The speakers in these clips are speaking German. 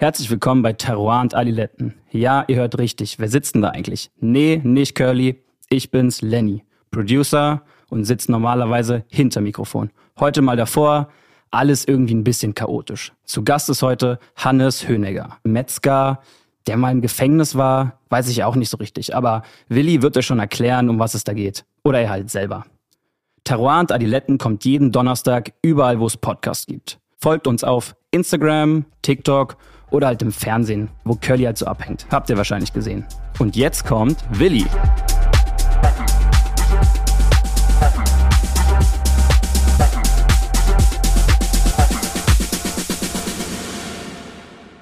Herzlich willkommen bei Terroir und Aliletten. Ja, ihr hört richtig. Wer sitzt denn da eigentlich? Nee, nicht Curly. Ich bin's, Lenny. Producer und sitzt normalerweise hinter Mikrofon. Heute mal davor. Alles irgendwie ein bisschen chaotisch. Zu Gast ist heute Hannes Höhnegger. Metzger, der mal im Gefängnis war, weiß ich auch nicht so richtig. Aber Willi wird euch schon erklären, um was es da geht. Oder er halt selber. Terroir und Adiletten kommt jeden Donnerstag überall, wo es Podcasts gibt. Folgt uns auf Instagram, TikTok oder halt im Fernsehen, wo Curly halt so abhängt. Habt ihr wahrscheinlich gesehen. Und jetzt kommt Willi.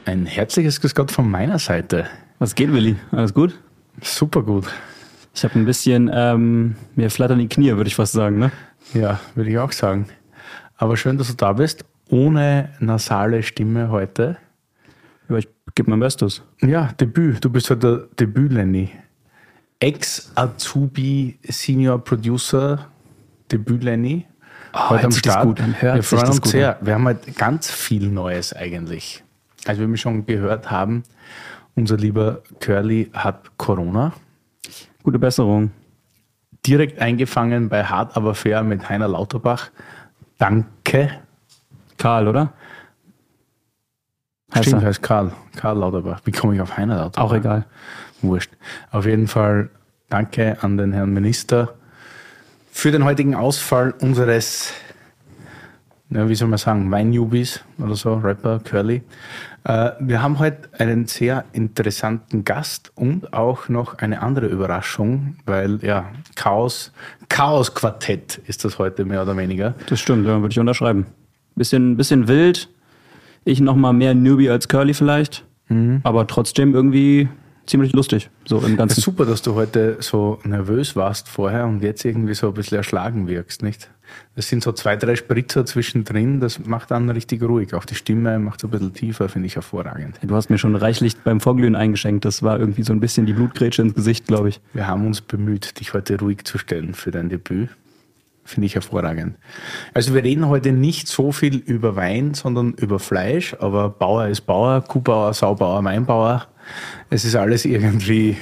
Ein herzliches Grüß Gott von meiner Seite. Was geht, Willi? Alles gut? Super gut. Ich habe ein bisschen, ähm, mir flattern die Knie, würde ich fast sagen, ne? Ja, würde ich auch sagen. Aber schön, dass du da bist. Ohne nasale Stimme heute. Gebe mein Bestes. Ja, Debüt. Du bist heute der Debüt-Lenny. Ex-Azubi Senior Producer Debüt-Lenny. Oh, heute am Start. Wir freuen uns sehr. Wir haben halt ganz viel Neues eigentlich. Also wie wir schon gehört haben, unser lieber Curly hat Corona. Gute Besserung. direkt eingefangen bei Hart aber fair mit Heiner Lauterbach. Danke. Karl, oder? Heißt Stimmt, er? heißt Karl. Karl Lauterbach. Wie komme ich auf Heiner Lauterbach? Auch egal. Wurscht. Auf jeden Fall danke an den Herrn Minister für den heutigen Ausfall unseres, ja, wie soll man sagen, Weinnewbies oder so, Rapper Curly. Äh, wir haben heute einen sehr interessanten Gast und auch noch eine andere Überraschung, weil ja, Chaos, Chaos-Quartett ist das heute mehr oder weniger. Das stimmt, ja, würde ich unterschreiben. Bisschen, bisschen wild. Ich noch mal mehr Newbie als Curly vielleicht. Aber trotzdem irgendwie ziemlich lustig. So im Es Ganzen. super, dass du heute so nervös warst vorher und jetzt irgendwie so ein bisschen erschlagen wirkst, nicht? Das sind so zwei, drei Spritzer zwischendrin, das macht dann richtig ruhig. Auch die Stimme macht so ein bisschen tiefer, finde ich hervorragend. Du hast mir schon reichlich beim Vorglühen eingeschenkt. Das war irgendwie so ein bisschen die Blutgrätsche ins Gesicht, glaube ich. Wir haben uns bemüht, dich heute ruhig zu stellen für dein Debüt. Finde ich hervorragend. Also wir reden heute nicht so viel über Wein, sondern über Fleisch, aber Bauer ist Bauer, Kuhbauer, Saubauer, Weinbauer. Es ist alles irgendwie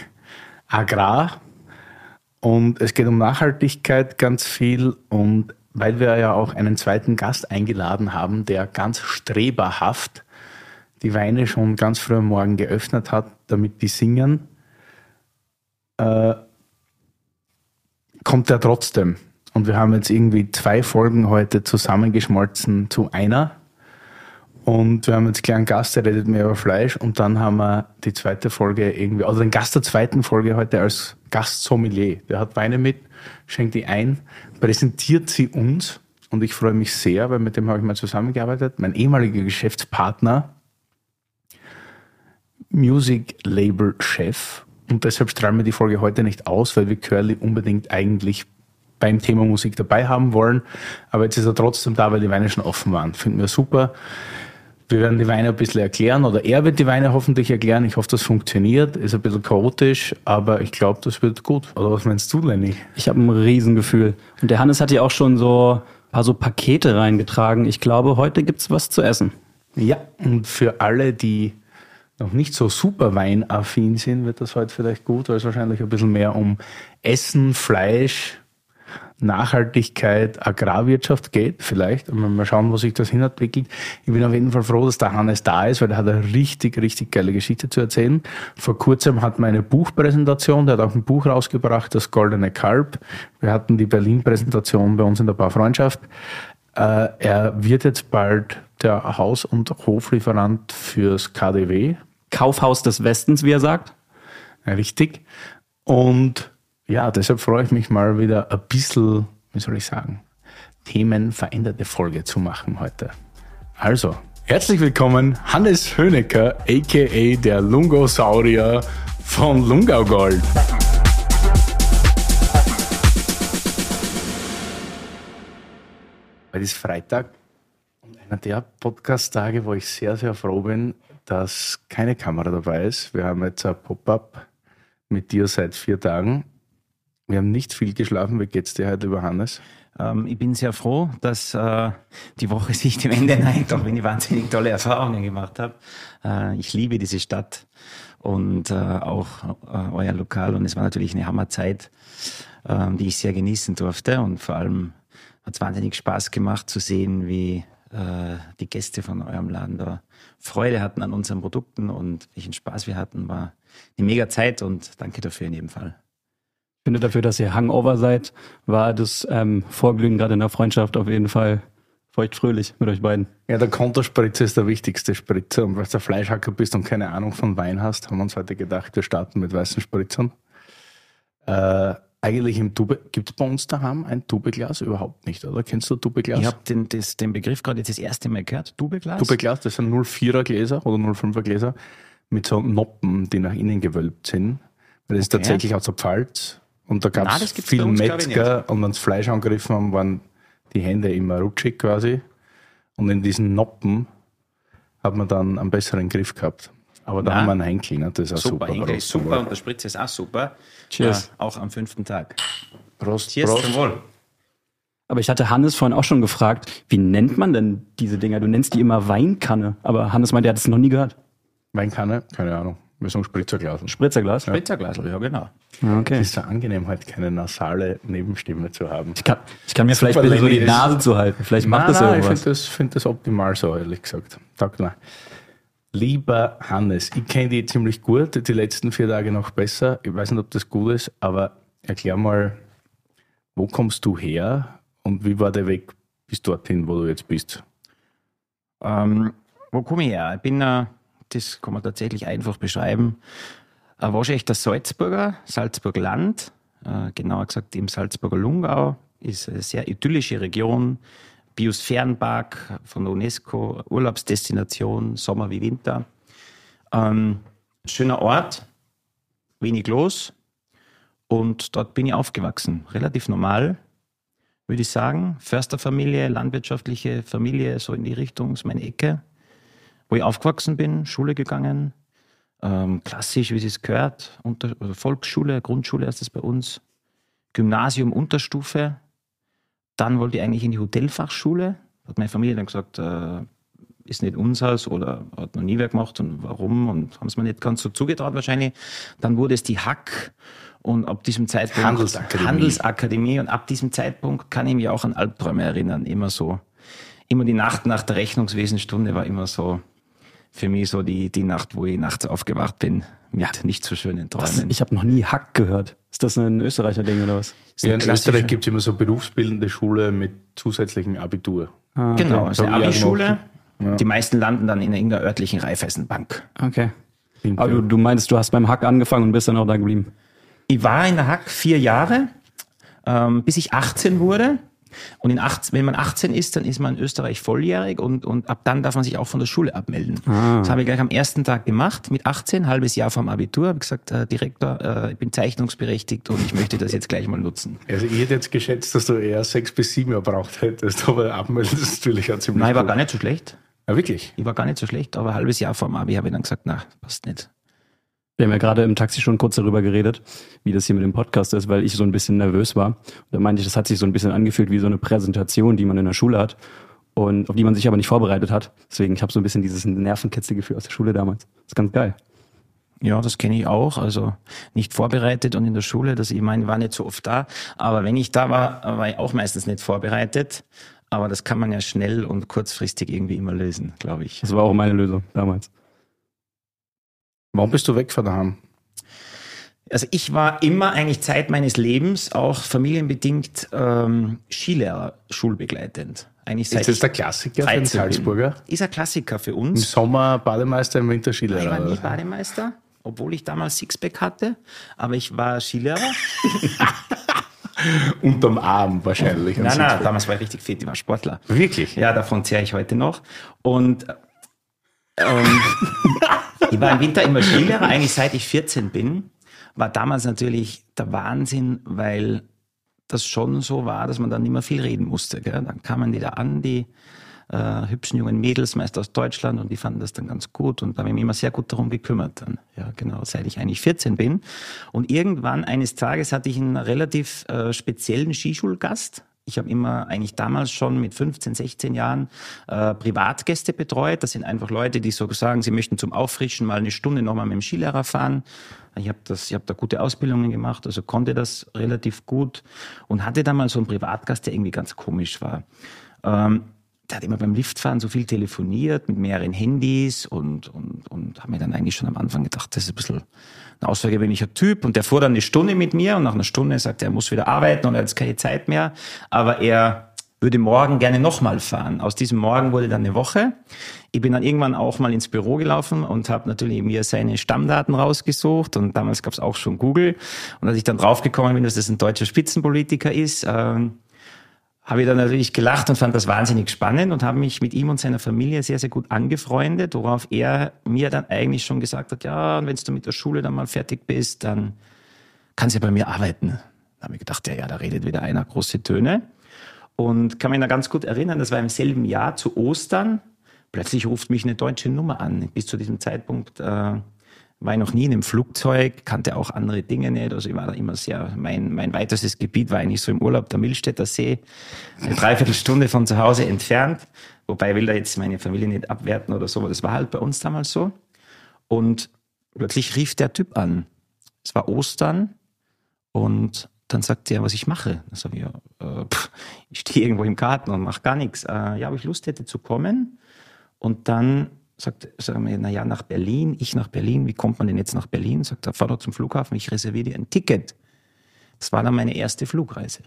Agrar und es geht um Nachhaltigkeit ganz viel und weil wir ja auch einen zweiten Gast eingeladen haben, der ganz streberhaft die Weine schon ganz früh am Morgen geöffnet hat, damit die singen, äh, kommt er trotzdem. Und wir haben jetzt irgendwie zwei Folgen heute zusammengeschmolzen zu einer. Und wir haben jetzt einen Gast, der redet mehr über Fleisch. Und dann haben wir die zweite Folge irgendwie, also den Gast der zweiten Folge heute als Gastsommelier. Der hat Weine mit, schenkt die ein, präsentiert sie uns. Und ich freue mich sehr, weil mit dem habe ich mal zusammengearbeitet. Mein ehemaliger Geschäftspartner, Music Label Chef. Und deshalb strahlen wir die Folge heute nicht aus, weil wir Curly unbedingt eigentlich beim Thema Musik dabei haben wollen. Aber jetzt ist er trotzdem da, weil die Weine schon offen waren. Finden wir super. Wir werden die Weine ein bisschen erklären oder er wird die Weine hoffentlich erklären. Ich hoffe, das funktioniert. Ist ein bisschen chaotisch, aber ich glaube, das wird gut. Oder was meinst du, Lenny? Ich habe ein Riesengefühl. Und der Hannes hat ja auch schon so ein paar so Pakete reingetragen. Ich glaube, heute gibt's was zu essen. Ja, und für alle, die noch nicht so super weinaffin sind, wird das heute vielleicht gut, weil es wahrscheinlich ein bisschen mehr um Essen, Fleisch, Nachhaltigkeit, Agrarwirtschaft geht, vielleicht. Und mal schauen, wo sich das hinentwickelt. Ich bin auf jeden Fall froh, dass der Hannes da ist, weil er hat eine richtig, richtig geile Geschichte zu erzählen. Vor kurzem hatten wir eine Buchpräsentation, der hat auch ein Buch rausgebracht, das Goldene Kalb. Wir hatten die Berlin-Präsentation bei uns in der Barfreundschaft. Äh, er wird jetzt bald der Haus- und Hoflieferant fürs KDW, Kaufhaus des Westens, wie er sagt. Richtig. Und ja, deshalb freue ich mich mal wieder ein bisschen, wie soll ich sagen, themenveränderte Folge zu machen heute. Also, herzlich willkommen, Hannes Hönecker, a.k.a. der Lungosaurier von Lungaugold. Heute ist Freitag und einer der Podcast-Tage, wo ich sehr, sehr froh bin, dass keine Kamera dabei ist. Wir haben jetzt ein Pop-up mit dir seit vier Tagen. Wir haben nicht viel geschlafen. Wie geht's dir heute, lieber Hannes? Ähm, ich bin sehr froh, dass äh, die Woche sich dem Ende neigt, auch wenn ich wahnsinnig tolle Erfahrungen gemacht habe. Äh, ich liebe diese Stadt und äh, auch äh, euer Lokal und es war natürlich eine Hammerzeit, äh, die ich sehr genießen durfte und vor allem hat es wahnsinnig Spaß gemacht zu sehen, wie äh, die Gäste von eurem Laden da Freude hatten an unseren Produkten und welchen Spaß wir hatten, war eine mega Zeit und danke dafür in jedem Fall. Ich finde dafür, dass ihr Hangover seid, war das ähm, Vorglühen gerade in der Freundschaft auf jeden Fall feuchtfröhlich mit euch beiden. Ja, der Konterspritzer ist der wichtigste Spritzer. Und weil du Fleischhacker bist und keine Ahnung von Wein hast, haben wir uns heute gedacht, wir starten mit weißen Spritzern. Äh, eigentlich im Tube, gibt es bei uns daheim ein Tubeglas? Überhaupt nicht, oder? Kennst du Tubeglas? Ich habe den, den Begriff gerade jetzt das erste Mal gehört. Tubeglas? Tubeglas, das sind 04er Gläser oder 05er Gläser mit so Noppen, die nach innen gewölbt sind. Das ist okay. tatsächlich aus der Pfalz. Und da gab es viel Metzger und wenn sie Fleisch angegriffen haben, waren die Hände immer rutschig quasi. Und in diesen Noppen hat man dann einen besseren Griff gehabt. Aber da haben wir einen Henkel, ne? das ist auch super. Super, Henkel ist super und der Spritze ist auch super. Cheers. Ja, auch am fünften Tag. Prost. Cheers Prost. zum Wohl. Aber ich hatte Hannes vorhin auch schon gefragt, wie nennt man denn diese Dinger? Du nennst die immer Weinkanne, aber Hannes meint, er hat es noch nie gehört. Weinkanne? Keine Ahnung. Wir sagen Spritzerglas. Spritzerglas? Ja. Spritzerglas, ja, genau. Okay. Es ist so angenehm, heute keine nasale Nebenstimme zu haben. Ich kann, ich kann mir Super vielleicht so die Nase zu halten. Vielleicht macht nein, das nein, irgendwas. Ich finde das, find das optimal so, ehrlich gesagt. Tag mal. Lieber Hannes, ich kenne dich ziemlich gut, die letzten vier Tage noch besser. Ich weiß nicht, ob das gut ist, aber erklär mal, wo kommst du her und wie war der Weg bis dorthin, wo du jetzt bist? Ähm, wo komme ich her? Ich bin, äh, das kann man tatsächlich einfach beschreiben, ein waschechter Salzburger, Salzburger Land, äh, genauer gesagt im Salzburger Lungau, ist eine sehr idyllische Region, Biosphärenpark von der UNESCO, Urlaubsdestination, Sommer wie Winter. Ähm, schöner Ort, wenig los und dort bin ich aufgewachsen. Relativ normal, würde ich sagen. Försterfamilie, landwirtschaftliche Familie, so in die Richtung, ist meine Ecke. Wo ich aufgewachsen bin, Schule gegangen, ähm, klassisch, wie es gehört, Unter also Volksschule, Grundschule ist es bei uns, Gymnasium, Unterstufe, dann wollte ich eigentlich in die Hotelfachschule. Hat meine Familie dann gesagt, äh, ist nicht unseres oder hat noch nie wer gemacht und warum und haben es mir nicht ganz so zugetraut wahrscheinlich. Dann wurde es die Hack und ab diesem Zeitpunkt Handelsakademie. Handelsakademie und ab diesem Zeitpunkt kann ich mich auch an Albträume erinnern. Immer so, immer die Nacht nach der Rechnungswesenstunde war immer so für mich so die, die Nacht, wo ich nachts aufgewacht bin mit ja. nicht so schönen Träumen. Das, ich habe noch nie Hack gehört. Ist das ein Österreicher Ding oder was? Ja, in Österreich gibt es immer so berufsbildende Schule mit zusätzlichem Abitur. Ah, okay. Genau, also eine Abischule. Ja. Die meisten landen dann in irgendeiner örtlichen Raiffeisenbank. Okay. Aber du, du meinst, du hast beim Hack angefangen und bist dann auch da geblieben? Ich war in der Hack vier Jahre, ähm, bis ich 18 wurde. Und in 18, wenn man 18 ist, dann ist man in Österreich volljährig und, und ab dann darf man sich auch von der Schule abmelden. Ah. Das habe ich gleich am ersten Tag gemacht, mit 18, halbes Jahr vom Abitur, habe gesagt, äh, Direktor, äh, ich bin zeichnungsberechtigt und ich möchte das jetzt gleich mal nutzen. Also ich hätte jetzt geschätzt, dass du eher sechs bis sieben Jahre braucht hättest, aber abmelden ist natürlich auch ziemlich Nein, ich war gar nicht so schlecht. Ja, wirklich? Ich war gar nicht so schlecht, aber ein halbes Jahr vom Abi habe ich dann gesagt, na, passt nicht. Wir haben ja gerade im Taxi schon kurz darüber geredet, wie das hier mit dem Podcast ist, weil ich so ein bisschen nervös war. Und da meinte ich, das hat sich so ein bisschen angefühlt wie so eine Präsentation, die man in der Schule hat und auf die man sich aber nicht vorbereitet hat. Deswegen, ich habe so ein bisschen dieses Nervenkitzelgefühl aus der Schule damals. Das ist ganz geil. Ja, das kenne ich auch. Also nicht vorbereitet und in der Schule, das ich meine, war nicht so oft da. Aber wenn ich da war, war ich auch meistens nicht vorbereitet. Aber das kann man ja schnell und kurzfristig irgendwie immer lösen, glaube ich. Das war auch meine Lösung damals. Warum bist du weg von daheim? Also ich war immer eigentlich Zeit meines Lebens auch familienbedingt ähm, Skilehrer, schulbegleitend. Eigentlich seit ist das der Klassiker für den Salzburger? Bin. Ist ein Klassiker für uns. Im Sommer Bademeister, im Winter Skilehrer. Ich war nie Bademeister, obwohl ich damals Sixpack hatte, aber ich war Skilehrer. Unterm Arm wahrscheinlich. Nein, nein, damals war ich richtig fit, ich war Sportler. Wirklich? Ja, davon zehre ich heute noch. Und ähm, ich war im Winter immer Skilehrer, eigentlich seit ich 14 bin. War damals natürlich der Wahnsinn, weil das schon so war, dass man dann nicht mehr viel reden musste. Gell? Dann kamen die da an, die äh, hübschen jungen Mädels, meist aus Deutschland, und die fanden das dann ganz gut und da habe ich mich immer sehr gut darum gekümmert. Dann. Ja, genau, seit ich eigentlich 14 bin. Und irgendwann eines Tages hatte ich einen relativ äh, speziellen Skischulgast, Ich habe immer eigentlich damals schon mit 15, 16 Jahren äh, Privatgäste betreut. Das sind einfach Leute, die so sagen, sie möchten zum Auffrischen mal eine Stunde nochmal mit dem Skilehrer fahren. Ich habe habe da gute Ausbildungen gemacht, also konnte das relativ gut und hatte da mal so einen Privatgast, der irgendwie ganz komisch war. Ähm, der hat immer beim Liftfahren so viel telefoniert mit mehreren Handys und, und, und habe mir dann eigentlich schon am Anfang gedacht, das ist ein bisschen ein außergewöhnlicher Typ. Und der fuhr dann eine Stunde mit mir und nach einer Stunde sagt er, er muss wieder arbeiten und er hat jetzt keine Zeit mehr. Aber er würde morgen gerne nochmal fahren. Aus diesem Morgen wurde dann eine Woche. Ich bin dann irgendwann auch mal ins Büro gelaufen und habe natürlich mir seine Stammdaten rausgesucht und damals gab es auch schon Google. Und als ich dann draufgekommen bin, dass das ein deutscher Spitzenpolitiker ist, äh, habe ich dann natürlich gelacht und fand das wahnsinnig spannend und habe mich mit ihm und seiner Familie sehr, sehr gut angefreundet, worauf er mir dann eigentlich schon gesagt hat, ja, und wenn du mit der Schule dann mal fertig bist, dann kannst du ja bei mir arbeiten. Da habe ich gedacht, ja, ja, da redet wieder einer große Töne. Und kann mich da ganz gut erinnern, das war im selben Jahr zu Ostern. Plötzlich ruft mich eine deutsche Nummer an. Bis zu diesem Zeitpunkt äh, war ich noch nie in einem Flugzeug, kannte auch andere Dinge nicht. Also ich war da immer sehr, mein, mein weitestes Gebiet war eigentlich so im Urlaub der Milstädter See, eine Dreiviertelstunde von zu Hause entfernt. Wobei ich will da jetzt meine Familie nicht abwerten oder so, aber das war halt bei uns damals so. Und plötzlich rief der Typ an. Es war Ostern und dann sagt er, was ich mache. Dann sage ich, ja, äh, pff, ich stehe irgendwo im Garten und mache gar nichts. Äh, ja, ob ich Lust hätte zu kommen. Und dann sagt, sagen wir, naja, nach Berlin, ich nach Berlin, wie kommt man denn jetzt nach Berlin? Sagt er, fahr doch zum Flughafen, ich reserviere dir ein Ticket. Das war dann meine erste Flugreise.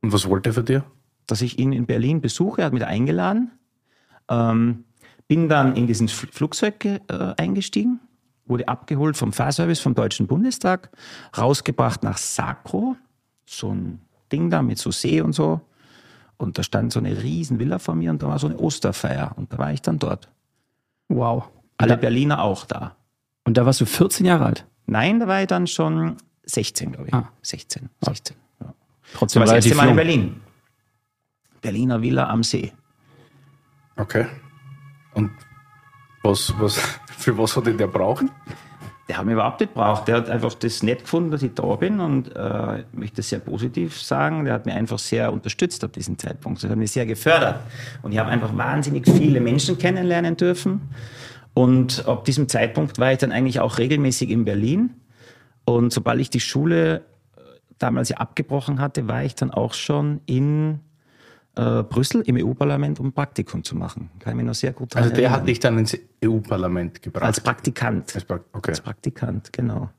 Und was wollte er für dir? Dass ich ihn in Berlin besuche, er hat mich eingeladen. Ähm, bin dann in diesen Flugzeug äh, eingestiegen, wurde abgeholt vom Fahrservice vom Deutschen Bundestag, rausgebracht nach Sacro, so ein Ding da mit so See und so. Und da stand so eine riesen Villa vor mir und da war so eine Osterfeier und da war ich dann dort. Wow. Alle da, Berliner auch da. Und da warst du 14 Jahre alt? Nein, da war ich dann schon 16, glaube ich. Ah. 16, 16. Ja. Trotzdem war das erste Mal in Berlin. Berliner Villa am See. Okay. Und was, was, für was hat ihn der braucht? Der hat mich überhaupt nicht braucht. Der hat einfach das nett gefunden, dass ich da bin und äh, möchte das sehr positiv sagen. Der hat mich einfach sehr unterstützt ab diesem Zeitpunkt. Das hat mich sehr gefördert. Und ich habe einfach wahnsinnig viele Menschen kennenlernen dürfen. Und ab diesem Zeitpunkt war ich dann eigentlich auch regelmäßig in Berlin. Und sobald ich die Schule äh, damals ja abgebrochen hatte, war ich dann auch schon in äh, Brüssel im EU-Parlament, um Praktikum zu machen. Kann ich mich noch sehr gut Also der erinnern. hat dich dann ins EU-Parlament gebracht? Als Praktikant. Als, pra okay. Als Praktikant, genau.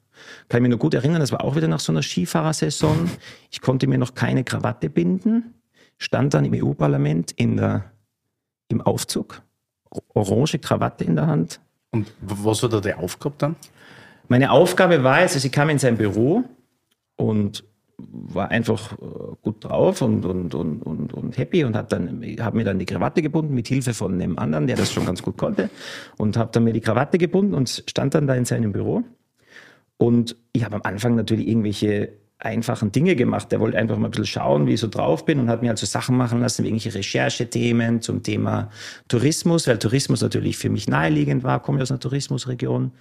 Kann ich mich noch gut erinnern, das war auch wieder nach so einer Skifahrersaison. Ich konnte mir noch keine Krawatte binden, stand dann im EU-Parlament in der, im Aufzug, orange Krawatte in der Hand. Und was war da die Aufgabe dann? Meine Aufgabe war jetzt, also ich kam in sein Büro und war einfach äh, gut drauf und, und, und, und, und happy und habe dann hab mir dann die Krawatte gebunden mit Hilfe von einem anderen, der das schon ganz gut konnte und habe dann mir die Krawatte gebunden und stand dann da in seinem Büro und ich habe am Anfang natürlich irgendwelche einfachen Dinge gemacht. Der wollte einfach mal ein bisschen schauen, wie ich so drauf bin und hat mir also Sachen machen lassen, irgendwelche Recherchethemen zum Thema Tourismus, weil Tourismus natürlich für mich naheliegend war, komme ich aus einer Tourismusregion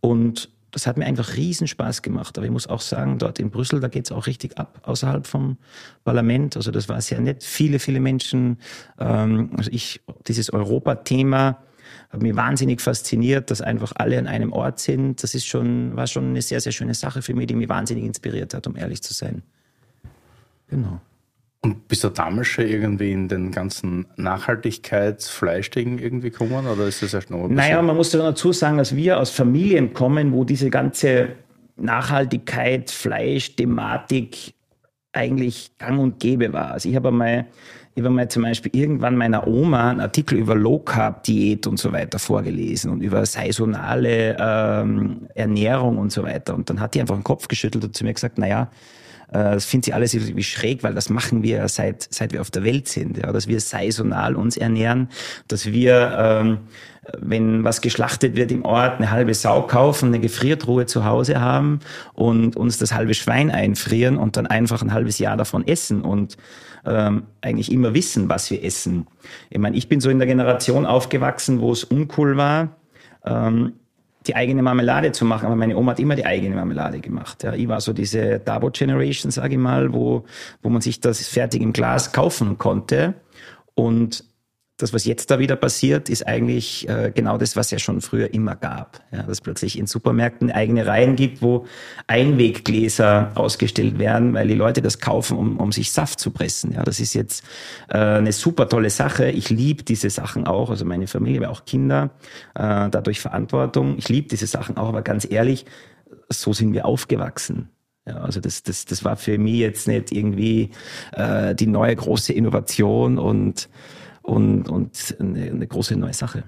und das hat mir einfach riesen Spaß gemacht. Aber ich muss auch sagen, dort in Brüssel, da geht es auch richtig ab, außerhalb vom Parlament. Also das war sehr nett. Viele, viele Menschen, ähm, also ich, dieses Europa-Thema hat mich wahnsinnig fasziniert, dass einfach alle an einem Ort sind. Das ist schon, war schon eine sehr, sehr schöne Sache für mich, die mich wahnsinnig inspiriert hat, um ehrlich zu sein. Genau. Und bist du damals schon irgendwie in den ganzen Nachhaltigkeitsfleischdingen irgendwie gekommen oder ist das erst noch ein Naja, man muss dazu sagen, dass wir aus Familien kommen, wo diese ganze Nachhaltigkeit, Fleisch-Thematik eigentlich gang und gäbe war. Also ich habe einmal, ich habe mal zum Beispiel irgendwann meiner Oma einen Artikel über Low Carb Diät und so weiter vorgelesen und über saisonale ähm, Ernährung und so weiter. Und dann hat die einfach den Kopf geschüttelt und zu mir gesagt, naja, das findet sie alles irgendwie schräg, weil das machen wir seit, seit wir auf der Welt sind, ja, dass wir saisonal uns ernähren, dass wir, ähm, wenn was geschlachtet wird im Ort, eine halbe Sau kaufen, eine Gefriertruhe zu Hause haben und uns das halbe Schwein einfrieren und dann einfach ein halbes Jahr davon essen und ähm, eigentlich immer wissen, was wir essen. Ich meine, ich bin so in der Generation aufgewachsen, wo es uncool war, ähm, die eigene Marmelade zu machen, aber meine Oma hat immer die eigene Marmelade gemacht. Ja, ich war so diese Dabo Generation, sage ich mal, wo, wo man sich das fertig im Glas kaufen konnte. Und das, was jetzt da wieder passiert, ist eigentlich äh, genau das, was ja schon früher immer gab. Ja, dass plötzlich in Supermärkten eigene Reihen gibt, wo Einweggläser ausgestellt werden, weil die Leute das kaufen, um, um sich Saft zu pressen. Ja, das ist jetzt äh, eine super tolle Sache. Ich liebe diese Sachen auch, also meine Familie, aber auch Kinder, äh, dadurch Verantwortung. Ich liebe diese Sachen auch, aber ganz ehrlich, so sind wir aufgewachsen. Ja, also das, das, das war für mich jetzt nicht irgendwie äh, die neue große Innovation und und, und eine, eine große neue Sache.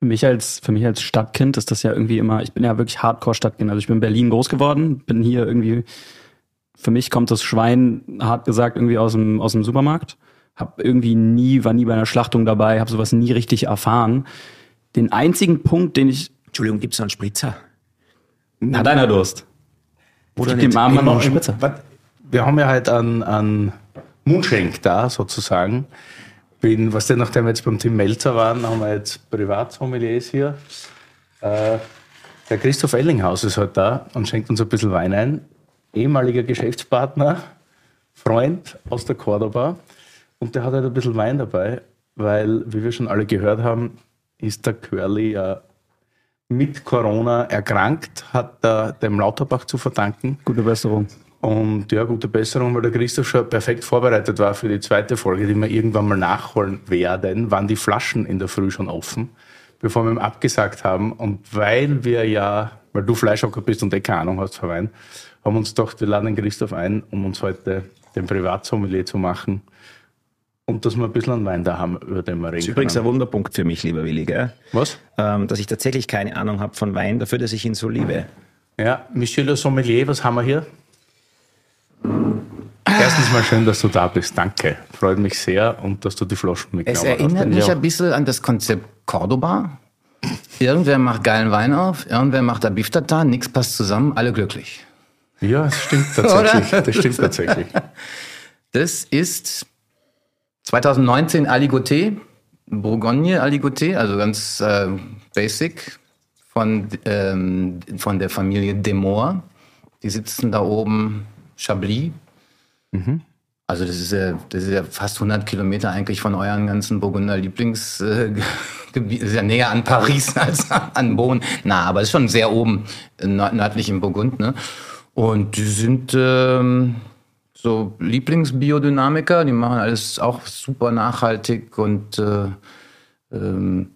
Für mich als, für mich als Stadtkind ist das ja irgendwie immer, ich bin ja wirklich Hardcore-Stadtkind. Also ich bin in Berlin groß geworden, bin hier irgendwie, für mich kommt das Schwein, hart gesagt, irgendwie aus dem, aus dem Supermarkt. Hab irgendwie nie, war nie bei einer Schlachtung dabei, habe sowas nie richtig erfahren. Den einzigen Punkt, den ich. Entschuldigung, gibt's noch einen Spritzer? Hat einer Durst? Oder dem Armen noch einen Spritzer. Wir haben ja halt einen, einen Mundschenk da, sozusagen bin, was denn, nachdem wir jetzt beim Tim Melzer waren, haben wir jetzt Privatsommeliers hier. Äh, der Christoph Ellinghaus ist heute da und schenkt uns ein bisschen Wein ein. Ehemaliger Geschäftspartner, Freund aus der Cordoba. Und der hat halt ein bisschen Wein dabei, weil, wie wir schon alle gehört haben, ist der Curly ja mit Corona erkrankt, hat er dem Lauterbach zu verdanken. Gute Besserung. Und ja, gute Besserung, weil der Christoph schon perfekt vorbereitet war für die zweite Folge, die wir irgendwann mal nachholen werden, waren die Flaschen in der Früh schon offen, bevor wir ihm abgesagt haben. Und weil wir ja, weil du Fleischhocker bist und eh keine Ahnung hast von Wein, haben uns doch, wir laden den Christoph ein, um uns heute den Privatsommelier zu machen. Und dass wir ein bisschen an Wein da haben, über den wir reden. Das ist übrigens ein Wunderpunkt für mich, lieber Willi, gell? Was? Ähm, dass ich tatsächlich keine Ahnung habe von Wein, dafür, dass ich ihn so liebe. Ja, Monsieur le Sommelier, was haben wir hier? Erstens mal schön, dass du da bist. Danke. Freut mich sehr und dass du die Flaschen mitgenommen hast. Es erinnert mich ein bisschen an das Konzept Cordoba. Irgendwer macht geilen Wein auf, irgendwer macht da Beef Tartar, nichts passt zusammen, alle glücklich. Ja, das stimmt tatsächlich. das stimmt tatsächlich. Das ist 2019 Aligoté, Bourgogne Aligoté, also ganz äh, basic von, ähm, von der Familie Demore. Die sitzen da oben Chablis. Mhm. Also das ist, ja, das ist ja fast 100 Kilometer eigentlich von euren ganzen Burgunder Lieblingsgebiet. Äh, ist ja näher an Paris als an Bonn. Na, aber ist schon sehr oben, nördlich im Burgund. Ne? Und die sind ähm, so Lieblingsbiodynamiker. Die machen alles auch super nachhaltig und äh, ähm,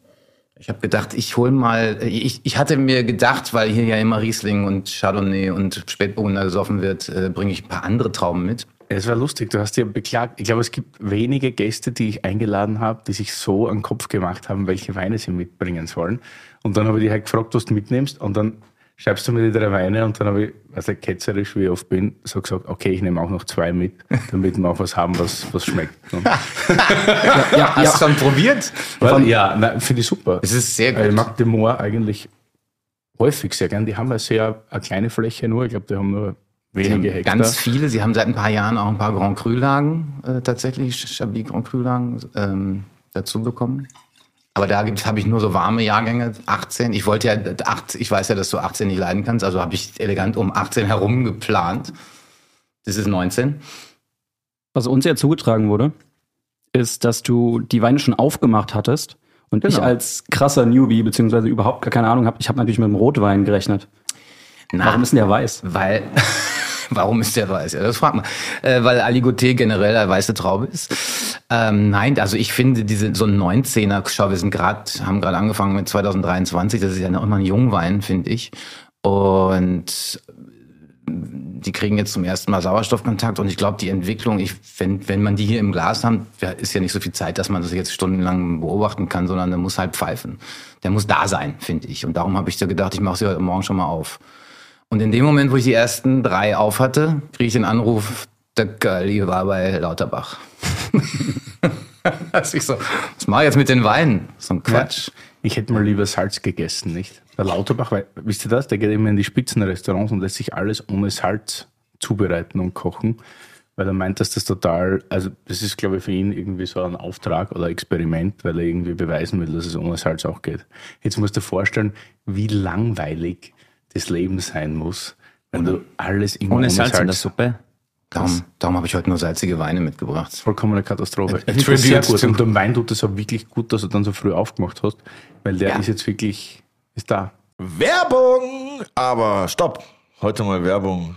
ich habe gedacht, ich hol mal, ich, ich hatte mir gedacht, weil hier ja immer Riesling und Chardonnay und Spätburgunder gesoffen wird, äh, bringe ich ein paar andere Trauben mit. Es war lustig, du hast ja beklagt. Ich glaube, es gibt wenige Gäste, die ich eingeladen habe, die sich so an den Kopf gemacht haben, welche Weine sie mitbringen sollen. Und dann habe ich dich halt gefragt, was du mitnimmst. Und dann schreibst du mir die drei Weine und dann habe ich, also ketzerisch wie ich oft bin, so gesagt, okay, ich nehme auch noch zwei mit, damit wir auch was haben, was, was schmeckt. ja, ja, hast du schon probiert? Weil, ja, finde ich super. Es ist sehr gut. Ich mag den Moor eigentlich häufig sehr gern. Die haben ja sehr eine kleine Fläche nur, ich glaube, die haben nur wenige Hektar. Ganz viele. Sie haben seit ein paar Jahren auch ein paar Grand Cru-Lagen, äh, tatsächlich, Chablis Grand Cru-Lagen ähm, dazu bekommen. Aber da habe ich nur so warme Jahrgänge, 18. Ich wollte ja, 8, ich weiß ja, dass du 18 nicht leiden kannst, also habe ich elegant um 18 herum geplant. Das ist 19. Was uns ja zugetragen wurde, ist, dass du die Weine schon aufgemacht hattest und genau. ich als krasser Newbie, beziehungsweise überhaupt gar keine Ahnung habe, ich habe natürlich mit dem Rotwein gerechnet. Na, Warum ist denn der weiß? Weil Warum ist der weiß? Ja, das fragt man. Äh, weil Aligoté generell eine weiße Traube ist. Ähm, nein, also ich finde diese so ein 19er, schau, wir sind gerade, haben gerade angefangen mit 2023, das ist ja noch immer ein Jungwein, finde ich. Und die kriegen jetzt zum ersten Mal Sauerstoffkontakt und ich glaube, die Entwicklung, ich, wenn, wenn man die hier im Glas hat, ist ja nicht so viel Zeit, dass man das jetzt stundenlang beobachten kann, sondern der muss halt pfeifen. Der muss da sein, finde ich. Und darum habe ich so gedacht, ich mache sie heute Morgen schon mal auf. Und in dem Moment, wo ich die ersten drei auf hatte, kriege ich den Anruf, der Girlie war bei Lauterbach. also ich so, was mache ich jetzt mit den Weinen? So ein Quatsch. Ja, ich hätte mal lieber Salz gegessen, nicht? Der Lauterbach, weil, wisst ihr das? Der geht immer in die Spitzenrestaurants und lässt sich alles ohne Salz zubereiten und kochen. weil er meint, dass das total, also das ist, glaube ich, für ihn irgendwie so ein Auftrag oder Experiment, weil er irgendwie beweisen will, dass es ohne Salz auch geht. Jetzt musst du dir vorstellen, wie langweilig das Leben sein muss, wenn du alles immer Ohne Salz in der Suppe. Darum, darum habe ich heute nur salzige Weine mitgebracht. Vollkommene Katastrophe. A Ich sehr gut. Und beim Wein tut es auch wirklich gut, dass du dann so früh aufgemacht hast, weil der Ja. ist jetzt wirklich, ist da. Werbung! Aber stopp! Heute mal Werbung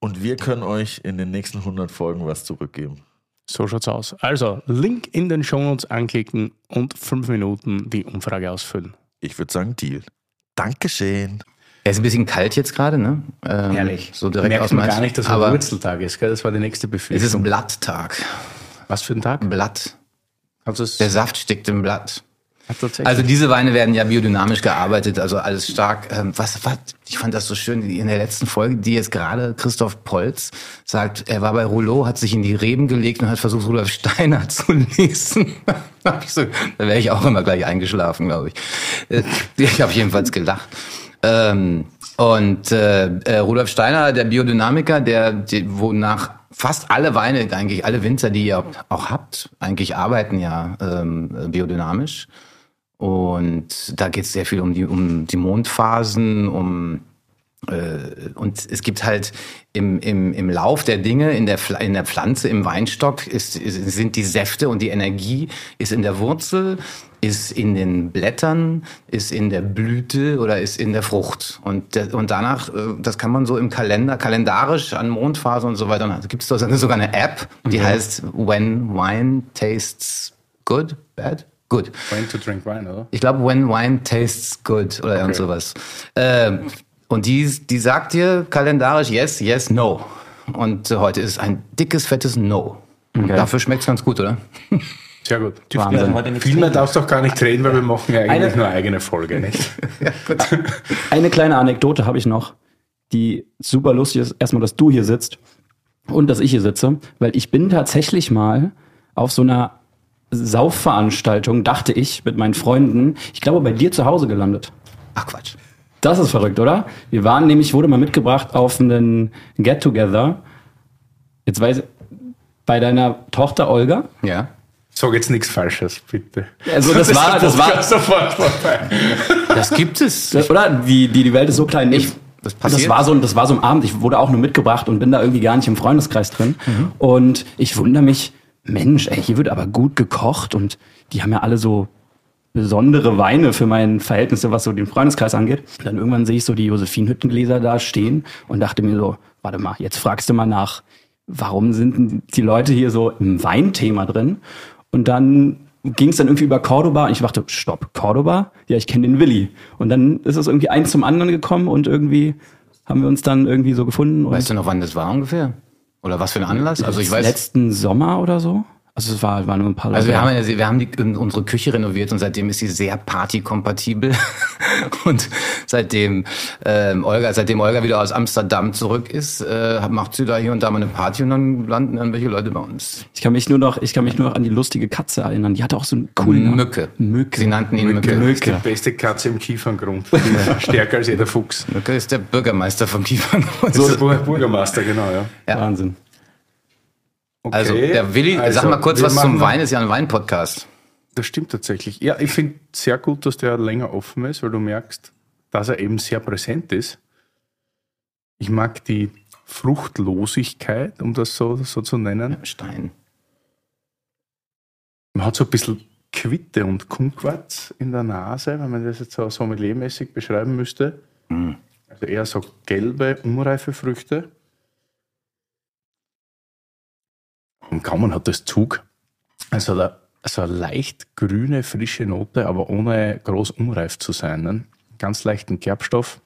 und wir können euch in den nächsten 100 Folgen was zurückgeben. So schaut's aus. Also Link in den Shownotes anklicken und fünf Minuten die Umfrage ausfüllen. Ich würde sagen, Deal. Dankeschön. Er ist ein bisschen kalt jetzt gerade, ne? Ähm, So direkt Merkt aus man gar nicht, dass Aber er Wurzeltag ist. Gell? Das war die nächste es Befürchtung. ist ein Blatttag. Was für ein Tag? Blatt. Es- Der Saft steckt im Blatt. Also diese Weine werden ja biodynamisch gearbeitet, also alles stark. Ähm, was, was, ich fand das so schön in der letzten Folge, die jetzt gerade Christoph Polz sagt, er war bei Rouleau, hat sich in die Reben gelegt und hat versucht, Rudolf Steiner zu lesen. Da wäre ich auch immer gleich eingeschlafen, glaube ich. Äh, Ich habe jedenfalls gelacht. Ähm, und äh, äh, Rudolf Steiner, der Biodynamiker, der, die, wonach fast alle Weine, eigentlich alle Winzer, die ihr auch habt, eigentlich arbeiten ja ähm, biodynamisch. Und da geht es sehr viel um die, um die Mondphasen, um äh, und es gibt halt im, im, im Lauf der Dinge, in der, in der Pflanze, im Weinstock, ist, ist, sind die Säfte und die Energie ist in der Wurzel, ist in den Blättern, ist in der Blüte oder ist in der Frucht. Und, und danach, äh, das kann man so im Kalender, kalendarisch an Mondphasen und so weiter. Und da gibt es sogar eine App, die heißt When Wine Tastes Good, Bad? Good. When to drink wine, oder? Ich glaube, When Wine Tastes Good oder irgend sowas. Ähm, und die, die sagt dir kalendarisch yes, yes, no. Und äh, heute ist ein dickes, fettes No. Okay. dafür schmeckt's ganz gut, oder? Sehr gut. Viel mehr darfst du auch gar nicht reden, weil wir machen ja eigentlich Eine- nur eigene Folge, nicht? Eine kleine Anekdote habe ich noch, die super lustig ist. Erstmal, dass du hier sitzt und dass ich hier sitze, weil ich bin tatsächlich mal auf so einer Saufveranstaltung, dachte ich, mit meinen Freunden, ich glaube, bei dir zu Hause gelandet. Ach Quatsch. Das ist verrückt, oder? Wir waren nämlich, wurde mal mitgebracht auf einen Get-Together. Jetzt weiß ich, bei deiner Tochter Olga. Ja. Sag jetzt nichts Falsches, bitte. Also das war, das war, sofort vorbei. Das gibt es. Das, oder? Die, die, die Welt ist so klein. Ich, das das, passiert. war so, das war so ein Abend. Ich wurde auch nur mitgebracht und bin da irgendwie gar nicht im Freundeskreis drin. Und ich wundere mich, Mensch, ey, hier wird aber gut gekocht und die haben ja alle so besondere Weine für meine Verhältnisse, was so den Freundeskreis angeht. Dann irgendwann sehe ich so die Josephinhüttengläser da stehen und dachte mir so, warte mal, jetzt fragst du mal nach, warum sind die Leute hier so im Weinthema drin? Und dann ging es dann irgendwie über Cordoba und ich dachte, stopp, Cordoba? Ja, ich kenne den Willi. Und dann ist es irgendwie eins zum anderen gekommen und irgendwie haben wir uns dann irgendwie so gefunden. Und Weißt du noch, wann das war ungefähr? Oder was für ein Anlass? Also ich weiß. letzten Sommer oder so. Also es war, waren nur ein paar Also wir Leute. haben, ja, wir haben die, unsere Küche renoviert und seitdem ist sie sehr partykompatibel. und seitdem ähm, Olga, seitdem Olga wieder aus Amsterdam zurück ist, äh, macht sie da hier und da mal eine Party und dann landen irgendwelche Leute bei uns. Ich kann mich nur noch, ich kann mich nur noch an die lustige Katze erinnern. Die hatte auch so einen coolen. Mücke. Mücke. Sie nannten ihn Mücke. Das ist die beste Katze im Kieferngrund. Stärker als jeder Fuchs. Mücke ist der Bürgermeister vom Kieferngrund. So, der Bürgermeister, genau, ja. Ja. Wahnsinn. Okay. Also, der Willi, Also, sag mal kurz was zum Wein, ist ja ein Wein-Podcast. Das stimmt tatsächlich. Ja, ich finde sehr gut, dass der länger offen ist, weil du merkst, dass er eben sehr präsent ist. Ich mag die Fruchtlosigkeit, um das so, so zu nennen. Stein. Man hat so ein bisschen Quitte und Kumquat in der Nase, wenn man das jetzt so sommeliermäßig beschreiben müsste. Also eher so gelbe, unreife Früchte. Und Gaumen hat das Zug. Also da, so eine leicht grüne, frische Note, aber ohne groß unreif zu sein. Ne? Ganz leichten Kerbstoff.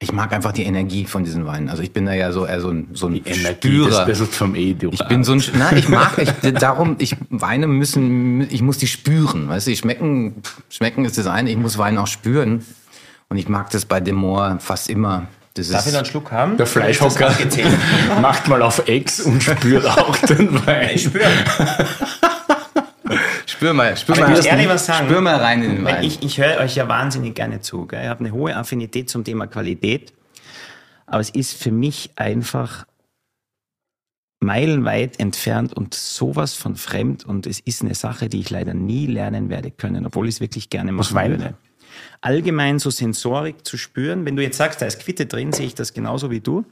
Ich mag einfach die Energie von diesen Weinen. Also ich bin da ja so eher so ein, so ein Energie, das, Spürer. vom E, du Ich bin so ein, na, ich mag, ich, darum, ich, Weine müssen, ich muss die spüren, weißt du, die schmecken, schmecken ist das eine, ich muss Wein auch spüren. Und ich mag das bei Demore fast immer. Das Darf ich ist, noch einen Schluck haben? Der Fleischhocker macht mal auf Ex und spürt auch den Wein. Spüren. spür mal, spür Aber mal, ich ehrlich was sagen. spür mal rein in den Wein. ich, ich höre euch ja wahnsinnig gerne zu. Gell? Ich habe eine hohe Affinität zum Thema Qualität. Aber es ist für mich einfach meilenweit entfernt und sowas von fremd. Und es ist eine Sache, die ich leider nie lernen werde können, obwohl ich es wirklich gerne machen Wein? würde. Allgemein so Sensorik zu spüren. Wenn du jetzt sagst, da ist Quitte drin, sehe ich das genauso wie du.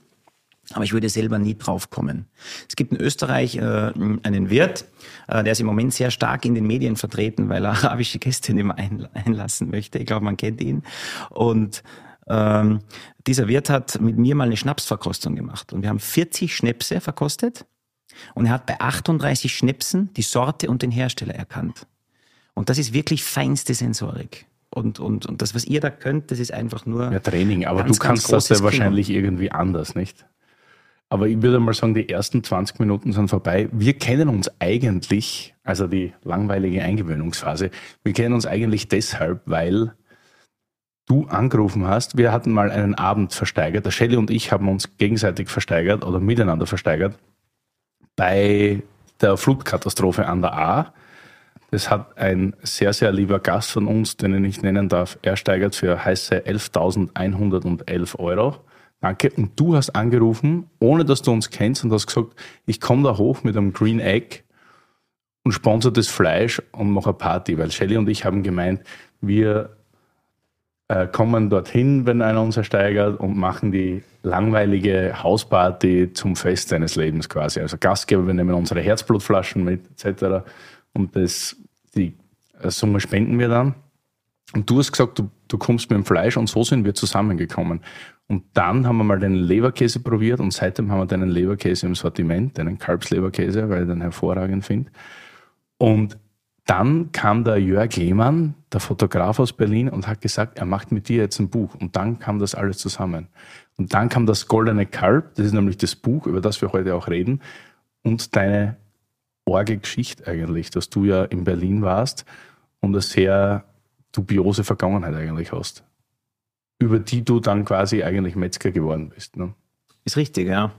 Aber ich würde selber nie drauf kommen. Es gibt in Österreich äh, einen Wirt, äh, der ist im Moment sehr stark in den Medien vertreten, weil er arabische Gäste nicht mehr ein, einlassen möchte. Ich glaube, man kennt ihn. Und ähm, dieser Wirt hat mit mir mal eine Schnapsverkostung gemacht. Und wir haben 40 Schnäpse verkostet. Und er hat bei 38 Schnäpsen die Sorte und den Hersteller erkannt. Und das ist wirklich feinste Sensorik. Und, und, und das, was ihr da könnt, das ist einfach nur. Ja, Training, aber Ganz, du kannst das ja wahrscheinlich irgendwie anders, nicht? Aber ich würde mal sagen, die ersten 20 Minuten sind vorbei. Wir kennen uns eigentlich, also die langweilige Eingewöhnungsphase, wir kennen uns eigentlich deshalb, weil du angerufen hast. Wir hatten mal einen Abend versteigert. Der Shelley und ich haben uns gegenseitig versteigert oder miteinander versteigert bei der Flutkatastrophe an der A. Das hat ein sehr, sehr lieber Gast von uns, den ich nennen darf, ersteigert für heiße 11.111 Euro. Danke. Und du hast angerufen, ohne dass du uns kennst und hast gesagt, ich komme da hoch mit einem Green Egg und sponsor das Fleisch und mache eine Party. Weil Shelly und ich haben gemeint, wir äh, kommen dorthin, wenn einer uns ersteigert und machen die langweilige Hausparty zum Fest seines Lebens quasi. Also Gastgeber, wir nehmen unsere Herzblutflaschen mit etc. Und das, die äh, Summe spenden wir dann. Und du hast gesagt, du, du kommst mit dem Fleisch und so sind wir zusammengekommen. Und dann haben wir mal den Leberkäse probiert und seitdem haben wir deinen Leberkäse im Sortiment, deinen Kalbsleberkäse, weil ich den hervorragend finde. Und dann kam der Jörg Lehmann, der Fotograf aus Berlin, und hat gesagt, er macht mit dir jetzt ein Buch. Und dann kam das alles zusammen. Und dann kam das Goldene Kalb, das ist nämlich das Buch, über das wir heute auch reden, und deine orge Geschichte eigentlich, dass du ja in Berlin warst und eine sehr dubiose Vergangenheit eigentlich hast, über die du dann quasi eigentlich Metzger geworden bist. Ne? Ist richtig, ja.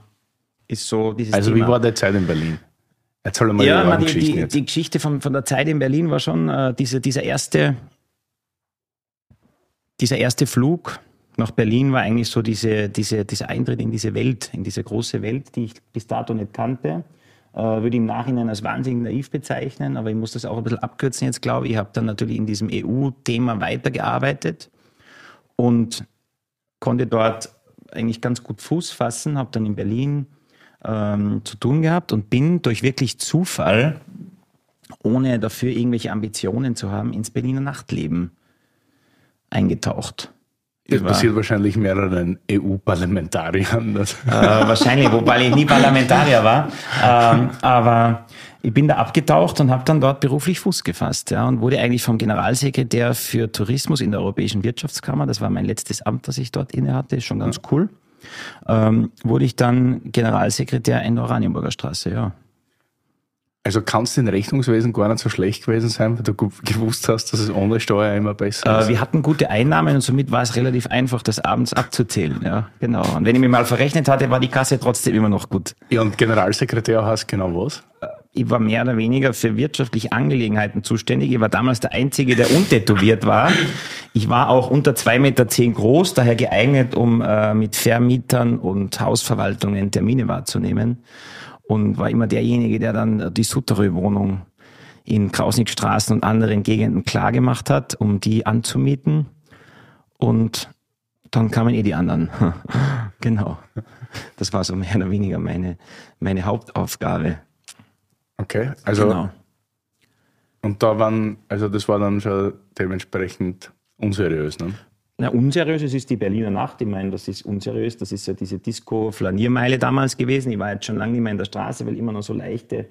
Ist so dieses Also Thema. wie war deine Zeit in Berlin? Erzähl mal ja, die man, die, die Geschichte von, von der Zeit in Berlin war schon äh, diese, dieser, erste, dieser erste Flug nach Berlin war eigentlich so diese, diese, dieser Eintritt in diese Welt, in diese große Welt, die ich bis dato nicht kannte. Äh, würde ich im Nachhinein als wahnsinnig naiv bezeichnen, aber ich muss das auch ein bisschen abkürzen jetzt, glaube ich. Ich habe dann natürlich in diesem EU-Thema weitergearbeitet und konnte dort eigentlich ganz gut Fuß fassen, habe dann in Berlin ähm, zu tun gehabt und bin durch wirklich Zufall, ohne dafür irgendwelche Ambitionen zu haben, ins Berliner Nachtleben eingetaucht. Das Über- passiert wahrscheinlich mehreren EU-Parlamentariern. Äh, wahrscheinlich, wobei ich nie Parlamentarier war. Ähm, aber ich bin da abgetaucht und habe dann dort beruflich Fuß gefasst ja, und wurde eigentlich vom Generalsekretär für Tourismus in der Europäischen Wirtschaftskammer, das war mein letztes Amt, das ich dort inne hatte, ist schon ganz cool, ähm, wurde ich dann Generalsekretär in der Oranienburger Straße, ja. Also kann es im Rechnungswesen gar nicht so schlecht gewesen sein, weil du gewusst hast, dass es ohne Steuer immer besser Äh, ist. wir hatten gute Einnahmen und somit war es relativ einfach, das abends abzuzählen. Ja, genau. Und wenn ich mir mal verrechnet hatte, war die Kasse trotzdem immer noch gut. Ja, und Generalsekretär heißt genau was? Ich war mehr oder weniger für wirtschaftliche Angelegenheiten zuständig. Ich war damals der Einzige, der untätowiert war. Ich war auch unter zwei Meter zehn groß, daher geeignet, um äh, mit Vermietern und Hausverwaltungen Termine wahrzunehmen. Und war immer derjenige, der dann die Sutterö-Wohnung in Krausnickstraßen und anderen Gegenden klargemacht hat, um die anzumieten. Und dann kamen eh die anderen. genau. Das war so mehr oder weniger meine, meine Hauptaufgabe. Okay, also Genau. und da waren, also das war dann schon dementsprechend unseriös, ne? Na, unseriös, es ist die Berliner Nacht. Ich meine, das ist unseriös. Das ist ja diese Disco-Flaniermeile damals gewesen. Ich war jetzt schon lange nicht mehr in der Straße, weil ich immer noch so leichte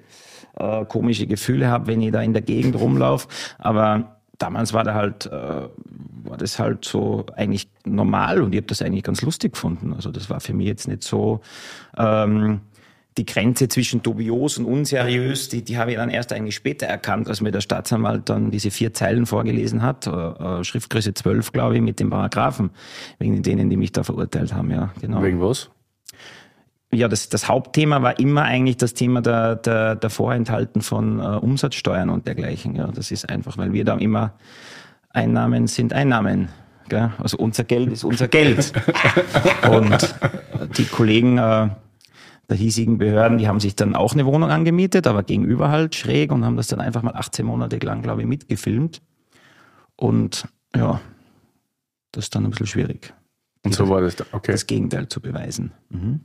äh, komische Gefühle habe, wenn ich da in der Gegend rumlaufe. Aber damals war da halt, äh, war das halt so eigentlich normal und ich habe das eigentlich ganz lustig gefunden. Also das war für mich jetzt nicht so ähm, die Grenze zwischen dubios und unseriös, die, die habe ich dann erst eigentlich später erkannt, als mir der Staatsanwalt dann diese vier Zeilen vorgelesen hat, äh, äh, Schriftgröße 12, glaube ich, mit den Paragraphen, wegen denen, die mich da verurteilt haben, ja, genau. Wegen was? Ja, das, das Hauptthema war immer eigentlich das Thema der, der, der Vorenthalten von äh, Umsatzsteuern und dergleichen. Ja, das ist einfach, weil wir da immer Einnahmen sind Einnahmen. Gell? Also unser Geld ist unser Geld. und die Kollegen äh, der hiesigen Behörden, die haben sich dann auch eine Wohnung angemietet, aber gegenüber halt schräg und haben das dann einfach mal 18 Monate lang, glaube ich, mitgefilmt. Und ja, das ist dann ein bisschen schwierig. Und so war das, da. okay. Das Gegenteil zu beweisen. Mhm.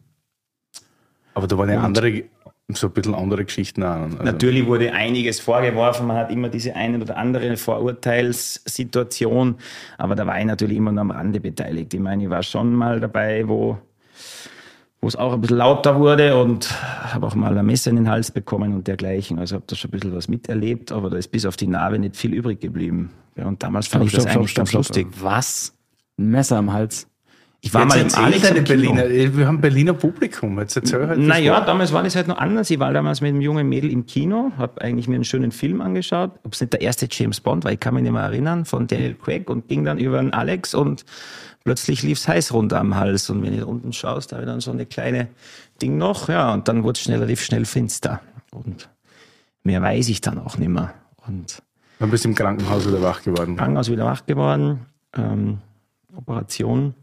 Aber da waren ja andere, so ein bisschen andere Geschichten auch. Also, Natürlich wurde einiges vorgeworfen, man hat immer diese eine oder andere Vorurteilssituation, aber da war ich natürlich immer nur am Rande beteiligt. Ich meine, ich war schon mal dabei, wo, wo es auch ein bisschen lauter wurde und habe auch mal ein Messer in den Hals bekommen und dergleichen. Also habe da schon ein bisschen was miterlebt, aber da ist bis auf die Narbe nicht viel übrig geblieben. Ja, und damals fand ich das eigentlich ganz lustig. Was? Ein Messer im Hals. Ich war Jetzt mal im Alex im. Berliner, wir haben Berliner Publikum, jetzt erzähl halt Naja, damals war das halt noch anders. Ich war damals mit einem jungen Mädel im Kino, habe eigentlich mir einen schönen Film angeschaut. Ob es nicht der erste James Bond war, ich kann mich nicht mehr erinnern, von Daniel Craig und ging dann über den Alex und plötzlich lief's heiß runter am Hals. Und wenn du unten schaust, da habe ich dann so eine kleine Ding noch, ja, und dann wurde es schnell relativ schnell finster. Und mehr weiß ich dann auch nicht mehr. Und Dann bist du im Krankenhaus wieder wach geworden. Krankenhaus wieder wach geworden, ähm, Operation.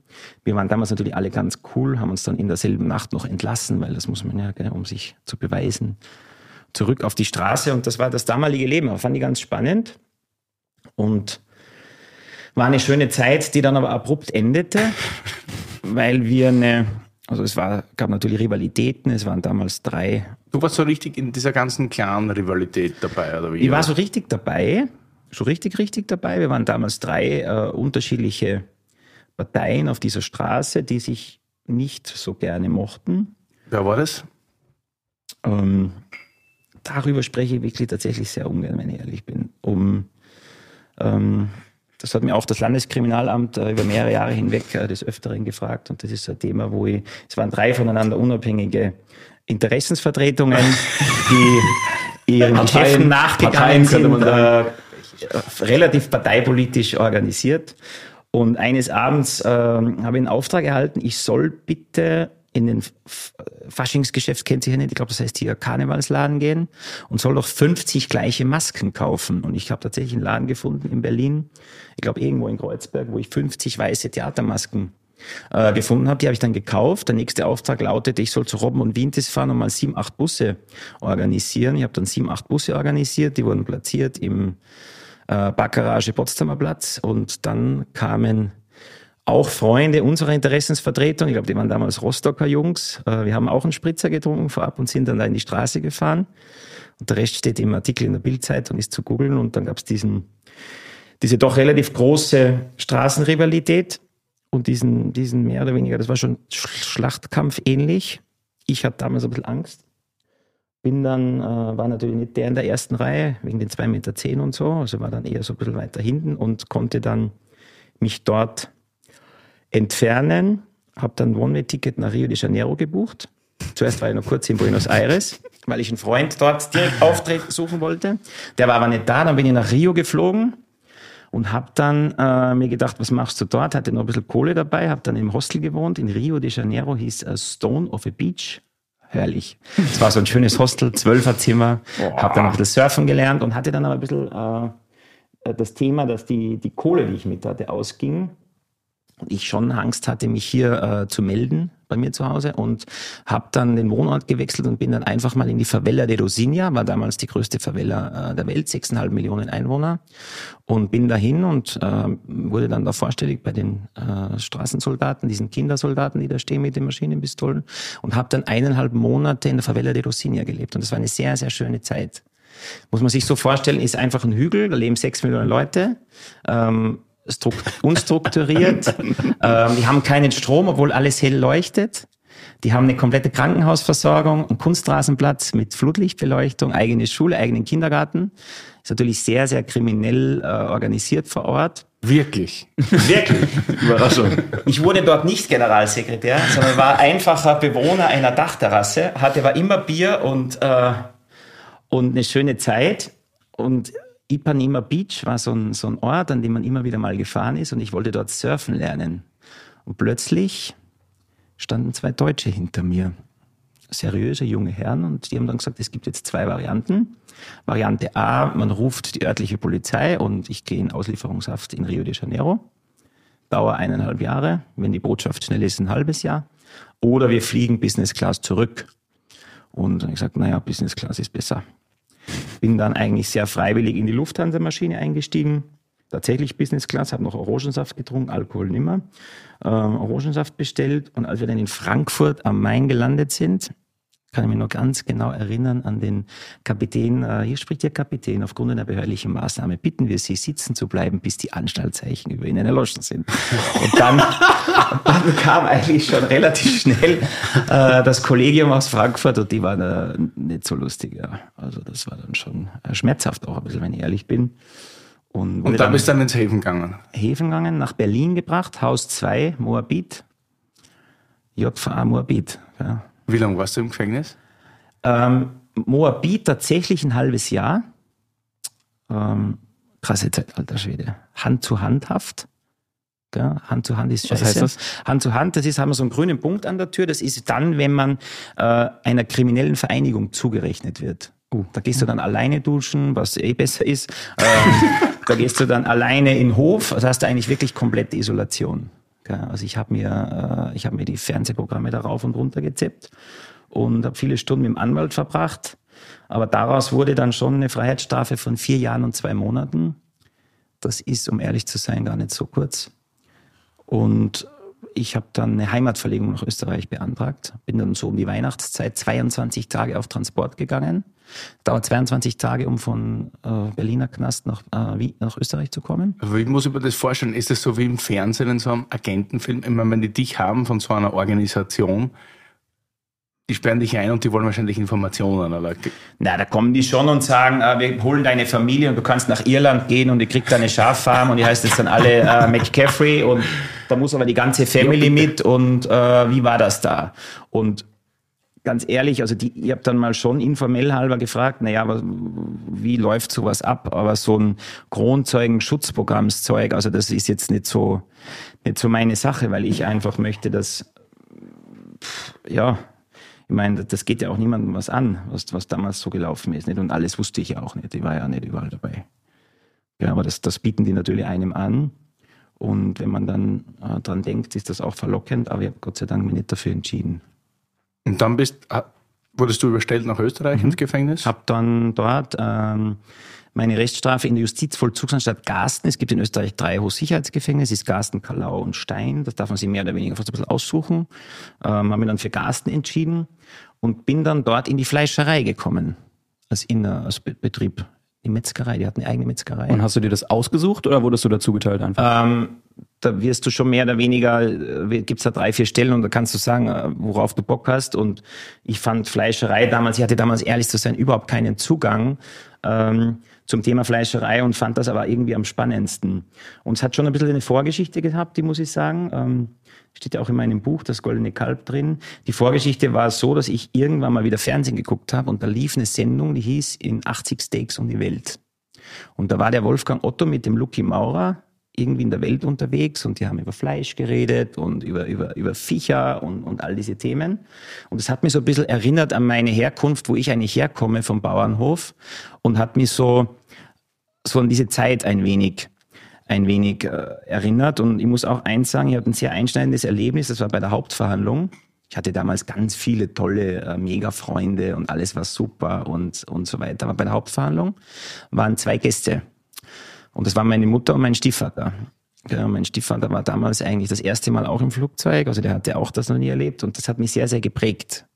Wir waren damals natürlich alle ganz cool, haben uns dann in derselben Nacht noch entlassen, weil das muss man ja, um sich zu beweisen, zurück auf die Straße. Und das war das damalige Leben. Das fand ich ganz spannend. Und war eine schöne Zeit, die dann aber abrupt endete, weil wir eine, also es war, gab natürlich Rivalitäten, es waren damals drei Du warst so richtig in dieser ganzen kleinen Rivalität dabei, oder wie? Ich war so richtig dabei, so richtig, richtig dabei. Wir waren damals drei äh, unterschiedliche Parteien auf dieser Straße, die sich nicht so gerne mochten. Wer war das? Ähm, darüber spreche ich wirklich tatsächlich sehr ungern, wenn ich ehrlich bin. Um, ähm, das hat mir auch das Landeskriminalamt äh, über mehrere Jahre hinweg äh, des Öfteren gefragt. Und das ist ein Thema, wo ich, es waren drei voneinander unabhängige Interessensvertretungen, die ihren Parteien- Geschäften nachgegangen Parteien sind, äh, relativ parteipolitisch organisiert. Und eines Abends äh, habe ich einen Auftrag erhalten, ich soll bitte in den Faschingsgeschäft, kennt sich ja nicht, ich glaube, das heißt hier Karnevalsladen gehen und soll doch 50 gleiche Masken kaufen. Und ich habe tatsächlich einen Laden gefunden in Berlin, ich glaube irgendwo in Kreuzberg, wo ich 50 weiße Theatermasken äh, gefunden habe. Die habe ich dann gekauft. Der nächste Auftrag lautete, ich soll zu Robben und Wintis fahren und mal sieben, acht Busse organisieren. Ich habe dann sieben, acht Busse organisiert, die wurden platziert im äh, Backgarage Potsdamer Platz und dann kamen auch Freunde unserer Interessensvertretung, ich glaube, die waren damals Rostocker Jungs. Äh, Wir haben auch einen Spritzer getrunken vorab und sind dann da in die Straße gefahren. Und der Rest steht im Artikel in der Bildzeitung, ist zu googeln. Und dann gab es diesen, diese doch relativ große Straßenrivalität und diesen, diesen mehr oder weniger, das war schon Sch- Schlachtkampf ähnlich. Ich hatte damals ein bisschen Angst. Bin dann, äh, war natürlich nicht der in der ersten Reihe, wegen den 2,10 Meter zehn und so, also war dann eher so ein bisschen weiter hinten und konnte dann mich dort entfernen, habe dann One-Way-Ticket nach Rio de Janeiro gebucht. Zuerst war ich noch kurz in Buenos Aires, weil ich einen Freund dort direkt Auftritt suchen wollte. Der war aber nicht da, dann bin ich nach Rio geflogen und habe dann äh, mir gedacht, was machst du dort? Hatte noch ein bisschen Kohle dabei, habe dann im Hostel gewohnt. In Rio de Janeiro hieß äh, Stone of a Beach. Herrlich. Es war so ein schönes Hostel, Zwölferzimmer. Habe dann noch ein bisschen surfen gelernt und hatte dann aber ein bisschen äh, das Thema, dass die, die Kohle, die ich mit hatte, ausging. Und ich schon Angst hatte, mich hier äh, zu melden bei mir zu Hause und habe dann den Wohnort gewechselt und bin dann einfach mal in die Favela de Rosinha, war damals die größte Favela äh, der Welt, 6,5 Millionen Einwohner und bin dahin und äh, wurde dann da vorstellig bei den äh, Straßensoldaten, diesen Kindersoldaten, die da stehen mit den Maschinenpistolen und habe dann eineinhalb Monate in der Favela de Rosinha gelebt und das war eine sehr, sehr schöne Zeit. Muss man sich so vorstellen, ist einfach ein Hügel, da leben sechs Millionen Leute. Ähm, unstrukturiert. ähm, die haben keinen Strom, obwohl alles hell leuchtet. Die haben eine komplette Krankenhausversorgung, einen Kunstrasenplatz mit Flutlichtbeleuchtung, eigene Schule, eigenen Kindergarten. Ist natürlich sehr, sehr kriminell äh, organisiert vor Ort. Wirklich. Wirklich. Überraschung. Ich wurde dort nicht Generalsekretär, sondern war einfacher Bewohner einer Dachterrasse, hatte aber immer Bier und, äh, und eine schöne Zeit. Und Ipanema Beach war so ein, so ein Ort, an dem man immer wieder mal gefahren ist und ich wollte dort surfen lernen. Und plötzlich standen zwei Deutsche hinter mir. Seriöse junge Herren und die haben dann gesagt, es gibt jetzt zwei Varianten. Variante A, man ruft die örtliche Polizei und ich gehe in Auslieferungshaft in Rio de Janeiro. Dauer eineinhalb Jahre. Wenn die Botschaft schnell ist, ein halbes Jahr. Oder wir fliegen Business Class zurück. Und dann habe ich gesagt, naja, Business Class ist besser. Bin dann eigentlich sehr freiwillig in die Lufthansa-Maschine eingestiegen. Tatsächlich Business Class, habe noch Orangensaft getrunken, Alkohol nimmer. Ähm, Orangensaft bestellt. Und als wir dann in Frankfurt am Main gelandet sind, kann ich mich noch ganz genau erinnern an den Kapitän. Äh, hier spricht der Kapitän. Aufgrund einer behördlichen Maßnahme bitten wir Sie, sitzen zu bleiben, bis die Anstaltzeichen über Ihnen erloschen sind. Und dann, dann kam eigentlich schon relativ schnell äh, das Kollegium aus Frankfurt und die waren äh, nicht so lustig. Ja. Also das war dann schon äh, schmerzhaft auch ein bisschen, wenn ich ehrlich bin. Und, Und da bist du dann ins Häfen gegangen. Häfen gegangen, nach Berlin gebracht, Haus 2, Moabit, JVA Moabit. Ja. Wie lange warst du im Gefängnis? Ähm, Moabit tatsächlich ein halbes Jahr. Ähm, krasse Zeit, alter Schwede. Hand zu Hand Haft. Gell? Hand zu Hand ist Was scheiße. heißt Hand zu Hand, das ist, haben wir so einen grünen Punkt an der Tür. Das ist dann, wenn man äh, einer kriminellen Vereinigung zugerechnet wird. Da gehst du dann alleine duschen, was eh besser ist. Ähm, da gehst du dann alleine in den Hof. Also hast du eigentlich wirklich komplette Isolation. Also ich habe mir, äh, ich habe mir die Fernsehprogramme da rauf und runter gezippt und habe viele Stunden mit dem Anwalt verbracht. Aber daraus wurde dann schon eine Freiheitsstrafe von vier Jahren und zwei Monaten. Das ist, um ehrlich zu sein, gar nicht so kurz. Und ich habe dann eine Heimatverlegung nach Österreich beantragt. Bin dann so um die Weihnachtszeit 22 Tage auf Transport gegangen. Dauert 22 Tage, um von äh, Berliner Knast nach, äh, Wien, nach Österreich zu kommen. Aber Wie muss ich mir das vorstellen? Ist das so wie im Fernsehen in so einem Agentenfilm? Ich meine, wenn die dich haben von so einer Organisation, die sperren dich ein und die wollen wahrscheinlich Informationen. Oder? Na, da kommen die schon und sagen, äh, wir holen deine Familie und du kannst nach Irland gehen und ihr kriegt da eine Schaffarm und die heißt jetzt dann alle äh, McCaffrey und da muss aber die ganze Family mit und äh, wie war das da? Und ganz ehrlich, also die, ich habe dann mal schon informell halber gefragt, naja, wie läuft sowas ab? Aber so ein Kronzeugen-Schutzprogrammszeug, also das ist jetzt nicht so, nicht so meine Sache, weil ich einfach möchte, dass, pff, ja, ich meine, das geht ja auch niemandem was an, was, was damals so gelaufen ist. Nicht? Und alles wusste ich ja auch nicht. Ich war ja nicht überall dabei. Ja, aber das, das bieten die natürlich einem an. Und wenn man dann äh, dran denkt, ist das auch verlockend. Aber ich habe Gott sei Dank mich nicht dafür entschieden. Und dann bist, wurdest du überstellt nach Österreich ins Gefängnis? Habe dann dort ähm, meine Rechtsstrafe in der Justizvollzugsanstalt Garsten. Es gibt in Österreich drei Hochsicherheitsgefängnisse, ist Garsten, Kalau und Stein. Das darf man sich mehr oder weniger fast ein bisschen aussuchen. Ähm, habe mich dann für Garsten entschieden und bin dann dort in die Fleischerei gekommen. Als Inner, Die Metzgerei, die hatten eine eigene Metzgerei. Und hast du dir das ausgesucht oder wurdest du dazu geteilt einfach? Ähm, da wirst du schon mehr oder weniger, äh, gibt's da drei, vier Stellen und da kannst du sagen, äh, worauf du Bock hast. Und ich fand Fleischerei damals, ich hatte damals ehrlich zu sein, überhaupt keinen Zugang ähm, zum Thema Fleischerei und fand das aber irgendwie am spannendsten. Und es hat schon ein bisschen eine Vorgeschichte gehabt, die muss ich sagen. Ähm, steht ja auch in meinem Buch, das Goldene Kalb drin. Die Vorgeschichte war so, dass ich irgendwann mal wieder Fernsehen geguckt habe und da lief eine Sendung, die hieß in 80 Steaks um die Welt. Und da war der Wolfgang Otto mit dem Lucky Maurer irgendwie in der Welt unterwegs und die haben über Fleisch geredet und über, über, über Viecher und, und all diese Themen. Und es hat mich so ein bisschen erinnert an meine Herkunft, wo ich eigentlich herkomme vom Bauernhof und hat mich so, so an diese Zeit ein wenig ein wenig äh, erinnert. Und ich muss auch eins sagen, ich habe ein sehr einschneidendes Erlebnis, das war bei der Hauptverhandlung. Ich hatte damals ganz viele tolle äh, Mega-Freunde und alles war super und, und so weiter. Aber bei der Hauptverhandlung waren zwei Gäste. Und das waren meine Mutter und mein Stiefvater. Ja, mein Stiefvater war damals eigentlich das erste Mal auch im Flugzeug, also der hatte auch das noch nie erlebt und das hat mich sehr, sehr geprägt,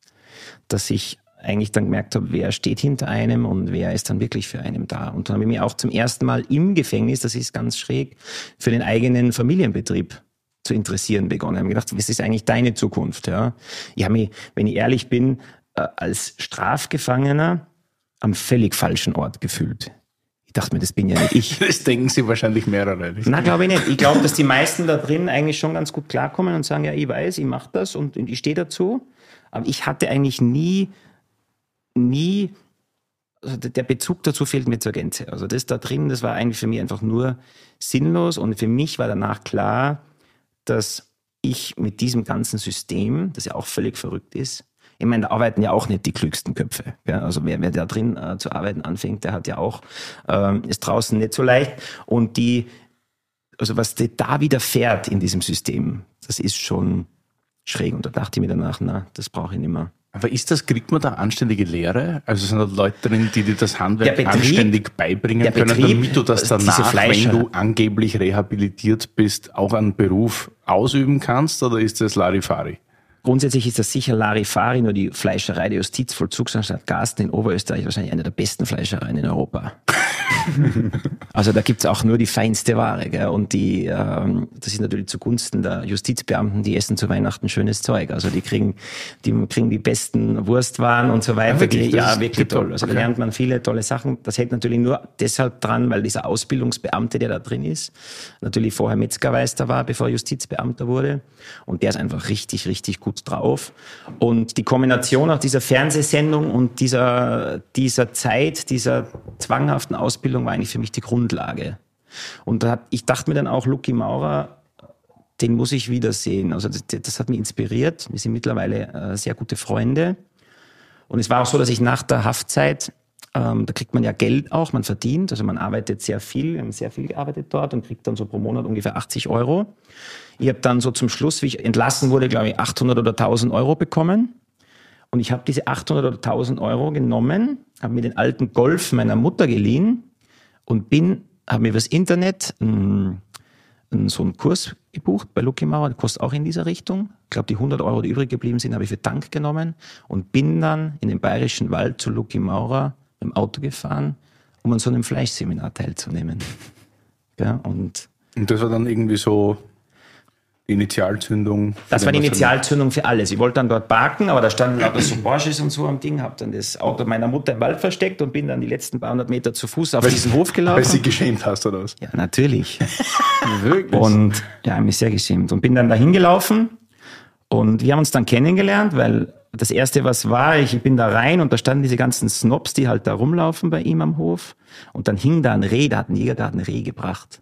dass ich eigentlich dann gemerkt habe, wer steht hinter einem und wer ist dann wirklich für einen da. Und dann habe ich mich auch zum ersten Mal im Gefängnis, das ist ganz schräg, für den eigenen Familienbetrieb zu interessieren begonnen. Ich habe gedacht, was ist eigentlich deine Zukunft? Ja? Ich habe mich, wenn ich ehrlich bin, äh, als Strafgefangener am völlig falschen Ort gefühlt. Ich dachte mir, das bin ja nicht ich. Das denken sie wahrscheinlich mehrere. Nicht? Na, glaube ich nicht. Ich glaube, dass die meisten da drin eigentlich schon ganz gut klarkommen und sagen, ja, ich weiß, ich mache das und ich stehe dazu. Aber ich hatte eigentlich nie, nie, also der Bezug dazu fehlt mir zur Gänze. Also das da drin, das war eigentlich für mich einfach nur sinnlos und für mich war danach klar, dass ich mit diesem ganzen System, das ja auch völlig verrückt ist, ich meine, da arbeiten ja auch nicht die klügsten Köpfe. Ja? Also wer, wer da drin äh, zu arbeiten anfängt, der hat ja auch, ähm, ist draußen nicht so leicht. Und die, also was da widerfährt in diesem System, das ist schon schräg. Und da dachte ich mir danach, na, das brauche ich nicht mehr. Aber ist das, kriegt man da anständige Lehre? Also sind da Leute drin, die dir das Handwerk Betrieb- anständig beibringen können, Betrieb, damit du das diese danach, wenn du angeblich rehabilitiert bist, auch einen Beruf ausüben kannst? Oder ist das Larifari? Grundsätzlich ist das sicher Larifari, nur die Fleischerei der Justizvollzugsanstalt Garsten in Oberösterreich wahrscheinlich eine der besten Fleischereien in Europa. also da gibt's auch nur die feinste Ware. Gell? Und die, ähm, das ist natürlich zugunsten der Justizbeamten, die essen zu Weihnachten schönes Zeug. Also die kriegen die, kriegen die besten Wurstwaren und so weiter. wirklich? Das Ja, wirklich toll. Also Okay. da lernt man viele tolle Sachen. Das hält natürlich nur deshalb dran, weil dieser Ausbildungsbeamte, der da drin ist, natürlich vorher Metzgermeister war, bevor er Justizbeamter wurde. Und der ist einfach richtig, richtig gut drauf. Und die Kombination auch dieser Fernsehsendung und dieser, dieser Zeit, dieser zwanghaften Ausbildung war eigentlich für mich die Grundlage. Und da hat, ich dachte mir dann auch, Lucky Maurer, den muss ich wiedersehen. Also das, das hat mich inspiriert. Wir sind mittlerweile äh, sehr gute Freunde. Und es war auch so, dass ich nach der Haftzeit, ähm, da kriegt man ja Geld auch, man verdient, also man arbeitet sehr viel, wir haben sehr viel gearbeitet dort und kriegt dann so pro Monat ungefähr 80 Euro. Ich habe dann so zum Schluss, wie ich entlassen wurde, glaube ich, 800 oder 1000 Euro bekommen. Und ich habe diese 800 oder 1000 Euro genommen, habe mir den alten Golf meiner Mutter geliehen und bin, habe mir übers Internet einen, einen, so einen Kurs gebucht bei Lucky Mauer, kostet auch in dieser Richtung. Ich glaube, die 100 Euro, die übrig geblieben sind, habe ich für Dank genommen und bin dann in den bayerischen Wald zu Lucky Maurer mit dem Auto gefahren, um an so einem Fleischseminar teilzunehmen. Ja, und Und das war dann irgendwie so Initialzündung. das war die Initialzündung für alles. Ich wollte dann dort parken, aber da standen lauter so Porsches und so am Ding, habe dann das Auto meiner Mutter im Wald versteckt und bin dann die letzten paar hundert Meter zu Fuß auf diesen Hof Weil sie gelaufen. geschämt hast, oder was? Ja, natürlich. Wirklich? Und ja, mich sehr geschämt und bin dann dahin gelaufen und wir haben uns dann kennengelernt, weil das erste, was war, ich bin da rein und da standen diese ganzen Snobs, die halt da rumlaufen bei ihm am Hof und dann hing da ein Reh, da hat ein Jäger da hat ein Reh gebracht.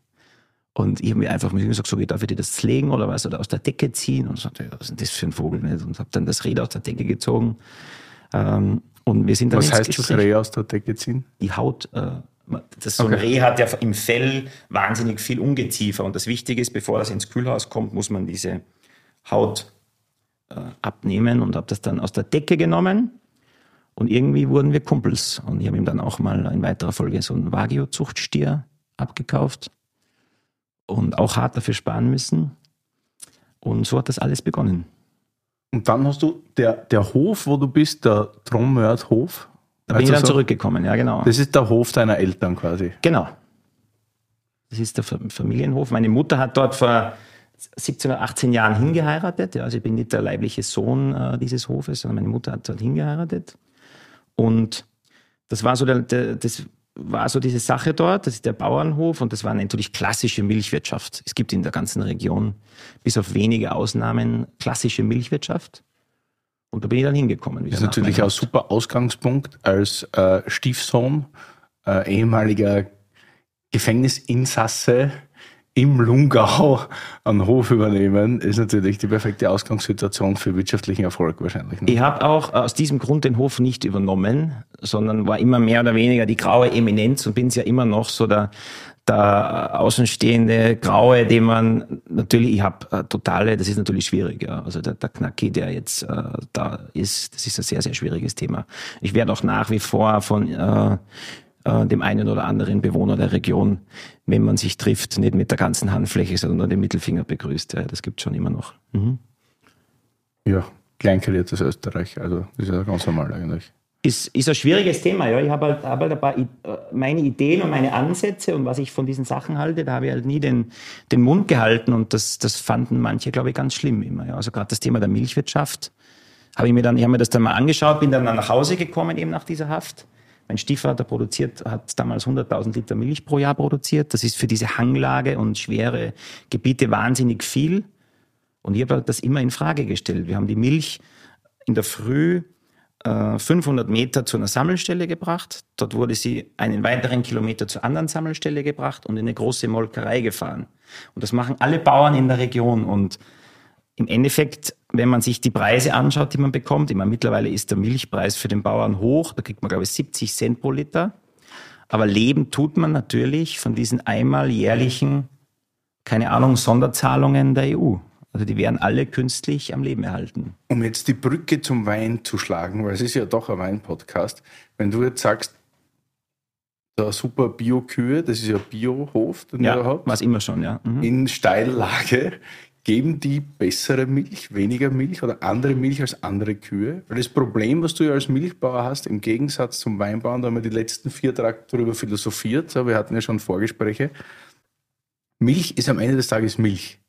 Und ich habe mir einfach mit ihm gesagt, so, darf ich dir das legen oder was, oder aus der Decke ziehen? Und ich sagte, was ist denn das für ein Vogel? Nicht? Und habe dann das Reh aus der Decke gezogen. Ähm, und wir sind dann was heißt das Gespräch Reh aus der Decke ziehen? die Haut, äh, das so ein Reh hat ja im Fell wahnsinnig viel Ungeziefer. Und das Wichtige ist, bevor das ins Kühlhaus kommt, muss man diese Haut äh, abnehmen und habe das dann aus der Decke genommen. Und irgendwie wurden wir Kumpels. Und ich habe ihm dann auch mal in weiterer Folge so einen Wagyu-Zuchtstier abgekauft und auch hart dafür sparen müssen. Und so hat das alles begonnen. Und dann hast du, der, der Hof, wo du bist, der Trommördhof. Da bin ich dann so, zurückgekommen, ja genau. Das ist der Hof deiner Eltern quasi. Genau. Das ist der Fa- Familienhof. Meine Mutter hat dort vor 17 oder 18 Jahren hingeheiratet. Ja, also ich bin nicht der leibliche Sohn äh, dieses Hofes, sondern meine Mutter hat dort hingeheiratet. Und das war so, der, der, das war so diese Sache dort. Das ist der Bauernhof und das war natürlich klassische Milchwirtschaft. Es gibt in der ganzen Region, bis auf wenige Ausnahmen, klassische Milchwirtschaft. Und da bin ich dann hingekommen. Das ist natürlich auch ein super Ausgangspunkt als äh, Stiefsohn, äh, ehemaliger Gefängnisinsasse im Lungau einen Hof übernehmen, ist natürlich die perfekte Ausgangssituation für wirtschaftlichen Erfolg wahrscheinlich. Ne? Ich habe auch aus diesem Grund den Hof nicht übernommen, sondern war immer mehr oder weniger die graue Eminenz und bin es ja immer noch so der, der außenstehende Graue, den man natürlich, ich habe äh, totale, das ist natürlich schwierig, ja. Also der, der Knacki, der jetzt äh, da ist, das ist ein sehr, sehr schwieriges Thema. Ich werde auch nach wie vor von äh, äh, dem einen oder anderen Bewohner der Region, wenn man sich trifft, nicht mit der ganzen Handfläche, sondern nur den Mittelfinger begrüßt. Ja. Das gibt schon immer noch. Mhm. Ja, kleinkariertes Österreich, also das ist ja ganz normal eigentlich. ist, ist ein schwieriges Thema. Ja. Ich habe halt, hab halt ein paar I äh, meine Ideen und meine Ansätze und was ich von diesen Sachen halte, da habe ich halt nie den, den Mund gehalten und das, das fanden manche, glaube ich, ganz schlimm immer. Ja. Also gerade das Thema der Milchwirtschaft habe ich mir dann, ich habe mir das dann mal angeschaut, bin dann nach Hause gekommen eben nach dieser Haft. Mein Stiefvater produziert, hat damals 100.000 Liter Milch pro Jahr produziert. Das ist für diese Hanglage und schwere Gebiete wahnsinnig viel. Und ich habe halt das immer in Frage gestellt. Wir haben die Milch in der Früh 500 äh, Meter zu einer Sammelstelle gebracht. Dort wurde sie einen weiteren Kilometer zur anderen Sammelstelle gebracht und in eine große Molkerei gefahren. Und das machen alle Bauern in der Region. Und im Endeffekt, wenn man sich die Preise anschaut, die man bekommt, ich meine, mittlerweile ist der Milchpreis für den Bauern hoch, da kriegt man, glaube ich, 70 Cent pro Liter. Aber leben tut man natürlich von diesen einmal jährlichen, keine Ahnung, Sonderzahlungen der EU. Also die werden alle künstlich am Leben erhalten. Um jetzt die Brücke zum Wein zu schlagen, weil es ist ja doch ein Wein-Podcast, wenn du jetzt sagst, der super Bio-Kühe, das ist ja Biohof, den ja, ihr habt. war immer schon, ja. Mhm. In Steillage, geben die bessere Milch, weniger Milch oder andere Milch als andere Kühe? Weil das Problem, was du ja als Milchbauer hast, im Gegensatz zum Weinbauern, da haben wir die letzten vier Tage darüber philosophiert, wir hatten ja schon Vorgespräche, Milch ist am Ende des Tages Milch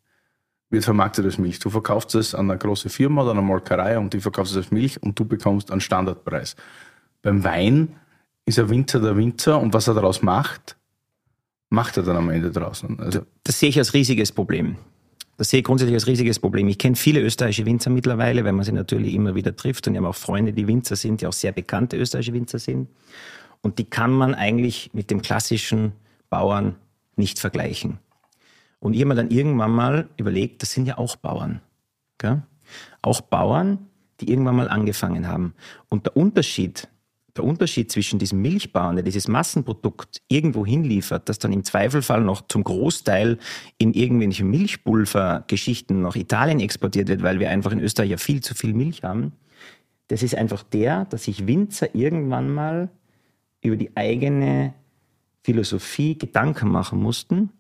wird vermarktet als Milch. Du verkaufst es an eine große Firma oder eine Molkerei und die verkaufst es als Milch und du bekommst einen Standardpreis. Beim Wein ist ein Winzer der Winzer und was er daraus macht, macht er dann am Ende draußen. Also das sehe ich als riesiges Problem. Das sehe ich grundsätzlich als riesiges Problem. Ich kenne viele österreichische Winzer mittlerweile, weil man sie natürlich immer wieder trifft und ich habe auch Freunde, die Winzer sind, die auch sehr bekannte österreichische Winzer sind. Und die kann man eigentlich mit dem klassischen Bauern nicht vergleichen. Und ich habe mir dann irgendwann mal überlegt, das sind ja auch Bauern. Gell? Auch Bauern, die irgendwann mal angefangen haben. Und der Unterschied, der Unterschied zwischen diesem Milchbauern, der dieses Massenprodukt irgendwo hinliefert, das dann im Zweifelfall noch zum Großteil in irgendwelche Milchpulvergeschichten nach Italien exportiert wird, weil wir einfach in Österreich ja viel zu viel Milch haben, das ist einfach der, dass sich Winzer irgendwann mal über die eigene Philosophie Gedanken machen mussten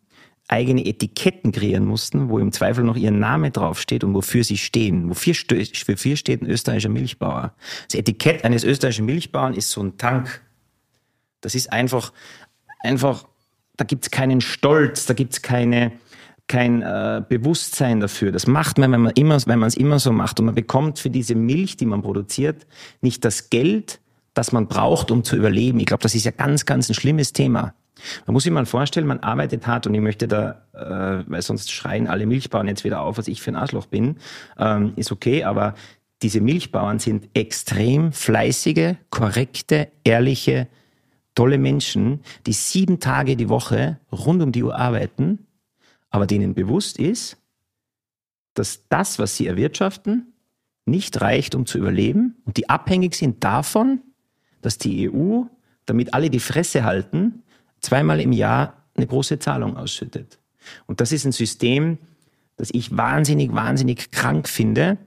eigene Etiketten kreieren mussten, wo im Zweifel noch ihr Name draufsteht und wofür sie stehen. Wofür, wofür steht ein österreichischer Milchbauer? Das Etikett eines österreichischen Milchbauern ist so ein Tank. Das ist einfach, einfach, da gibt's keinen Stolz, da gibt's keine, kein äh, Bewusstsein dafür. Das macht man, wenn man immer, wenn man es immer so macht. Und man bekommt für diese Milch, die man produziert, nicht das Geld, das man braucht, um zu überleben. Ich glaube, das ist ja ganz, ganz ein schlimmes Thema. Man muss sich mal vorstellen, man arbeitet hart und ich möchte da, äh, weil sonst schreien alle Milchbauern jetzt wieder auf, was ich für ein Arschloch bin, ähm, ist okay, aber diese Milchbauern sind extrem fleißige, korrekte, ehrliche, tolle Menschen, die sieben Tage die Woche rund um die Uhr arbeiten, aber denen bewusst ist, dass das, was sie erwirtschaften, nicht reicht, um zu überleben und die abhängig sind davon, dass die EU, damit alle die Fresse halten, zweimal im Jahr eine große Zahlung ausschüttet. Und das ist ein System, das ich wahnsinnig, wahnsinnig krank finde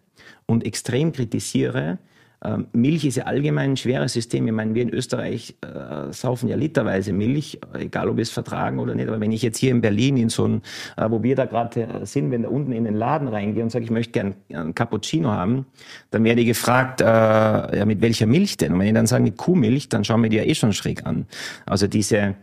und extrem kritisiere, ähm, Milch ist ja allgemein ein schweres System. Ich meine, wir in Österreich äh, saufen ja literweise Milch, egal ob wir es vertragen oder nicht. Aber wenn ich jetzt hier in Berlin in so ein, äh, wo wir da gerade äh, sind, wenn da unten in den Laden reingehe und sage, ich möchte gern einen Cappuccino haben, dann werde ich gefragt, äh, ja, mit welcher Milch denn? Und wenn ich dann sage, mit Kuhmilch, dann schauen wir die ja eh schon schräg an. Also diese,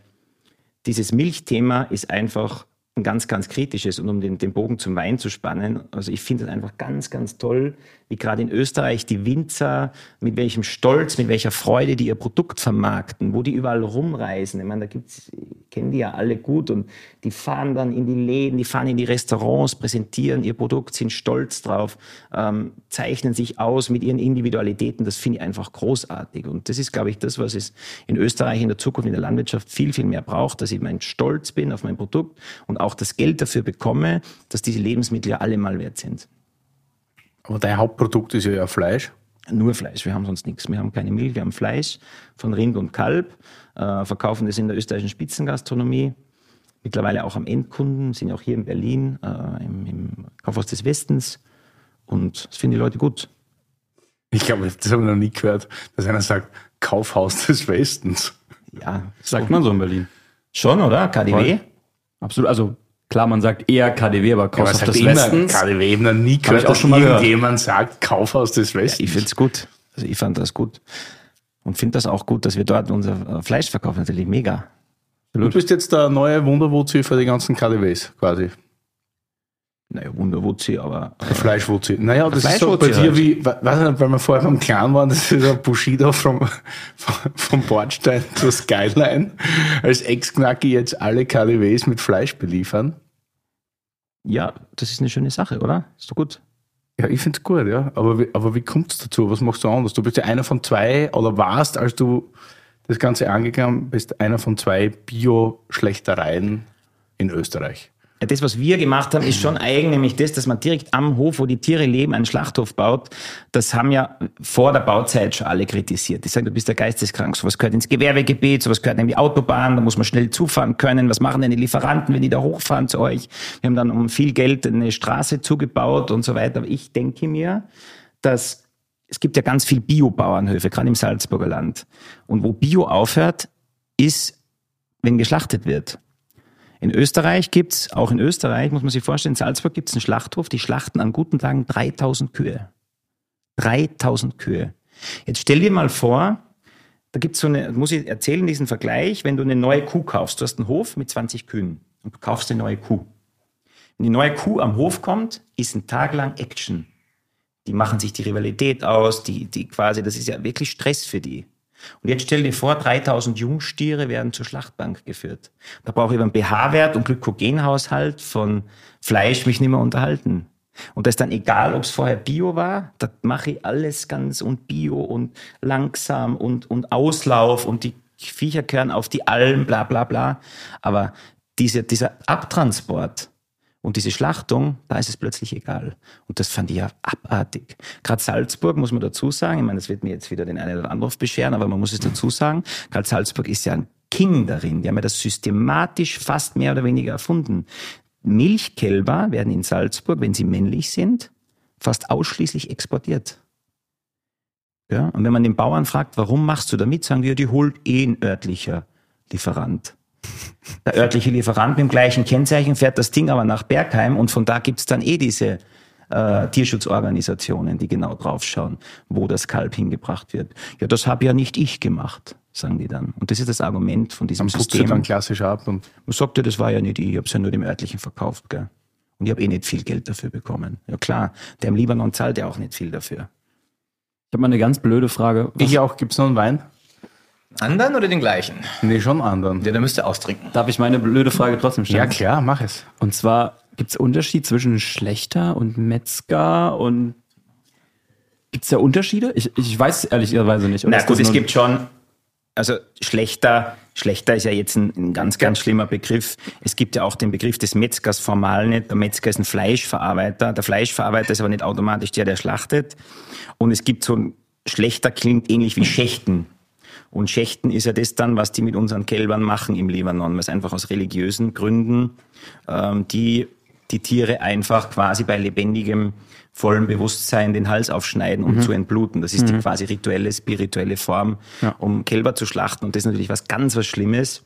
dieses Milchthema ist einfach ein ganz, ganz kritisches und um den, den Bogen zum Wein zu spannen. Also ich finde es einfach ganz, ganz toll, wie gerade in Österreich die Winzer, mit welchem Stolz, mit welcher Freude die ihr Produkt vermarkten, wo die überall rumreisen. Ich meine, da gibt's, kennen die ja alle gut und die fahren dann in die Läden, die fahren in die Restaurants, präsentieren ihr Produkt, sind stolz drauf, ähm, zeichnen sich aus mit ihren Individualitäten. Das finde ich einfach großartig. Und das ist, glaube ich, das, was es in Österreich in der Zukunft in der Landwirtschaft viel, viel mehr braucht, dass ich mein Stolz bin auf mein Produkt und auch das Geld dafür bekomme, dass diese Lebensmittel ja alle mal wert sind. Aber dein Hauptprodukt ist ja, Fleisch. Nur Fleisch, wir haben sonst nichts. Wir haben keine Milch, wir haben Fleisch von Rind und Kalb, äh, verkaufen das in der österreichischen Spitzengastronomie. Mittlerweile auch am Endkunden, sind auch hier in Berlin, äh, im, im Kaufhaus des Westens. Und das finden die Leute gut. Ich glaube, das habe ich noch nie gehört, dass einer sagt, Kaufhaus des Westens. Ja. Sagt man so in Berlin. Schon, oder? KDW? Voll. Absolut. Also Klar, man sagt eher KDW, aber Kaufhaus ja, des Westens. KDW eben noch nie gehört, auch schon mal irgendjemand sagt Kaufhaus des Westens. Ja, ich find's gut. Also ich fand das gut. Und finde das auch gut, dass wir dort unser äh, Fleisch verkaufen. Natürlich mega. Du bist jetzt der neue Wunderwurzel für die ganzen KDWs quasi. Naja, Wunderwurzel, aber Der Fleischwurzel. Naja, das ist so bei dir halt. wie, we- weiß nicht, weil wir vorher beim Clan waren, das ist ein Bushido vom, vom Bordstein zur Skyline. Als Ex-Knacki jetzt alle KDWs mit Fleisch beliefern. ja, das ist eine schöne Sache, oder? Ist doch gut. Ja, ich find's gut, ja. Aber wie, aber wie kommt's dazu? Was machst du anders? Du bist ja einer von zwei, oder warst, als du das Ganze angegangen bist, einer von zwei Bio-Schlechtereien in Österreich. Das, was wir gemacht haben, ist schon eigen, nämlich das, dass man direkt am Hof, wo die Tiere leben, einen Schlachthof baut. Das haben ja vor der Bauzeit schon alle kritisiert. Die sagen, du bist ja geisteskrank, sowas gehört ins Gewerbegebiet, sowas gehört in die Autobahn, da muss man schnell zufahren können. Was machen denn die Lieferanten, wenn die da hochfahren zu euch? Wir haben dann um viel Geld eine Straße zugebaut und so weiter. Aber ich denke mir, dass es gibt ja ganz viel Biobauernhöfe, gerade im Salzburger Land. Und wo Bio aufhört, ist, wenn geschlachtet wird. In Österreich gibt's auch in Österreich, muss man sich vorstellen, in Salzburg gibt's einen Schlachthof, die schlachten an guten Tagen 3000 Kühe. 3000 Kühe. Jetzt stell dir mal vor, da gibt's so eine, muss ich erzählen, diesen Vergleich, wenn du eine neue Kuh kaufst. Du hast einen Hof mit 20 Kühen und du kaufst eine neue Kuh. Wenn die neue Kuh am Hof kommt, ist ein Tag lang Action. Die machen sich die Rivalität aus, die, die quasi, das ist ja wirklich Stress für die. Und jetzt stell dir vor, 3000 Jungstiere werden zur Schlachtbank geführt. Da brauche ich über einen pH-Wert und Glykogenhaushalt von Fleisch mich nicht mehr unterhalten. Und das ist dann egal, ob es vorher Bio war, da mache ich alles ganz und Bio und langsam und, und Auslauf und die Viecher kehren auf die Alm, bla bla bla. Aber diese, dieser Abtransport, und diese Schlachtung, da ist es plötzlich egal. Und das fand ich ja abartig. Gerade Salzburg, muss man dazu sagen, ich meine, das wird mir jetzt wieder den einen oder anderen bescheren, aber man muss es dazu sagen, gerade Salzburg ist ja ein King darin. Die haben ja das systematisch fast mehr oder weniger erfunden. Milchkälber werden in Salzburg, wenn sie männlich sind, fast ausschließlich exportiert. Ja, und wenn man den Bauern fragt, warum machst du damit, sagen ja, die holt eh ein örtlicher Lieferant. Der örtliche Lieferant mit dem gleichen Kennzeichen fährt das Ding aber nach Bergheim und von da gibt's dann eh diese äh, Tierschutzorganisationen, die genau draufschauen, wo das Kalb hingebracht wird. Ja, das habe ja nicht ich gemacht, sagen die dann. Und das ist das Argument von diesem du System. dann klassisch ab und Man sagt ja, das war ja nicht ich, ich habe es ja nur dem örtlichen verkauft. Gell? Und ich habe eh nicht viel Geld dafür bekommen. Ja klar, der im Libanon zahlt ja auch nicht viel dafür. Ich habe mal eine ganz blöde Frage. Was, ich auch, gibt's noch einen Wein? Anderen oder den gleichen? Nee, schon anderen. Ja, der müsste austrinken. darf ich meine blöde Frage trotzdem stellen? Ja, klar, mach es. Und zwar gibt es Unterschied zwischen Schlechter und Metzger und gibt es da Unterschiede? Ich, ich weiß ehrlicherweise nicht. Oder Na gut, es gibt schon, also schlechter, schlechter ist ja jetzt ein, ein ganz, ganz schlimmer Begriff. Es gibt ja auch den Begriff des Metzgers formal nicht. Der Metzger ist ein Fleischverarbeiter. Der Fleischverarbeiter ist aber nicht automatisch der, der schlachtet. Und es gibt so ein, schlechter klingt ähnlich wie Schächten. Und Schächten ist ja das dann, was die mit unseren Kälbern machen im Libanon, weil es einfach aus religiösen Gründen ähm, die die Tiere einfach quasi bei lebendigem, vollem Bewusstsein den Hals aufschneiden, um zu entbluten. Das ist die quasi rituelle, spirituelle Form, um Kälber zu schlachten. Und das ist natürlich was ganz was Schlimmes,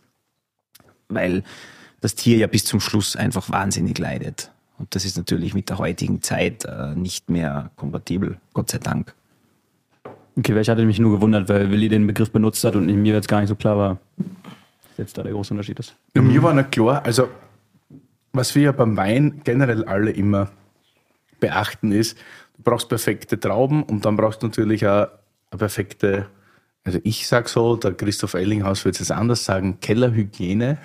weil das Tier ja bis zum Schluss einfach wahnsinnig leidet. Und das ist natürlich mit der heutigen Zeit äh, nicht mehr kompatibel, Gott sei Dank. Okay, weil ich hatte mich nur gewundert, weil Willi den Begriff benutzt hat und mir jetzt gar nicht so klar war, was jetzt da der große Unterschied ist. Ja, mir war nicht klar, also was wir ja beim Wein generell alle immer beachten ist, du brauchst perfekte Trauben und dann brauchst du natürlich auch eine perfekte, also ich sag so, der Christoph Ellinghaus wird es anders sagen, Kellerhygiene,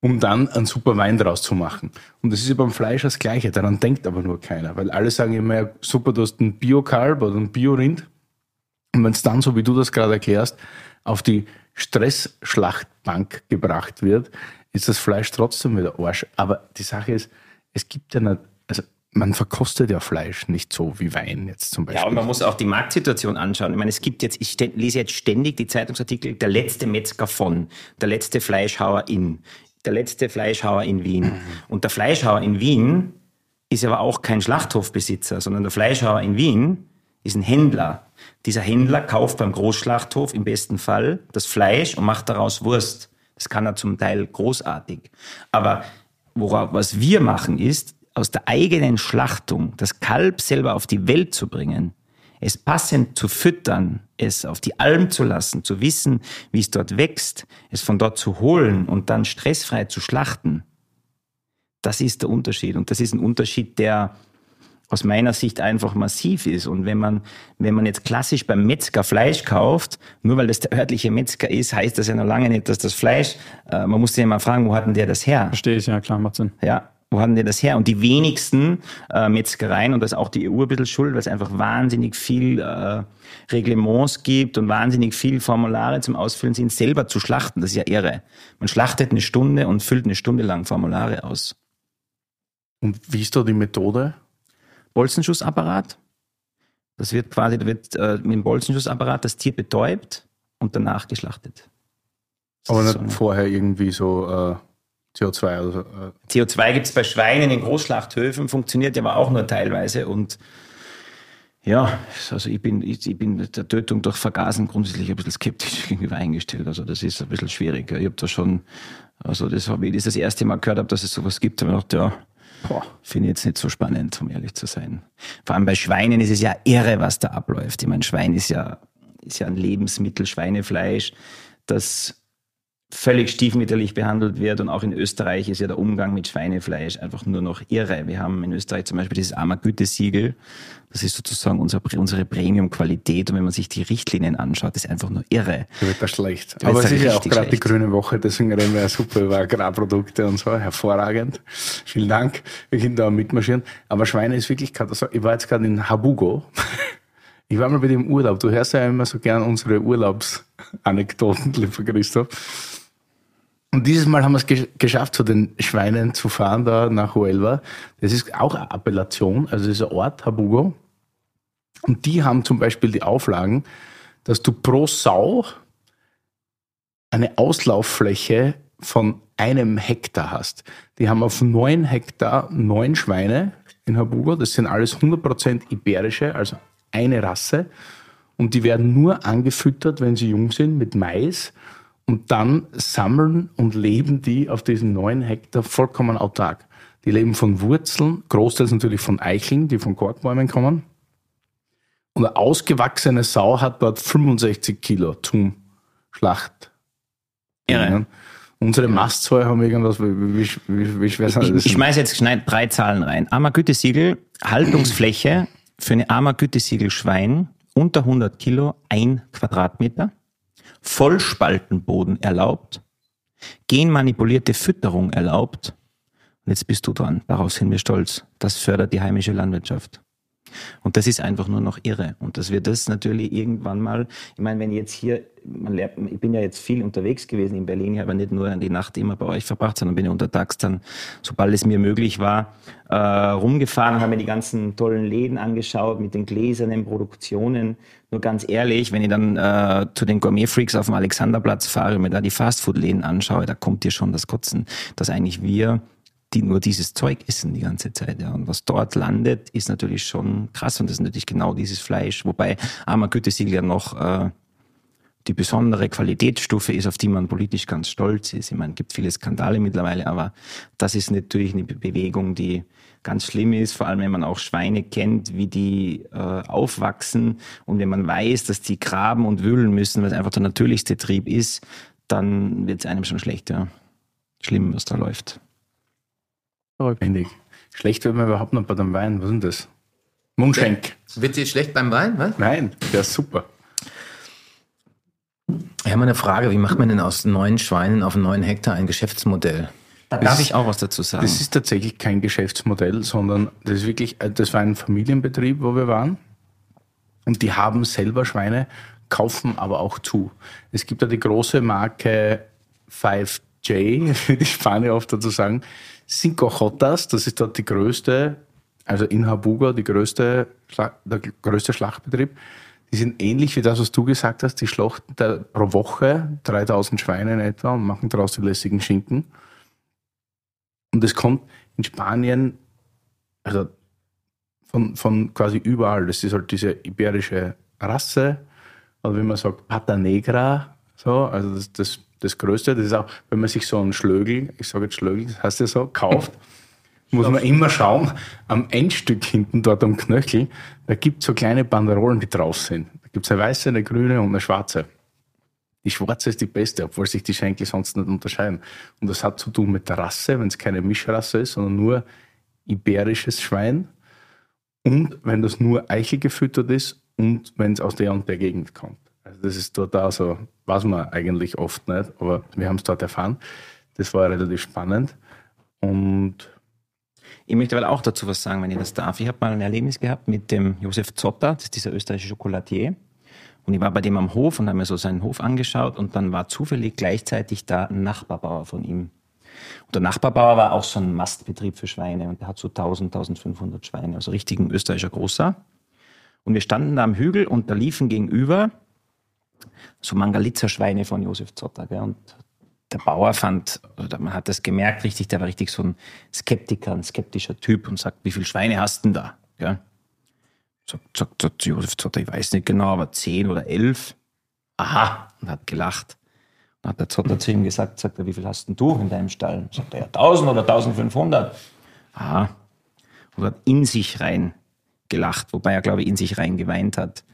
um dann einen super Wein draus zu machen. Und das ist ja beim Fleisch das Gleiche, daran denkt aber nur keiner, weil alle sagen immer, ja, super, du hast einen Bio-Kalb oder einen Bio-Rind und wenn es dann, so wie du das gerade erklärst, auf die Stressschlachtbank gebracht wird, ist das Fleisch trotzdem wieder Arsch. Aber die Sache ist, es gibt ja nicht, also man verkostet ja Fleisch nicht so wie Wein jetzt zum Beispiel. Ja, und man muss auch die Marktsituation anschauen. Ich meine, es gibt jetzt, ich lese jetzt ständig die Zeitungsartikel, der letzte Metzger von, der letzte Fleischhauer in, der letzte Fleischhauer in Wien. Und der Fleischhauer in Wien ist aber auch kein Schlachthofbesitzer, sondern der Fleischhauer in Wien ist ein Händler. Dieser Händler kauft beim Großschlachthof im besten Fall das Fleisch und macht daraus Wurst. Das kann er zum Teil großartig. Aber worauf, was wir machen ist, aus der eigenen Schlachtung das Kalb selber auf die Welt zu bringen, es passend zu füttern, es auf die Alm zu lassen, zu wissen, wie es dort wächst, es von dort zu holen und dann stressfrei zu schlachten, das ist der Unterschied. Und das ist ein Unterschied, der aus meiner Sicht einfach massiv ist. Und wenn man, wenn man jetzt klassisch beim Metzger Fleisch kauft, nur weil das der örtliche Metzger ist, heißt das ja noch lange nicht, dass das Fleisch, äh, man muss sich ja mal fragen, wo hat denn der das her? Verstehe ich, ja klar, macht Sinn. Ja, wo hatten die das her? Und die wenigsten äh, Metzgereien, und das ist auch die EU ein bisschen schuld, weil es einfach wahnsinnig viel äh, Reglements gibt und wahnsinnig viel Formulare zum Ausfüllen sind, selber zu schlachten. Das ist ja irre. Man schlachtet eine Stunde und füllt eine Stunde lang Formulare aus. Und wie ist da die Methode? Bolzenschussapparat. Das wird quasi, da wird äh, mit dem Bolzenschussapparat das Tier betäubt und danach geschlachtet. Das Aber nicht so vorher irgendwie so äh, CO2 oder so. Äh, CO2 gibt es bei Schweinen in Großschlachthöfen, funktioniert ja aber auch nur teilweise. Und ja, also ich bin, ich, ich bin der Tötung durch Vergasen grundsätzlich ein bisschen skeptisch gegenüber eingestellt. Also das ist ein bisschen schwierig. Ich habe da schon, also das habe ich das, das erste Mal gehört habe, dass es sowas gibt, habe ich gedacht, ja, finde ich jetzt nicht so spannend, um ehrlich zu sein. Vor allem bei Schweinen ist es ja irre, was da abläuft. Ich meine, Schwein ist ja, ist ja ein Lebensmittel, Schweinefleisch, das völlig stiefmütterlich behandelt wird. Und auch in Österreich ist ja der Umgang mit Schweinefleisch einfach nur noch irre. Wir haben in Österreich zum Beispiel dieses Armer Gütesiegel. Das ist sozusagen unser, unsere Premium-Qualität. Und wenn man sich die Richtlinien anschaut, ist einfach nur irre. da wird das schlecht. Da Aber es ist ja auch gerade die grüne Woche, deswegen reden wir ja super über Agrarprodukte und so. Hervorragend. Vielen Dank. Wir können da mitmarschieren. Aber Schweine ist wirklich Katastrophe. Ich war jetzt gerade in Habugo. Ich war mal bei im Urlaub. Du hörst ja immer so gern unsere Urlaubsanekdoten, lieber Christoph. Und dieses Mal haben wir es gesch- geschafft, zu den Schweinen zu fahren, da nach Huelva. Das ist auch eine Appellation, also ein Ort, Habugo. Und die haben zum Beispiel die Auflagen, dass du pro Sau eine Auslauffläche von einem Hektar hast. Die haben auf neun Hektar neun Schweine in Habugo. Das sind alles 100% iberische, also eine Rasse. Und die werden nur angefüttert, wenn sie jung sind, mit Mais. Und dann sammeln und leben die auf diesen neun Hektar vollkommen autark. Die leben von Wurzeln, großteils natürlich von Eicheln, die von Korkbäumen kommen. Und eine ausgewachsene Sau hat dort 65 Kilo zum Schlacht. Irre. Unsere Mastzahl haben irgendwas, wie, wie, wie, schwer sind Ich, das? ich schmeiße jetzt schnell drei Zahlen rein. Armer Gütesiegel, Haltungsfläche für eine Armer Gütesiegel Schwein unter 100 Kilo, ein Quadratmeter. Vollspaltenboden erlaubt. Genmanipulierte Fütterung erlaubt. Und jetzt bist du dran. Darauf sind wir stolz. Das fördert die heimische Landwirtschaft. Und das ist einfach nur noch irre. Und dass wir das natürlich irgendwann mal, ich meine, wenn jetzt hier, man lernt, ich bin ja jetzt viel unterwegs gewesen in Berlin, ich habe nicht nur die Nacht immer bei euch verbracht, sondern bin ja untertags dann, sobald es mir möglich war, äh, rumgefahren, habe mir die ganzen tollen Läden angeschaut mit den gläsernen Produktionen. Nur ganz ehrlich, wenn ich dann äh, zu den Gourmet-Freaks auf dem Alexanderplatz fahre und mir da die Fastfood-Läden anschaue, da kommt dir schon das Kotzen, dass eigentlich wir die nur dieses Zeug essen die ganze Zeit. Ja. Und was dort landet, ist natürlich schon krass. Und das ist natürlich genau dieses Fleisch. Wobei Armer Gütesiegel ja noch äh, die besondere Qualitätsstufe ist, auf die man politisch ganz stolz ist. Ich meine, es gibt viele Skandale mittlerweile, aber das ist natürlich eine Be- Bewegung, die ganz schlimm ist, vor allem wenn man auch Schweine kennt, wie die äh, aufwachsen und wenn man weiß, dass die graben und wühlen müssen, weil es einfach der natürlichste Trieb ist, dann wird es einem schon schlecht, ja. Schlimm, was da läuft. Lebendig. Schlecht wird man überhaupt noch bei dem Wein. Was ist denn das? Mundschenk. Wird dir schlecht beim Wein? Was? Nein, der ist super. Ich habe mal eine Frage. Wie macht man denn aus neun Schweinen auf neun Hektar ein Geschäftsmodell? Da darf ich auch was dazu sagen. Das ist tatsächlich kein Geschäftsmodell, sondern das ist wirklich, das war ein Familienbetrieb, wo wir waren. Und die haben selber Schweine, kaufen aber auch zu. Es gibt ja die große Marke 5J, wie die Spanier oft dazu sagen. Cinco Jotas, das ist dort die größte, also in Habuga, die größte, der größte Schlachtbetrieb. Die sind ähnlich wie das, was du gesagt hast. Die schlachten da pro Woche 3000 Schweine in etwa und machen daraus die lässigen Schinken. Und es kommt in Spanien, also von, von quasi überall. Das ist halt diese iberische Rasse, oder wie man sagt, Pata Negra, so, also das, das, das Größte. Das ist auch, wenn man sich so einen Schlögel, ich sage jetzt Schlögel, das heißt ja so, kauft, muss man immer schauen, am Endstück hinten, dort am Knöchel, da gibt es so kleine Banderolen, die drauf sind. Da gibt es eine weiße, eine grüne und eine schwarze. Die schwarze ist die beste, obwohl sich die Schenkel sonst nicht unterscheiden. Und das hat zu tun mit der Rasse, wenn es keine Mischrasse ist, sondern nur iberisches Schwein. Und wenn das nur Eichel gefüttert ist und wenn es aus der und der Gegend kommt. Also das ist dort auch so, weiß man eigentlich oft nicht, aber wir haben es dort erfahren. Das war relativ spannend. Und Ich möchte aber auch dazu was sagen, wenn ich das darf. Ich habe mal ein Erlebnis gehabt mit dem Josef Zotter, das ist dieser österreichische Schokolatier. Und ich war bei dem am Hof und habe mir so seinen Hof angeschaut und dann war zufällig gleichzeitig da ein Nachbarbauer von ihm. Und der Nachbarbauer war auch so ein Mastbetrieb für Schweine und der hat so 1000, 1500 Schweine, also richtig ein österreichischer Großer. Und wir standen da am Hügel und da liefen gegenüber so Mangalitzer-Schweine von Josef Zotter. Gell? Und der Bauer fand, oder man hat das gemerkt, richtig, der war richtig so ein Skeptiker, ein skeptischer Typ und sagt, wie viele Schweine hast du denn da? Gell? Sagt, sagt, sagt Josef Zotter, ich weiß nicht genau, aber zehn oder elf. Aha, und hat gelacht. Dann hat der Zotter zu ihm gesagt, sagt er, wie viel hast denn du in deinem Stall? Sagt er, ja, 1000 oder 1500. Aha. Und hat in sich rein gelacht, wobei er, glaube ich, in sich rein geweint hat.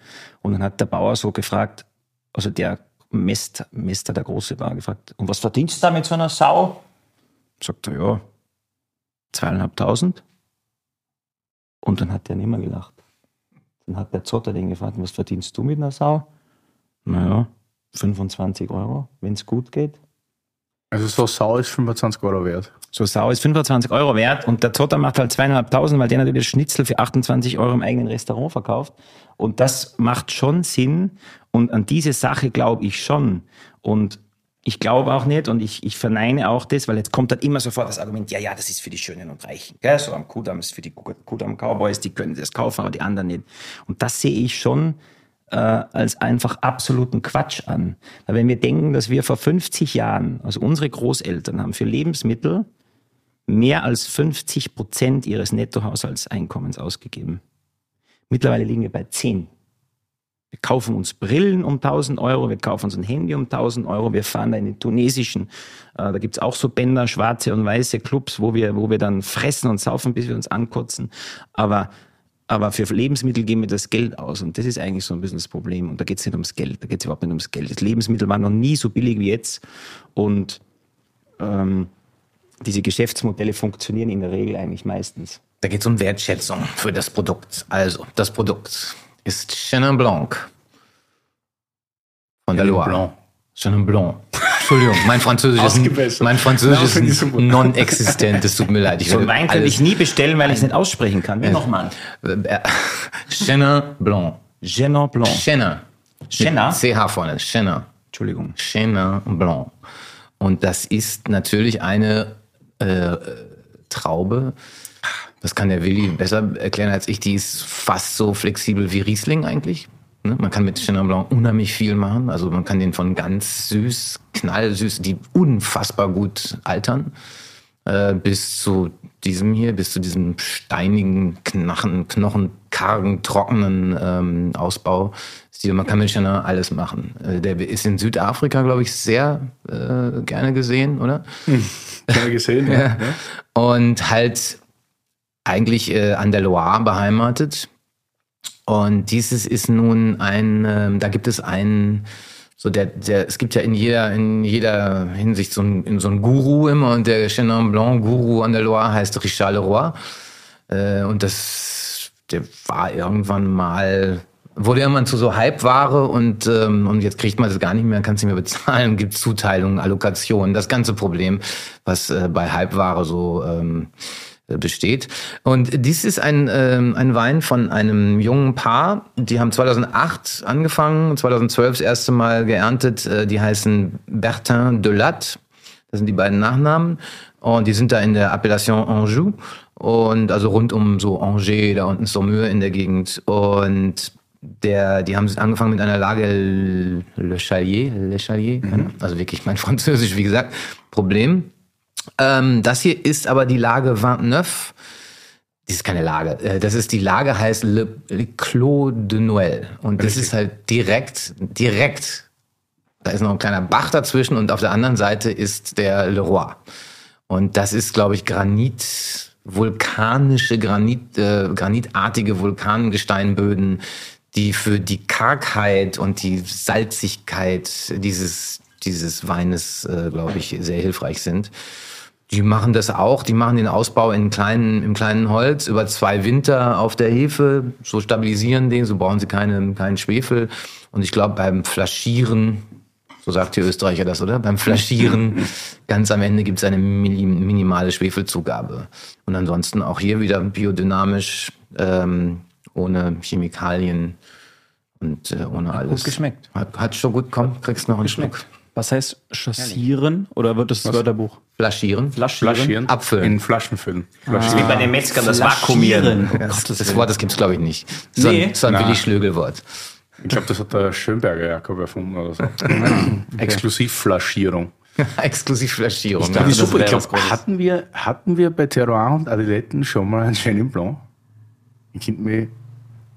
Und dann hat der Bauer so gefragt, also der Mester, Mester der Große war gefragt, und was verdienst du da mit so einer Sau? Sagt er, ja, zweieinhalbtausend. Und dann hat der nicht mehr gelacht. Dann hat der Zotter den gefragt, was verdienst du mit einer Sau? Naja, 25 Euro, wenn es gut geht. also so Sau ist 25 Euro wert. So Sau ist 25 Euro wert und der Zotter macht halt zweieinhalbtausend, weil der natürlich das Schnitzel für 28 Euro im eigenen Restaurant verkauft. Und das macht schon Sinn und an diese Sache glaube ich schon. Und ich glaube auch nicht und ich, ich verneine auch das, weil jetzt kommt dann immer sofort das Argument, ja, ja, das ist für die Schönen und Reichen. Gell? So am Kudamm ist für die Kudamm Cowboys, die können das kaufen, aber die anderen nicht. Und das sehe ich schon äh, als einfach absoluten Quatsch an. Weil wenn wir denken, dass wir vor 50 Jahren, also unsere Großeltern haben für Lebensmittel mehr als 50 Prozent ihres Nettohaushaltseinkommens ausgegeben. Mittlerweile liegen wir bei 10. Wir kaufen uns Brillen um 1000 Euro, wir kaufen uns ein Handy um 1000 Euro, wir fahren da in den tunesischen, äh, da gibt's auch so Bänder, schwarze und weiße Clubs, wo wir, wo wir dann fressen und saufen, bis wir uns ankotzen. Aber, aber für Lebensmittel geben wir das Geld aus und das ist eigentlich so ein bisschen das Problem. Und da geht's nicht ums Geld, da geht's überhaupt nicht ums Geld. Das Lebensmittel war noch nie so billig wie jetzt und ähm, diese Geschäftsmodelle funktionieren in der Regel eigentlich meistens. Da geht es um Wertschätzung für das Produkt. Also, das Produkt ist Chenin Blanc von der Loire. Blanc. Chenin Blanc. Entschuldigung, mein Französisch ist, mein Französisch Ja, ist non-existent. Es tut mir leid. Ich So Wein könnte ich nie bestellen, weil ich es nicht aussprechen kann. Wie nochmal? Äh, Chenin Blanc. Chenin Blanc. Chenin. Chenin? CH vorne. Chenin. Entschuldigung. Chenin Blanc. Und das ist natürlich eine äh, Traube. Das kann der Willi besser erklären als ich. Die ist fast so flexibel wie Riesling eigentlich. Ne? Man kann mit Chenin Blanc unheimlich viel machen. Also man kann den von ganz süß, knallsüß, die unfassbar gut altern, äh, bis zu diesem hier, bis zu diesem steinigen, knachen, knochenkargen, trockenen ähm, Ausbau. Man kann mit Chenin alles machen. Äh, der ist in Südafrika, glaube ich, sehr äh, gerne gesehen, oder? Gerne gesehen, ja. ja. Und halt eigentlich äh, an der Loire beheimatet. Und dieses ist nun ein, ähm, da gibt es einen, so der, der, es gibt ja in jeder, in jeder Hinsicht so ein, so ein Guru immer und der Chenin Blanc Guru an der Loire heißt Richard Leroy. Äh, und das, der war irgendwann mal, wurde irgendwann zu so Hypeware und, ähm, und jetzt kriegt man das gar nicht mehr, kann es nicht mehr bezahlen, gibt Zuteilungen, Allokationen, das ganze Problem, was äh, bei Hypeware so ähm, besteht. Und dies ist ein, ähm, ein Wein von einem jungen Paar. Die haben 2008 angefangen, 2012 das erste Mal geerntet. Äh, Die heißen Bertin de Latte. Das sind die beiden Nachnamen. Und die sind da in der Appellation Anjou. Und also rund um so Angers, da unten Saumur in der Gegend. Und der, die haben angefangen mit einer Lage Le Chalier, Le Chalier, also wirklich mein Französisch, wie gesagt, Problem. Ähm, das hier ist aber die Lage 29. Das ist keine Lage. Äh, Das ist die Lage heißt Le, Le Clos de Noël. Und das ist halt direkt, direkt. Da ist noch ein kleiner Bach dazwischen und auf der anderen Seite ist der Le Roi. Und das ist, glaube ich, Granit, vulkanische Granit, äh, granitartige Vulkangesteinböden, die für die Kargheit und die Salzigkeit dieses, dieses Weines, äh, glaube ich, sehr hilfreich sind. Die machen das auch. Die machen den Ausbau in kleinen, im kleinen Holz über zwei Winter auf der Hefe. So stabilisieren den, so brauchen sie keine, keinen Schwefel. Und ich glaube, beim Flaschieren, so sagt die Österreicher das, oder? Beim Flaschieren, ganz am Ende gibt es eine mini- minimale Schwefelzugabe. Und ansonsten auch hier wieder biodynamisch, ähm, ohne Chemikalien und äh, ohne alles. Gut geschmeckt. Hat, hat schon gut, komm, kriegst noch einen Schluck. Was heißt chassieren? Oder wird das Wörterbuch? Flaschieren. Flaschieren. Abfüllen. In Flaschen füllen. Wie bei den Metzgern das Flaschieren. Vakuumieren. Oh Das. Wort, das gibt's glaube ich nicht. So Nee. ein, so ein. Willi Schlögel-Wort. Ich glaube, das hat der Schönberger Jakob erfunden oder so. Exklusivflaschierung. Exklusivflaschierung. dachte, ja. Super, ich was glaube, hatten wir, hatten wir bei Terroir und Adiletten schon mal einen Chenin Blanc? Ich könnte mich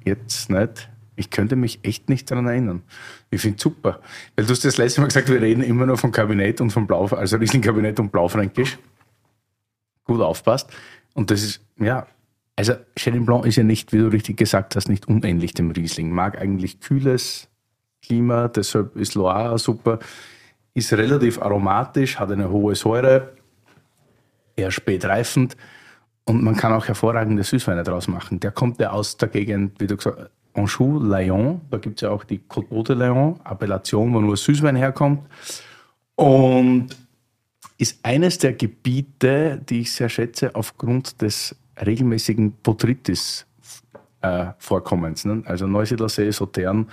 jetzt nicht, ich könnte mich echt nicht daran erinnern. Ich finde es super. Weil du hast das letzte Mal gesagt, wir reden immer nur vom Kabinett und vom Blau, also Riesling-Kabinett und Blaufränkisch. Gut aufpasst. Und das ist, ja, also Chenin Blanc ist ja nicht, wie du richtig gesagt hast, nicht unähnlich dem Riesling. Mag eigentlich kühles Klima, deshalb ist Loire super. Ist relativ aromatisch, hat eine hohe Säure, eher spät reifend und man kann auch hervorragende Süßweine draus machen. Der kommt ja aus der Gegend, wie du gesagt hast, Anjou, Lyon. Da gibt es ja auch die Côte de Lyon, Appellation, wo nur Süßwein herkommt. Und ist eines der Gebiete, die ich sehr schätze, aufgrund des regelmäßigen Botrytis-Vorkommens. ne? Also Neusiedlersee, Sautern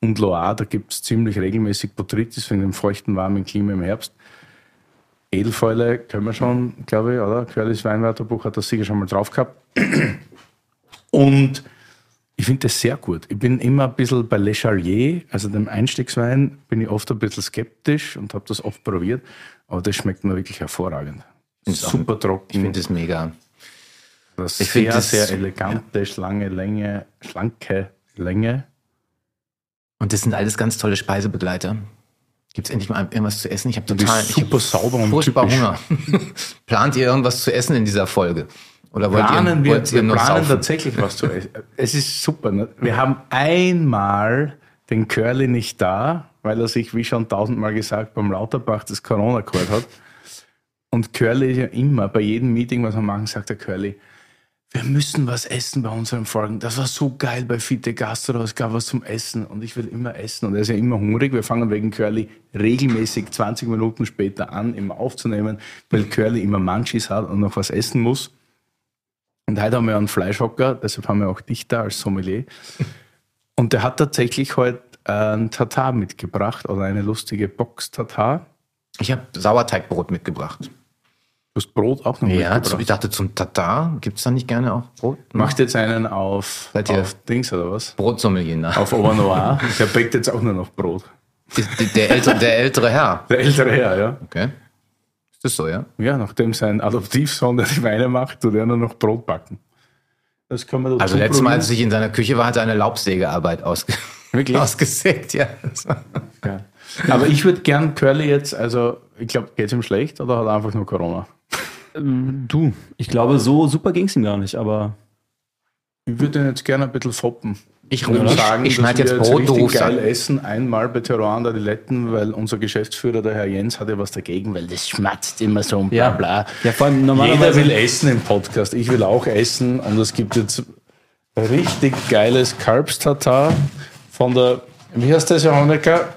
und Loire, da gibt es ziemlich regelmäßig Botrytis wegen dem feuchten, warmen Klima im Herbst. Edelfäule können wir schon, glaube ich, oder? Querlis Weinwörterbuch hat das sicher schon mal drauf gehabt. Und ich finde das sehr gut. Ich bin immer ein bisschen bei Le Charrier, also dem Einstiegswein, bin ich oft ein bisschen skeptisch und habe das oft probiert. Aber das schmeckt mir wirklich hervorragend. Super Ich trocken. finde es mega. das ich sehr, das- sehr elegante, schlange Länge, schlanke Länge. Und das sind alles ganz tolle Speisebegleiter. Gibt es endlich mal irgendwas zu essen? Ich habe total ist ich super hab sauber und furchtbar typisch. Hunger. Plant ihr irgendwas zu essen in dieser Folge? Oder wollt planen ihr, wir, wollt ihr wir planen saufen? tatsächlich was zu essen. Es ist super. Ne? Wir haben einmal den Curly nicht da, weil er sich, wie schon tausendmal gesagt, beim Lauterbach das Corona geholt hat. Und Curly ist ja immer, bei jedem Meeting, was wir machen, sagt der Curly, wir müssen was essen bei unseren Folgen. Das war so geil bei Fiete Gastro, es gab was zum Essen und ich will immer essen und er ist ja immer hungrig. Wir fangen wegen Curly regelmäßig 20 Minuten später an, immer aufzunehmen, weil Curly immer Munchies hat und noch was essen muss. Und heute haben wir einen Fleischhocker, deshalb haben wir auch dich da als Sommelier. Und der hat tatsächlich heute ein Tatar mitgebracht oder eine lustige Box Tatar. Ich habe Sauerteigbrot mitgebracht. Du hast Brot auch noch Ja, mitgebracht. ich dachte zum Tatar. Gibt es da nicht gerne auch Brot? Macht jetzt einen auf, Seid auf Dings oder was? Brotsommelier. Ne? Auf Obernoir. Der bäckt jetzt auch nur noch Brot. Der, der, ältere, der ältere Herr. Der ältere Herr, ja. Okay. Ist das so, ja? Ja, nachdem sein Adoptivsohn, der die Weine macht, tut er nur noch Brot backen. Das kann man Also letztes Mal, als ich in seiner Küche war, hat er eine Laubsägearbeit ausge Wirklich? ausgesägt. Ja. Ja. Aber ich würde gern Curly jetzt, also ich glaube, geht es ihm schlecht oder hat er einfach nur Corona? Du, ich glaube, so super ging es ihm gar nicht, aber Ich würde ihn jetzt gerne ein bisschen foppen. Ich, ich, sagen, ich schneide jetzt Brot, du richtig geil essen, einmal bei Terroir und Adiletten, weil unser Geschäftsführer, der Herr Jens, hat ja was dagegen, weil das schmatzt immer so und bla bla. ja vor allem Jeder normalerweise will essen im Podcast. Ich will auch essen und es gibt jetzt richtig geiles Carbs Tatar von der, wie heißt das, Herr Honecker?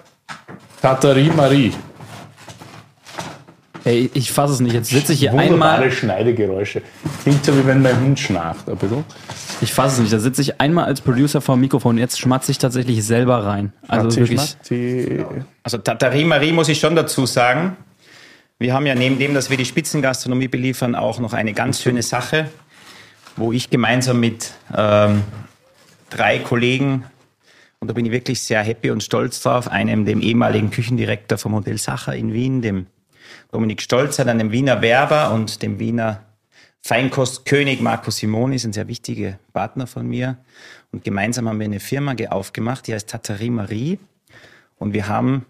Tatarie Marie. Ey, ich fasse es nicht. Jetzt sitze ich hier Wunderbare einmal. Schneidegeräusche. Klingt so, wie wenn mein Hund schnarcht ein bisschen. Ich fasse es nicht. Da sitze ich einmal als Producer vor dem Mikrofon. Jetzt schmatze ich tatsächlich selber rein. Also sie wirklich. Die- Also Tatarie Marie muss ich schon dazu sagen. Wir haben ja neben dem, dass wir die Spitzengastronomie beliefern, auch noch eine ganz schöne Sache, wo ich gemeinsam mit ähm, drei Kollegen, und da bin ich wirklich sehr happy und stolz drauf, einem dem ehemaligen Küchendirektor vom Hotel Sacher in Wien, dem Dominik Stolzer, dann dem Wiener Werber und dem Wiener Feinkostkönig Marco Simoni sind sehr wichtige Partner von mir. Und gemeinsam haben wir eine Firma ge- aufgemacht, die heißt Tatarie Marie. Und wir haben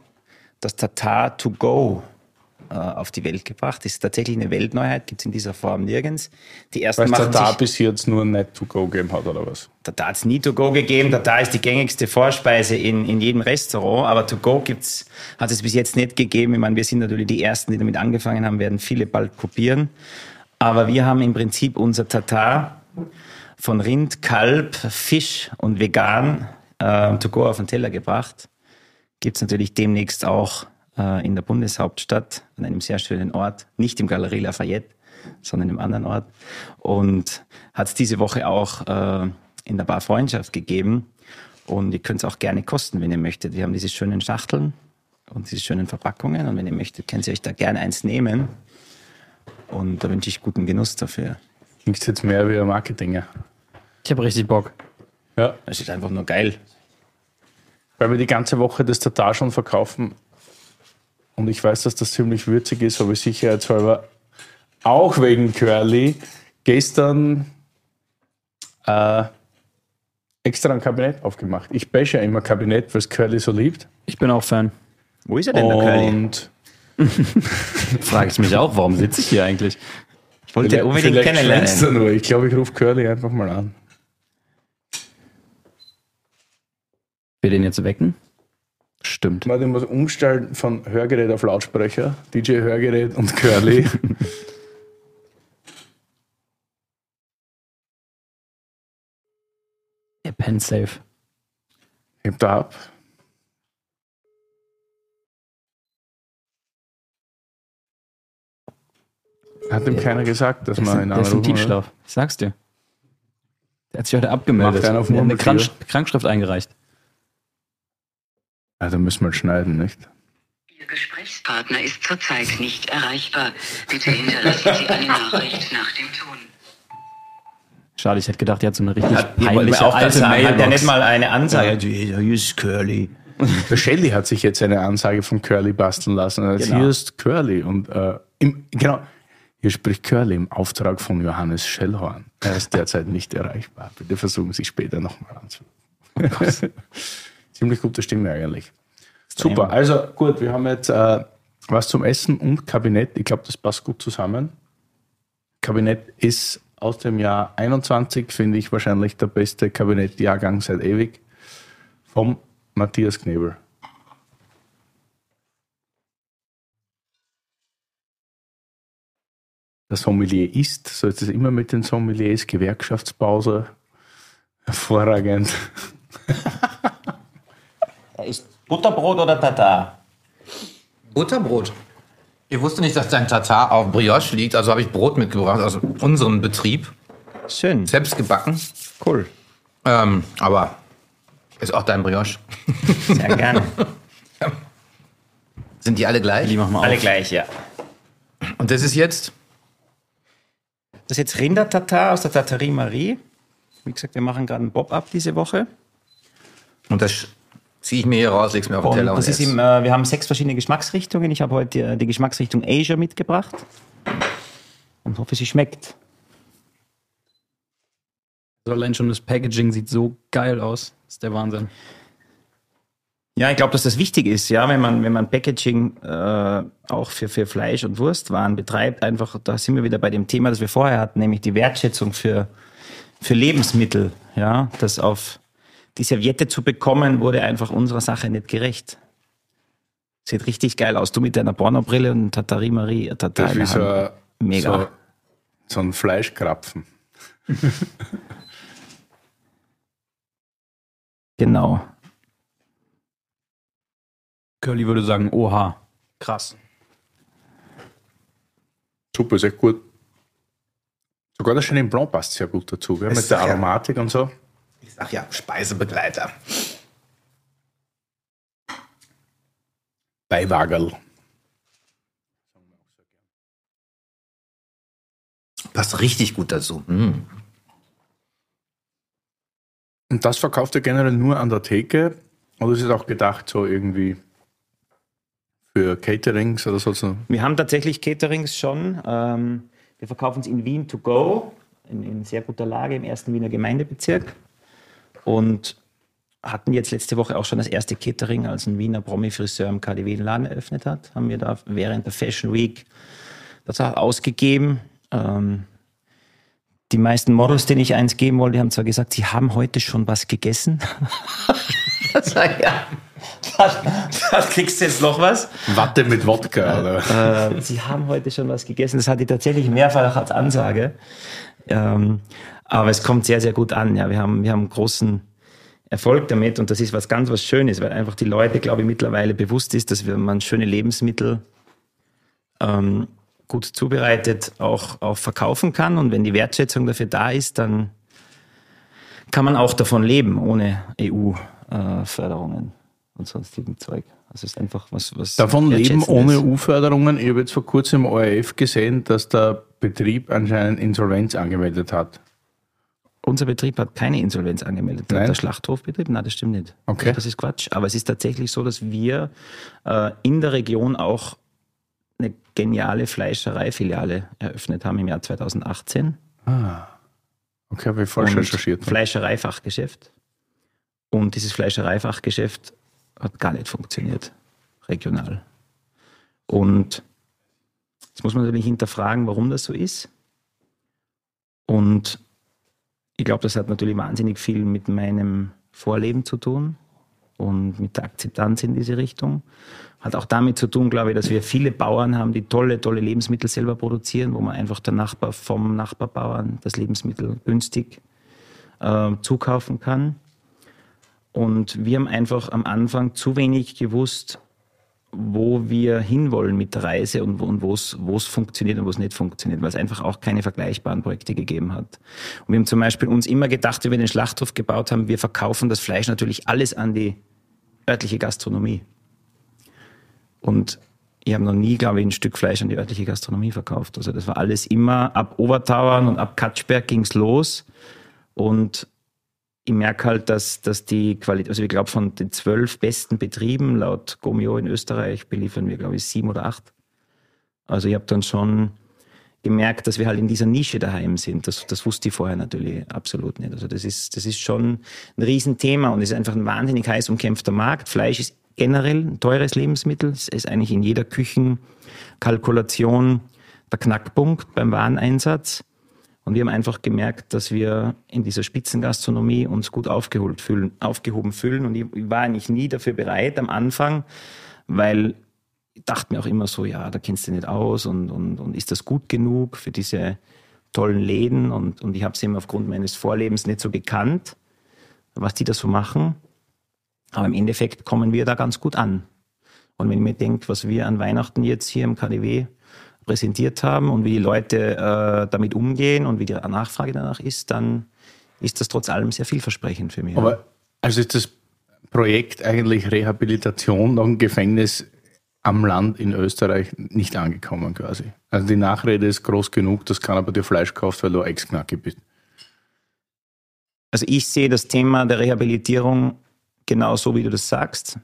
das Tatar to go auf die Welt gebracht. Das ist tatsächlich eine Weltneuheit, gibt es in dieser Form nirgends. Die ersten Weil es machen sich, bis jetzt nur Net to go gegeben hat, oder was? da hat es nie To-Go gegeben, da ist die gängigste Vorspeise in, in jedem Restaurant, aber To-Go gibt's, hat es bis jetzt nicht gegeben. Ich meine, wir sind natürlich die Ersten, die damit angefangen haben, werden viele bald kopieren. Aber wir haben im Prinzip unser Tatar von Rind, Kalb, Fisch und vegan äh, To-Go auf den Teller gebracht. Gibt's natürlich demnächst auch äh, in der Bundeshauptstadt, an einem sehr schönen Ort, nicht im Galerie Lafayette, sondern im anderen Ort. Und hat es diese Woche auch äh, in der Bar Freundschaft gegeben. Und ihr könnt es auch gerne kosten, wenn ihr möchtet. Wir haben diese schönen Schachteln und diese schönen Verpackungen. Und wenn ihr möchtet, könnt ihr euch da gerne eins nehmen. Und da wünsche ich guten Genuss dafür. Klingt jetzt mehr wie ein Marketinger. Ich habe richtig Bock. Ja. Das ist einfach nur geil. Weil wir die ganze Woche das Tatar schon verkaufen und ich weiß, dass das ziemlich würzig ist, habe ich sicherheitshalber auch wegen Curly gestern äh, extra ein Kabinett aufgemacht. Ich bashe ja immer Kabinett, weil es Curly so liebt. Ich bin auch Fan. Wo ist er denn, der Curly? Und Frage ich mich auch, warum sitze ich hier eigentlich? Ich wollte ihn unbedingt er kennenlernen. nur. Ich glaube, ich rufe Curly einfach mal an. Wir den jetzt wecken? Stimmt. Ich muss umstellen von Hörgerät auf Lautsprecher. DJ Hörgerät und Curly. Der pennt safe. Hebt da ab. Hat ihm keiner gesagt, dass ist, man ihn der ist im anrufen oder? Tiefschlaf. Ich sag's dir. Der hat sich heute abgemeldet. Macht einen auf Der hat eine. Krank Krankschrift eingereicht. Ja, da müssen wir schneiden, nicht? Ihr Gesprächspartner ist zurzeit nicht erreichbar. Bitte hinterlassen Sie eine Nachricht nach dem Ton. Schade, ich hätte gedacht, der hat so eine richtig Hat, peinliche auch alte sagen, hat der Mailbox. nicht mal eine Ansage? Ja. Hier ist Curly. Der Shelly hat sich jetzt eine Ansage von Curly basteln lassen. Also Genau. Hier ist Curly und äh, im, genau, hier spricht Curly im Auftrag von Johannes Schellhorn. Er ist derzeit nicht erreichbar. Bitte versuchen Sie später nochmal anzurufen. Ziemlich gute Stimme eigentlich. Super, also gut, wir haben jetzt äh, was zum Essen und Kabinett. Ich glaube, das passt gut zusammen. Kabinett ist aus dem Jahr 21, finde ich wahrscheinlich der beste Kabinettjahrgang seit ewig. Vom Matthias Knebel. Der Sommelier ist, so ist es immer mit den Sommeliers, Gewerkschaftspause. Hervorragend. Ist Butterbrot oder Tatar? Butterbrot. Ich wusste nicht, dass dein Tatar auf Brioche liegt, also habe ich Brot mitgebracht aus unserem Betrieb. Schön. Selbst gebacken. Cool. Ähm, aber ist auch dein Brioche. Sehr gerne. Sind die alle gleich? Die machen wir Alle auf. gleich, ja. Und das ist jetzt Das ist jetzt Rindertatar aus der Tatarie Marie. Wie gesagt, wir machen gerade einen Bob-up diese Woche. Und das ziehe ich mir hier raus, leg's mir auf den Und Teller das ist im, äh, wir haben sechs verschiedene Geschmacksrichtungen. Ich habe heute die, die Geschmacksrichtung Asia mitgebracht. Und hoffe, sie schmeckt. Also allein schon das Packaging sieht so geil aus. Das ist der Wahnsinn. Ja, ich glaube, dass das wichtig ist, ja, wenn man, wenn man Packaging äh, auch für, für Fleisch und Wurstwaren betreibt, einfach, da sind wir wieder bei dem Thema, das wir vorher hatten, nämlich die Wertschätzung für, für Lebensmittel, ja, das auf die Serviette zu bekommen, wurde einfach unserer Sache nicht gerecht. Sieht richtig geil aus. Du mit deiner Pornobrille und Tatari Marie, äh, Tatar Das ist so, ein- Mega. so, so ein Fleischkrapfen. Genau. Curly würde sagen, oha. Krass. Super, ist echt gut. Sogar der Chenin Blanc passt sehr gut dazu, gell? Mit der Aromatik und so. Sag ja, Speisebegleiter. Beiwagerl. Passt richtig gut dazu. Mm. Und das verkauft ihr generell nur an der Theke? Oder ist es auch gedacht so irgendwie für Caterings oder so? so? Wir haben tatsächlich Caterings schon. Ähm, wir verkaufen es in Wien to go, in, in sehr guter Lage im ersten Wiener Gemeindebezirk. Und hatten jetzt letzte Woche auch schon das erste Catering, als ein Wiener Promi-Friseur im KDW den Laden eröffnet hat. Haben wir da während der Fashion Week das auch ausgegeben. Ähm, die meisten Models, denen ich eins geben wollte, haben zwar gesagt, sie haben heute schon was gegessen. Sag, ja. Das, das kriegst du jetzt noch was. Watte mit Wodka, oder? Äh, sie haben heute schon was gegessen. Das hatte ich tatsächlich mehrfach als Ansage. Ähm, aber es kommt sehr, sehr gut an. Ja, wir haben, wir haben großen Erfolg damit und das ist was ganz was Schönes, weil einfach die Leute, glaube ich, mittlerweile bewusst ist, dass wir, man schöne Lebensmittel ähm, gut zubereitet auch, auch verkaufen kann und wenn die Wertschätzung dafür da ist, dann kann man auch davon leben, ohne EU-Förderungen äh, und sonstigen Zeug. Also es ist einfach was, was Davon leben ohne. EU-Förderungen. Ich habe jetzt vor kurzem im ORF gesehen, dass der Betrieb anscheinend Insolvenz angemeldet hat. Unser Betrieb hat keine Insolvenz angemeldet. Nein? Der Schlachthofbetrieb? Nein, das stimmt nicht. Okay. Das ist Quatsch. Aber es ist tatsächlich so, dass wir äh, in der Region auch eine geniale Fleischereifiliale eröffnet haben im Jahr 2018. Okay, habe ich falsch Und recherchiert. Fleischereifachgeschäft. Und dieses Fleischereifachgeschäft hat gar nicht funktioniert, regional. Und jetzt muss man natürlich hinterfragen, warum das so ist. Und ich glaube, das hat natürlich wahnsinnig viel mit meinem Vorleben zu tun und mit der Akzeptanz in diese Richtung. Hat auch damit zu tun, glaube ich, dass wir viele Bauern haben, die tolle, tolle Lebensmittel selber produzieren, wo man einfach der Nachbar vom Nachbarbauern das Lebensmittel günstig äh, zukaufen kann. Und wir haben einfach am Anfang zu wenig gewusst, wo wir hinwollen mit der Reise und wo und wo es es funktioniert und wo es nicht funktioniert, weil es einfach auch keine vergleichbaren Projekte gegeben hat. Und wir haben zum Beispiel uns immer gedacht, wie wir den Schlachthof gebaut haben, wir verkaufen das Fleisch natürlich alles an die örtliche Gastronomie. Und ich habe noch nie, glaube ich, ein Stück Fleisch an die örtliche Gastronomie verkauft. Also das war alles immer ab Obertauern und ab Katschberg ging's los. Und ich merke halt, dass, dass die Qualität, also ich glaube, von den zwölf besten Betrieben laut Gomio in Österreich beliefern wir, glaube ich, sieben oder acht. Also ich habe dann schon gemerkt, dass wir halt in dieser Nische daheim sind. Das, das wusste ich vorher natürlich absolut nicht. Also das ist, das ist schon ein Riesenthema und ist einfach ein wahnsinnig heiß umkämpfter Markt. Fleisch ist generell ein teures Lebensmittel. Es ist eigentlich in jeder Küchenkalkulation der Knackpunkt beim Wareneinsatz. Und wir haben einfach gemerkt, dass wir in dieser Spitzengastronomie uns gut aufgeholt fühlen, aufgehoben fühlen. Und ich war eigentlich nie dafür bereit am Anfang, weil ich dachte mir auch immer so, ja, da kennst du nicht aus und, und, und ist das gut genug für diese tollen Läden? Und, und ich habe es eben aufgrund meines Vorlebens nicht so gekannt, was die da so machen. Aber im Endeffekt kommen wir da ganz gut an. Und wenn ich mir denke, was wir an Weihnachten jetzt hier im KDW präsentiert haben und wie die Leute äh, damit umgehen und wie die Nachfrage danach ist, dann ist das trotz allem sehr vielversprechend für mich. Aber also ist das Projekt eigentlich Rehabilitation nach dem Gefängnis am Land in Österreich nicht angekommen quasi. Also die Nachrede ist groß genug, dass keiner bei dir Fleisch kauft, weil du Ex-Knacke bist. Also ich sehe das Thema der Rehabilitierung genauso, wie du das sagst.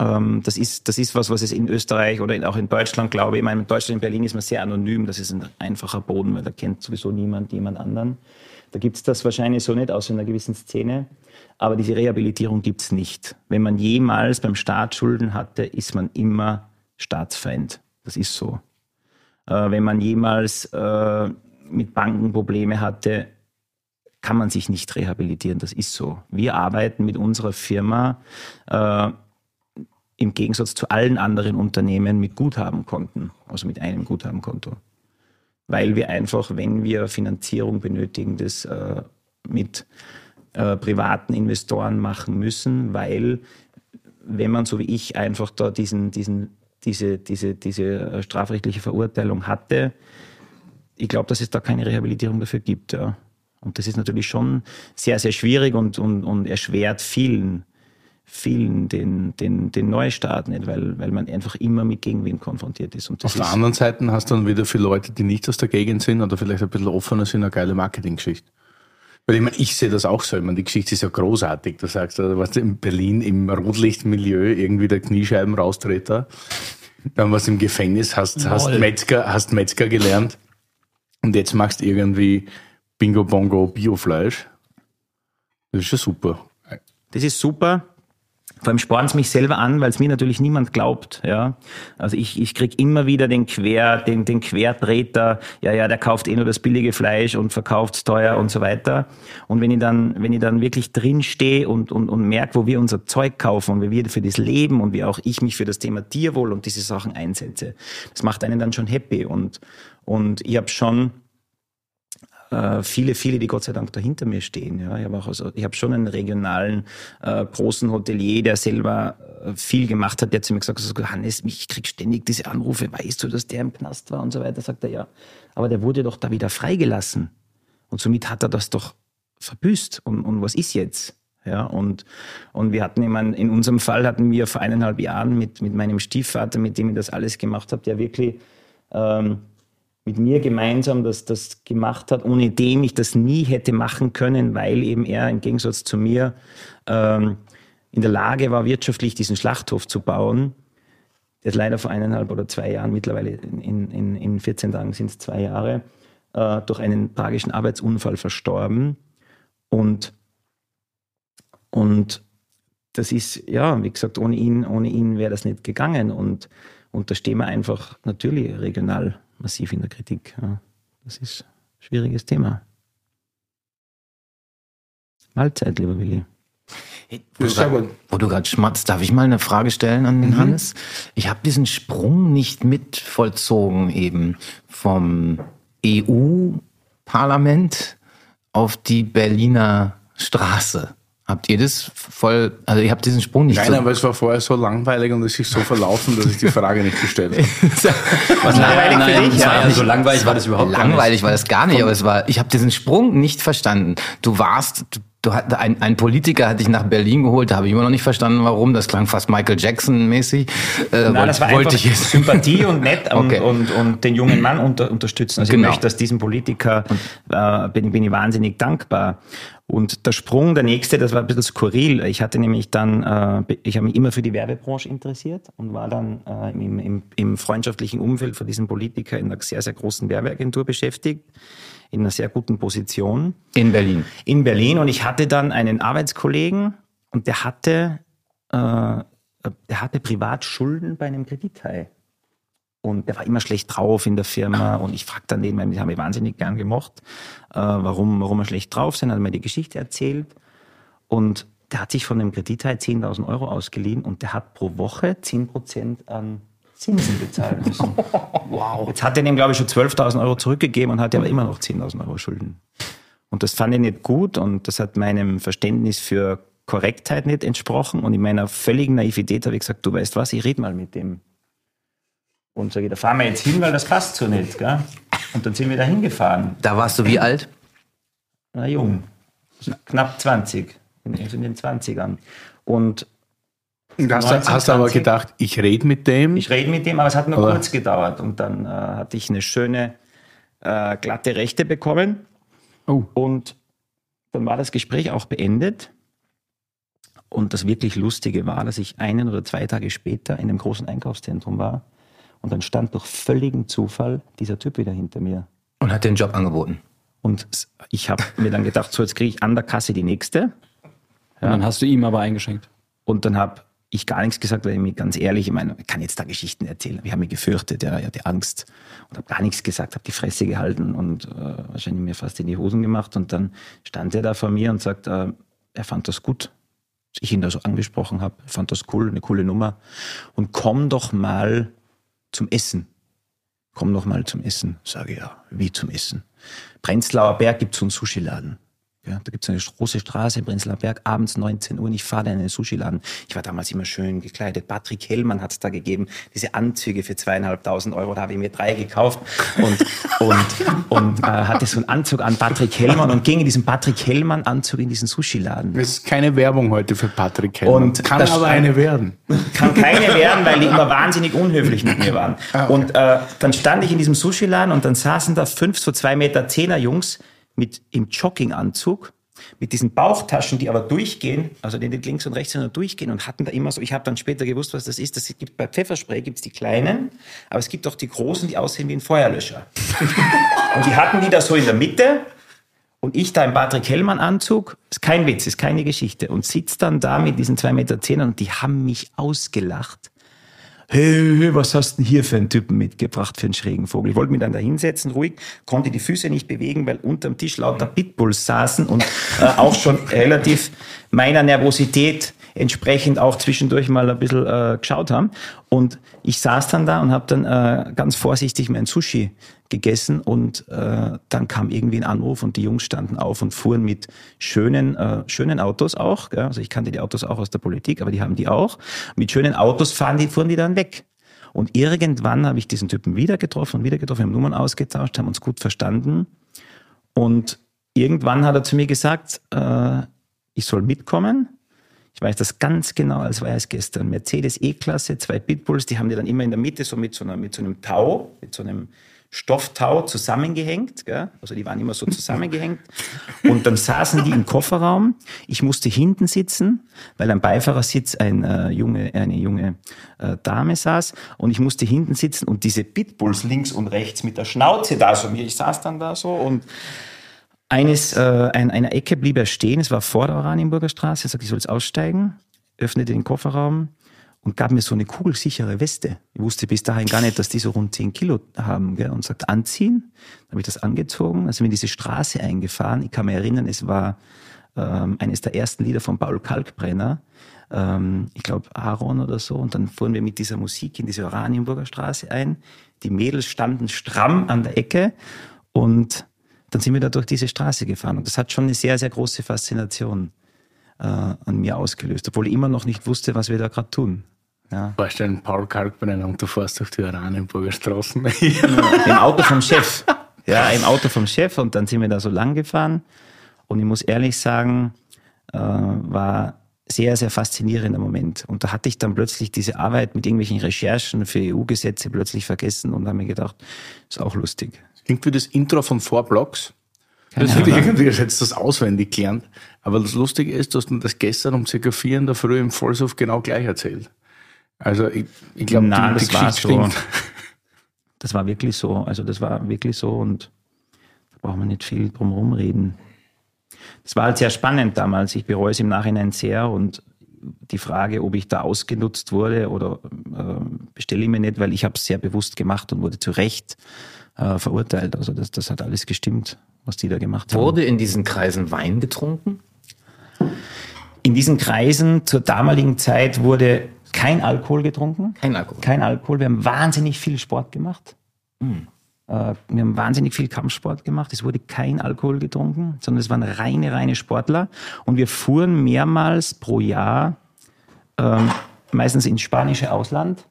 Ähm, das, ist, das ist was, was es in Österreich oder in, auch in Deutschland, glaube ich, ich meine, in Deutschland, in Berlin ist man sehr anonym, das ist ein einfacher Boden, weil da kennt sowieso niemand jemand anderen. Da gibt es das wahrscheinlich so nicht, außer in einer gewissen Szene. Aber diese Rehabilitierung gibt es nicht. Wenn man jemals beim Staat Schulden hatte, ist man immer Staatsfeind. Das ist so. Äh, wenn man jemals äh, mit Banken Probleme hatte, kann man sich nicht rehabilitieren. Das ist so. Wir arbeiten mit unserer Firma äh, im Gegensatz zu allen anderen Unternehmen mit Guthabenkonten, also mit einem Guthabenkonto. Weil wir einfach, wenn wir Finanzierung benötigen, das äh, mit äh, privaten Investoren machen müssen, weil wenn man so wie ich einfach da diesen, diesen, diese, diese, diese äh, strafrechtliche Verurteilung hatte, ich glaube, dass es da keine Rehabilitierung dafür gibt. Ja. Und das ist natürlich schon sehr, sehr schwierig und, und, und erschwert vielen, vielen den, den, den Neustart nicht, weil, weil man einfach immer mit Gegenwind konfrontiert ist. Und das Auf der anderen Seite hast du dann wieder für Leute, die nicht aus der Gegend sind oder vielleicht ein bisschen offener sind, eine geile Marketinggeschichte. Weil ich meine, ich sehe das auch so. Ich meine, die Geschichte ist ja großartig. Du sagst, du warst in Berlin im Rotlichtmilieu irgendwie der Kniescheibenraustreter. Dann warst du im Gefängnis, hast, hast, Metzger, hast Metzger gelernt. Und jetzt machst du irgendwie Bingo Bongo Biofleisch. Das ist schon super. Das ist super. Vor allem spornen es mich selber an, weil es mir natürlich niemand glaubt. Ja, also ich, ich krieg immer wieder den Quer, den, den Quertreter. Ja, ja, der kauft eh nur das billige Fleisch und verkauft's teuer und so weiter. Und wenn ich dann, wenn ich dann wirklich drinstehe und und und merke, wo wir unser Zeug kaufen und wie wir für das leben und wie auch ich mich für das Thema Tierwohl und diese Sachen einsetze, das macht einen dann schon happy. Und und ich habe schon äh, viele, viele, die Gott sei Dank dahinter mir stehen. Ja, ich habe also, ich habe schon einen regionalen äh, großen Hotelier, der selber äh, viel gemacht hat, der zu mir gesagt hat, Hannes, ich krieg ständig diese Anrufe, weißt du, dass der im Knast war und so weiter. Sagt er ja, aber der wurde doch da wieder freigelassen und somit hat er das doch verbüßt. Und, und was ist jetzt? Ja, und, und wir hatten immer, in unserem Fall hatten wir vor eineinhalb Jahren mit, mit meinem Stiefvater, mit dem ich das alles gemacht habe, der wirklich ähm, mit mir gemeinsam das, das gemacht hat, ohne dem ich das nie hätte machen können, weil eben er im Gegensatz zu mir ähm, in der Lage war, wirtschaftlich diesen Schlachthof zu bauen. Der ist leider vor eineinhalb oder zwei Jahren, mittlerweile in, in, in 14 Tagen sind es zwei Jahre, äh, durch einen tragischen Arbeitsunfall verstorben. Und, und das ist, ja, wie gesagt, ohne ihn, ohne ihn wäre das nicht gegangen. Und, und da stehen wir einfach natürlich regional massiv in der Kritik. Ja. Das ist ein schwieriges Thema. Mahlzeit, lieber Willi. Hey, wo du gerade schmatzt, darf ich mal eine Frage stellen an den mhm. Hannes? Ich habe diesen Sprung nicht mit vollzogen eben vom EU-Parlament auf die Berliner Straße. Habt ihr das voll, also ihr habt diesen Sprung nicht Nein, so aber es war vorher so langweilig und es ist so verlaufen, dass ich die Frage nicht gestellt habe. Was langweilig nein, für dich? Ja, ja, so langweilig war das überhaupt Langweilig war das gar nicht, aber es war, ich habe diesen Sprung nicht verstanden. Du warst, du, du hat, ein, ein Politiker hat dich nach Berlin geholt, da habe ich immer noch nicht verstanden, warum. Das klang fast Michael Jackson-mäßig. Äh, Nein, das war wollte einfach Sympathie und nett okay. und, und, und den jungen Mann unter, unterstützen. Also genau. ich möchte, dass diesem Politiker äh, bin, bin ich wahnsinnig dankbar. Und der Sprung, der nächste, das war ein bisschen skurril. Ich hatte nämlich dann, äh, ich habe mich immer für die Werbebranche interessiert und war dann äh, im, im, im freundschaftlichen Umfeld von diesem Politiker in einer sehr, sehr großen Werbeagentur beschäftigt, in einer sehr guten Position. In Berlin. In Berlin. Und ich hatte dann einen Arbeitskollegen und der hatte, äh, der hatte Privatschulden bei einem Kredithai. Und der war immer schlecht drauf in der Firma. Und ich fragte dann den, weil die haben mich wahnsinnig gern gemocht, äh, warum, warum er schlecht drauf sind. Hat mir die Geschichte erzählt. Und der hat sich von dem Kredithai 10.000 Euro ausgeliehen und der hat pro Woche 10% an Zinsen bezahlen müssen. wow. Jetzt hat er ihm, glaube ich, schon 12.000 Euro zurückgegeben und hat aber immer noch 10.000 Euro Schulden. Und das fand ich nicht gut und das hat meinem Verständnis für Korrektheit nicht entsprochen. Und in meiner völligen Naivität habe ich gesagt, du weißt was, ich rede mal mit dem und sage, da fahren wir jetzt hin, weil das passt so nicht. Gell? Und dann sind wir da hingefahren. Da warst du wie alt? Na, jung. Knapp 20. Also in den 20ern. Und und hast, 19, hast du aber gedacht, ich rede mit dem? Ich rede mit dem, aber es hat nur Oder? kurz gedauert. Und dann äh, hatte ich eine schöne, äh, glatte Rechte bekommen. Oh. Und dann war das Gespräch auch beendet. Und das wirklich Lustige war, dass ich einen oder zwei Tage später in einem großen Einkaufszentrum war und dann stand durch völligen Zufall dieser Typ wieder hinter mir. Und hat den Job angeboten. Und ich habe mir dann gedacht, so jetzt kriege ich an der Kasse die nächste. Ja. Und dann hast du ihm aber eingeschenkt. Und dann habe ich gar nichts gesagt, weil ich mir ganz ehrlich, ich meine, ich kann jetzt da Geschichten erzählen. Ich habe mich gefürchtet, ja, ich hatte Angst und habe gar nichts gesagt, habe die Fresse gehalten und äh, wahrscheinlich mir fast in die Hosen gemacht. Und dann stand er da vor mir und sagt, äh, er fand das gut, dass ich ihn da so angesprochen habe, fand das cool, eine coole Nummer. Und komm doch mal zum Essen. Komm noch mal zum Essen. Sage ja, wie zum Essen. Prenzlauer Berg gibt so einen Sushi-Laden. Ja, da gibt es eine große Straße in Prenzlauer Berg, abends 19 Uhr und ich fahre da in einen Sushi-Laden. Ich war damals immer schön gekleidet. Patrick Hellmann hat es da gegeben, diese Anzüge für zweieinhalbtausend Euro, da habe ich mir drei gekauft und, und, und äh, hatte so einen Anzug an Patrick Hellmann und ging in diesem Patrick Hellmann-Anzug in diesen Sushi-Laden. Das ist keine Werbung heute für Patrick Hellmann. Und kann aber eine werden. Kann keine werden, weil die immer wahnsinnig unhöflich mit mir waren. Ah, okay. Und äh, dann stand ich in diesem Sushi-Laden und dann saßen da fünf, so zwei Meter Zehner Jungs mit im Jogginganzug, mit diesen Bauchtaschen, die aber durchgehen, also die links und rechts, sondern durchgehen und hatten da immer so, ich habe dann später gewusst, was das ist, das gibt bei Pfefferspray gibt es die kleinen, aber es gibt auch die großen, die aussehen wie ein Feuerlöscher. und die hatten die da so in der Mitte Und ich da im Patrick Hellmann-Anzug, ist kein Witz, ist keine Geschichte, und sitz dann da mit diesen zwei Meter zehn und die haben mich ausgelacht. Hey, was hast denn hier für einen Typen mitgebracht, für einen schrägen Vogel? Ich wollte mich dann da hinsetzen, ruhig, konnte die Füße nicht bewegen, weil unterm Tisch lauter Pitbulls saßen und äh, auch schon relativ meiner Nervosität entsprechend auch zwischendurch mal ein bisschen äh, geschaut haben. Und ich saß dann da und habe dann äh, ganz vorsichtig mein Sushi gegessen und äh, dann kam irgendwie ein Anruf und die Jungs standen auf und fuhren mit schönen, äh, schönen Autos auch. Gell? Also ich kannte die Autos auch aus der Politik, aber die haben die auch. Mit schönen Autos fahren die, fuhren die dann weg. Und irgendwann habe ich diesen Typen wieder getroffen und wieder getroffen, haben Nummern ausgetauscht, haben uns gut verstanden. Und irgendwann hat er zu mir gesagt, äh, ich soll mitkommen. Ich weiß das ganz genau, als wäre es gestern. Mercedes E-Klasse, zwei Pitbulls, die haben die dann immer in der Mitte so mit so, einer, mit so einem Tau, mit so einem Stofftau zusammengehängt. Gell? Also die waren immer so zusammengehängt. Und dann saßen die im Kofferraum. Ich musste hinten sitzen, weil am Beifahrersitz ein, äh, junge, eine junge äh, Dame saß. Und ich musste hinten sitzen und diese Pitbulls links und rechts mit der Schnauze da so mir. Ich saß dann da so und eines, äh, an einer Ecke blieb er stehen. Es war vor der Oranienburger Straße. Er sagte, ich soll jetzt aussteigen, öffnete den Kofferraum und gab mir so eine kugelsichere Weste. Ich wusste bis dahin gar nicht, dass die so rund 10 Kilo haben. Gell? Und sagt, anziehen. Dann habe ich das angezogen. Also bin diese Straße eingefahren. Ich kann mich erinnern, es war ähm, eines der ersten Lieder von Paul Kalkbrenner. Ähm, ich glaube Aaron oder so. Und dann fuhren wir mit dieser Musik in diese Oranienburger Straße ein. Die Mädels standen stramm an der Ecke und dann sind wir da durch diese Straße gefahren. Und das hat schon eine sehr, sehr große Faszination äh, an mir ausgelöst, obwohl ich immer noch nicht wusste, was wir da gerade tun. Ja. Vorstellen, Paul Kalkbrenner und du fährst durch die Oranienburger Straßen. Im Auto vom Chef. Ja, im Auto vom Chef und dann sind wir da so lang gefahren. Und ich muss ehrlich sagen, äh, war sehr, sehr faszinierender Moment. Und da hatte ich dann plötzlich diese Arbeit mit irgendwelchen Recherchen für EU-Gesetze plötzlich vergessen und habe mir gedacht, ist auch lustig. Klingt wie das Intro von Four Blocks. Das ich irgendwie jetzt das auswendig gelernt. Aber das Lustige ist, dass du das gestern um circa vier in der Früh im Vollsuff genau gleich erzählt. Also ich, ich glaube, die, Nein, die das war so. stimmt. Das war wirklich so. Also das war wirklich so und da brauchen wir nicht viel drum herum reden. Das war halt sehr spannend damals. Ich bereue es im Nachhinein sehr und die Frage, ob ich da ausgenutzt wurde oder äh, bestelle ich mir nicht, weil ich habe es sehr bewusst gemacht und wurde zu Recht äh, verurteilt. Also das, das hat alles gestimmt, was die da gemacht haben. Wurde in diesen Kreisen Wein getrunken? In diesen Kreisen zur damaligen Zeit wurde kein Alkohol getrunken. Kein Alkohol. Kein Alkohol. Wir haben wahnsinnig viel Sport gemacht. Hm. Äh, Wir haben wahnsinnig viel Kampfsport gemacht. Es wurde kein Alkohol getrunken, sondern es waren reine, reine Sportler. Und wir fuhren mehrmals pro Jahr, ähm, meistens ins spanische Ausland.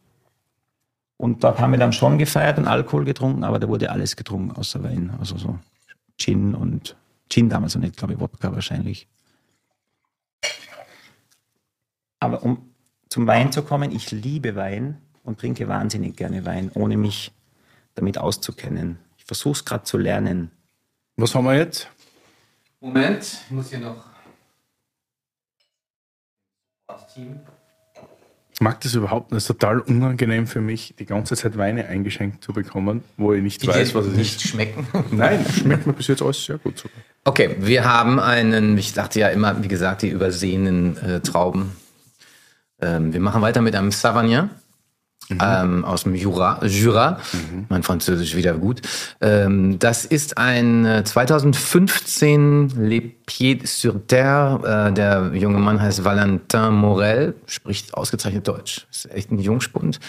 Und dort haben wir dann schon gefeiert und Alkohol getrunken, aber da wurde alles getrunken außer Wein. Also so Gin und Gin damals noch nicht, glaube ich, Wodka wahrscheinlich. Aber um zum Wein zu kommen, ich liebe Wein und trinke wahnsinnig gerne Wein, ohne mich damit auszukennen. Ich versuche es gerade zu lernen. Was haben wir jetzt? Moment, ich muss hier noch. Ich mag das überhaupt nicht. Es ist total unangenehm für mich, die ganze Zeit Weine eingeschenkt zu bekommen, wo ich nicht Die weiß, was es nicht ist. schmecken. Nein, schmeckt mir bis jetzt alles sehr gut. sogar. Okay, wir haben einen, ich dachte ja immer, wie gesagt, die übersehenen äh, Trauben. Ähm, wir machen weiter mit einem Savagnin. Ähm, aus dem Jura, Jura. mein Französisch wieder gut. Ähm, das ist ein äh, 2015 Les Pieds sur Terre. Äh, der junge Mann heißt Valentin Morel, spricht ausgezeichnet Deutsch. Ist echt ein Jungspund.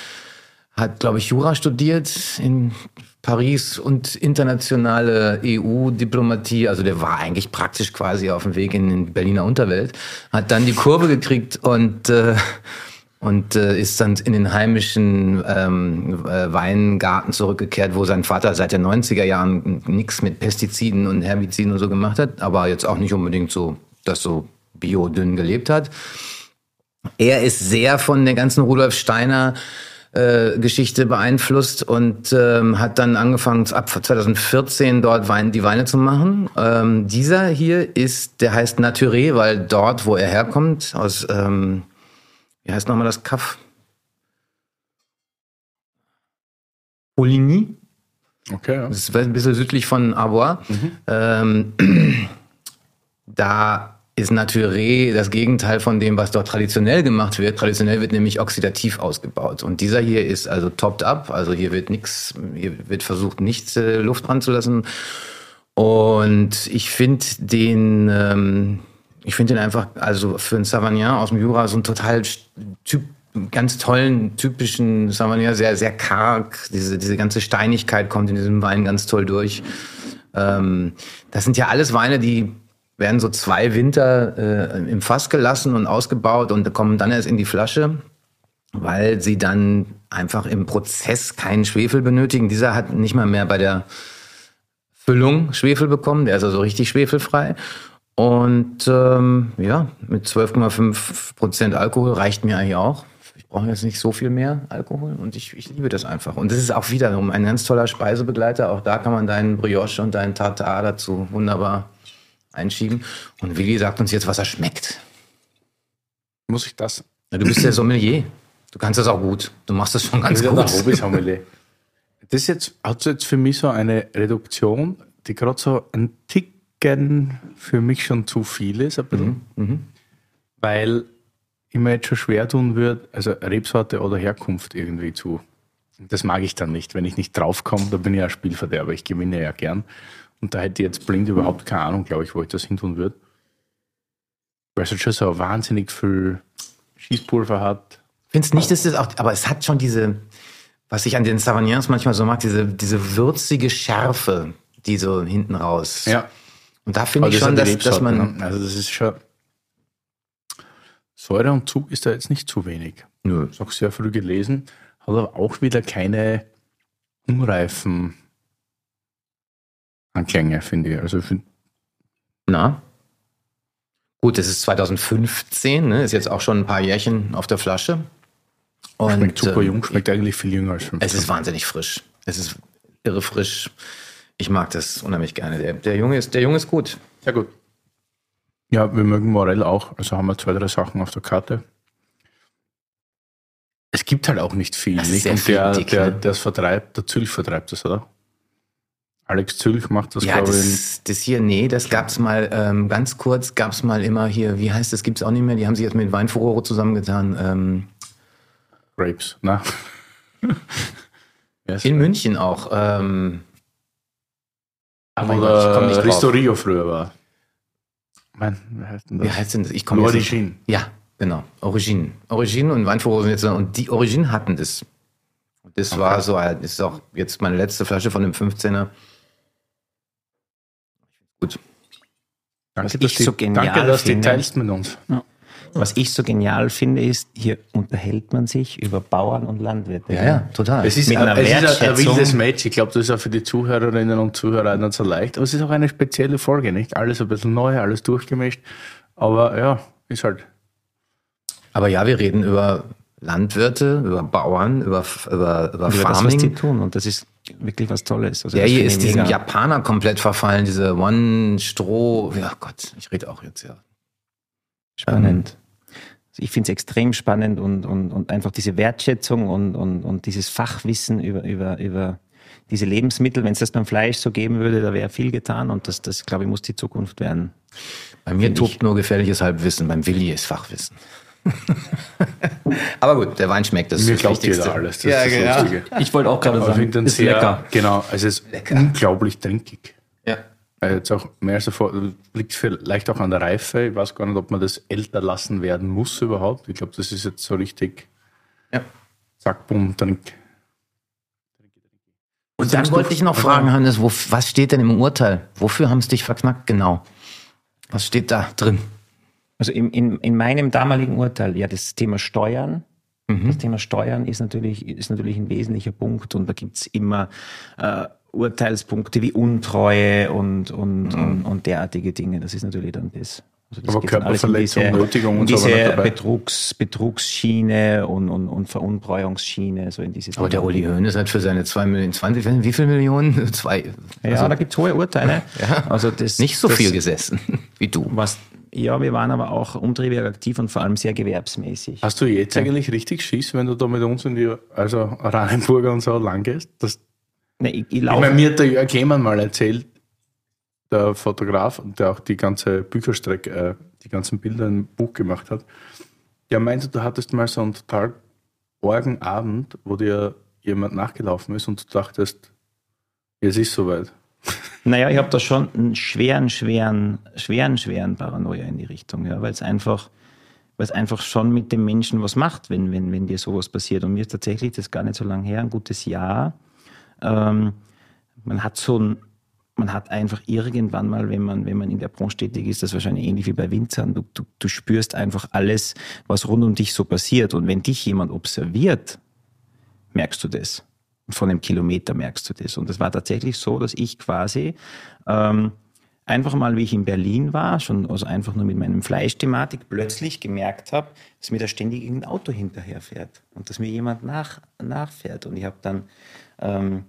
Hat, glaube ich, Jura studiert in Paris und internationale EU-Diplomatie. Also der war eigentlich praktisch quasi auf dem Weg in die Berliner Unterwelt. Hat dann die Kurve gekriegt und, äh, und äh, ist dann in den heimischen ähm, äh, Weingarten zurückgekehrt, wo sein Vater seit den 90er Jahren nichts mit Pestiziden und Herbiziden und so gemacht hat, aber jetzt auch nicht unbedingt so, das so biodünn gelebt hat. Er ist sehr von der ganzen Rudolf Steiner äh, Geschichte beeinflusst und ähm, hat dann angefangen ab 2014 dort Wein, die Weine zu machen. Ähm, dieser hier ist, der heißt Naturé, weil dort, wo er herkommt, aus ähm, wie heißt nochmal das Kaff? Poligny. Okay, ja. Das ist ein bisschen südlich von Arbois. Ähm, da ist Naturé das Gegenteil von dem, was dort traditionell gemacht wird. Traditionell wird nämlich oxidativ ausgebaut. Und dieser hier ist also topped up. Also hier wird nichts, hier wird versucht, nichts äh, Luft ranzulassen. Und ich finde den, ähm, ich finde den einfach, also für einen Savagnin aus dem Jura so einen total typ, ganz tollen, typischen Savagnin, sehr, sehr karg. Diese, diese ganze Steinigkeit kommt in diesem Wein ganz toll durch. Ähm, das sind ja alles Weine, die werden so zwei Winter äh, im Fass gelassen und ausgebaut und kommen dann erst in die Flasche, weil sie dann einfach im Prozess keinen Schwefel benötigen. Dieser hat nicht mal mehr bei der Füllung Schwefel bekommen, der ist also richtig schwefelfrei. Und ähm, ja, mit 12,5 Prozent Alkohol reicht mir eigentlich auch. Ich brauche jetzt nicht so viel mehr Alkohol und ich, ich liebe das einfach. Und das ist auch wiederum ein ganz toller Speisebegleiter. Auch da kann man deinen Brioche und deinen Tartar dazu wunderbar einschieben. Und Willi sagt uns jetzt, was er schmeckt. Muss ich das? Ja, du bist der Sommelier. Du kannst das auch gut. Du machst das schon ganz ist ja gut. der Hobby-Sommelier. Das jetzt, hat jetzt für mich so eine Reduktion, die gerade so ein Ticken für mich schon zu viel ist, ein bisschen. weil ich mir jetzt schon schwer tun würde, also Rebsorte oder Herkunft irgendwie zu. Das mag ich dann nicht. Wenn ich nicht draufkomme, da bin ich ja Spielverderber. Ich gewinne ja gern. Und da hätte ich jetzt blind überhaupt keine Ahnung, glaube ich, wo ich das hin tun würde. Weil es halt schon so wahnsinnig viel Schießpulver hat. Findest nicht, dass das auch, aber es hat schon diese, was ich an den Savagnins manchmal so mag, diese, diese würzige Schärfe, die so hinten raus. Und da finde ich schon, dass, dass man, ne? Also das ist schon. Säure und Zug ist da jetzt nicht zu wenig. nö. Ist auch sehr früh gelesen. Hat aber auch wieder keine unreifen Anklänge, finde ich. Also ich finde, Na? Gut, das ist 2015, ne? ist jetzt auch schon ein paar Jährchen auf der Flasche. Und, schmeckt super ähm, jung, schmeckt eigentlich viel jünger als 15. Es ist wahnsinnig frisch. Es ist irre frisch. Ich mag das unheimlich gerne. Der, der Junge ist, der Junge ist gut. Sehr gut. Ja, wir mögen Morell auch. Also haben wir zwei, drei Sachen auf der Karte. Es gibt halt auch nicht viel. Das ist nicht? sehr Und der, dick, der, ne? der es vertreibt, der Zülch vertreibt das, oder? Alex Zülch macht das, Ja, glaube ich. das, das hier, nee, das gab's mal ähm, ganz kurz, gab's mal immer hier, wie heißt das, gibt's auch nicht mehr. Die haben sich jetzt mit Weinfurore zusammengetan. Ähm, Grapes, ne? yes. in München auch. Ähm, aber ich Oder komme nicht drauf. Ristorio früher war. Mein, wie heißt denn das? Wie heißt denn das? Ich komme. L'Origine. Ja, genau. Origine. Origine und Weinfurore sind jetzt so- und die Origine hatten das. Und Das war so, das ist auch jetzt meine letzte Flasche von dem 15er. Gut. Danke, dass ich die, so genial danke, dass die finde- teilst mit uns. Was ich so genial finde, ist, hier unterhält man sich über Bauern und Landwirte. Ja, ja, total. Es ist, Mit ein, einer es ist ein, wildes Match. Ich glaube, das ist auch für die Zuhörerinnen und Zuhörer nicht so leicht. Aber es ist auch eine spezielle Folge, nicht? Alles ein bisschen neu, alles durchgemischt. Aber ja, ist halt. Aber ja, wir reden über Landwirte, über Bauern, über, über, über Über das, was Farming. die tun. Und das ist wirklich was Tolles. Also Der hier ist diesem mega. Japaner komplett verfallen, diese One-Stroh. Ja Gott, ich rede auch jetzt ja. spannend. Also ich finde es extrem spannend und, und, und einfach diese Wertschätzung und, und, und dieses Fachwissen über, über, über diese Lebensmittel. Wenn es das beim Fleisch so geben würde, da wäre viel getan und das, das glaube ich, muss die Zukunft werden. Bei mir tobt nur gefährliches Halbwissen, beim Willi ist Fachwissen. Aber gut, der Wein schmeckt, das ist Mir das glaubt Wichtigste. jeder alles. Das ja, ist das genau. Lustige. Ich wollte auch gerade ich sagen, ist sehr, lecker. Genau, es ist Lecker. unglaublich trinkig. Jetzt auch mehr als davor, liegt vielleicht auch an der Reife. Ich weiß gar nicht, ob man das älter lassen werden muss überhaupt. Ich glaube, das ist jetzt so richtig Ja. zack, bumm, trink. Und dann wollte ich noch fragen, Hannes, wo, was steht denn im Urteil? Wofür haben es dich verknackt? Genau. Was steht da drin? Also in, in, in meinem damaligen Urteil, ja, das Thema Steuern. Das Thema Steuern ist natürlich, ist natürlich ein wesentlicher Punkt und da gibt's immer äh, Urteilspunkte wie Untreue und, und, und, und derartige Dinge. Das ist natürlich dann das. Also das Aber Körperverletzung, diese- Nötigung und in so diese dabei. Betrugs, Betrugsschiene und, und, und Veruntreuungsschiene, so in diese Aber der Uli Hoeneß hat für seine 2 Millionen, 20, wie viel Millionen? Zwei. Ja, also da gibt's hohe Urteile. Ja. Also das, nicht so das, viel gesessen wie du. Was, ja, wir waren aber auch umtriebig aktiv und vor allem sehr gewerbsmäßig. Hast du jetzt eigentlich richtig Schiss, wenn du da mit uns in die, also Oranienburger und so lang gehst? Das, Nee, ich, ich Ich laufe. meine, mir hat der Jörg Lehmann mal erzählt, der Fotograf, der auch die ganze Bücherstrecke, äh, die ganzen Bilder im Buch gemacht hat, der meinte, du hattest mal so einen total orgen Abend, wo dir jemand nachgelaufen ist und du dachtest, es ist soweit. Naja, ich habe da schon einen schweren, schweren, schweren, schweren Paranoia in die Richtung, ja, weil es einfach, weil es einfach schon mit dem Menschen was macht, wenn, wenn, wenn dir sowas passiert. Und mir ist tatsächlich, das gar nicht so lange her, ein gutes Jahr. Ähm, man hat so ein, man hat einfach irgendwann mal, wenn man, wenn man in der Branche tätig ist, das wahrscheinlich ähnlich wie bei Winzern, du, du, du spürst einfach alles, was rund um dich so passiert. Und wenn dich jemand observiert, merkst du das. Von einem Kilometer merkst du das. Und es war tatsächlich so, dass ich quasi ähm, einfach mal, wie ich in Berlin war, schon also einfach nur mit meinem Fleischthematik, plötzlich gemerkt habe, dass mir da ständig irgendein Auto hinterherfährt und dass mir jemand nach, nachfährt. Und ich habe dann ähm,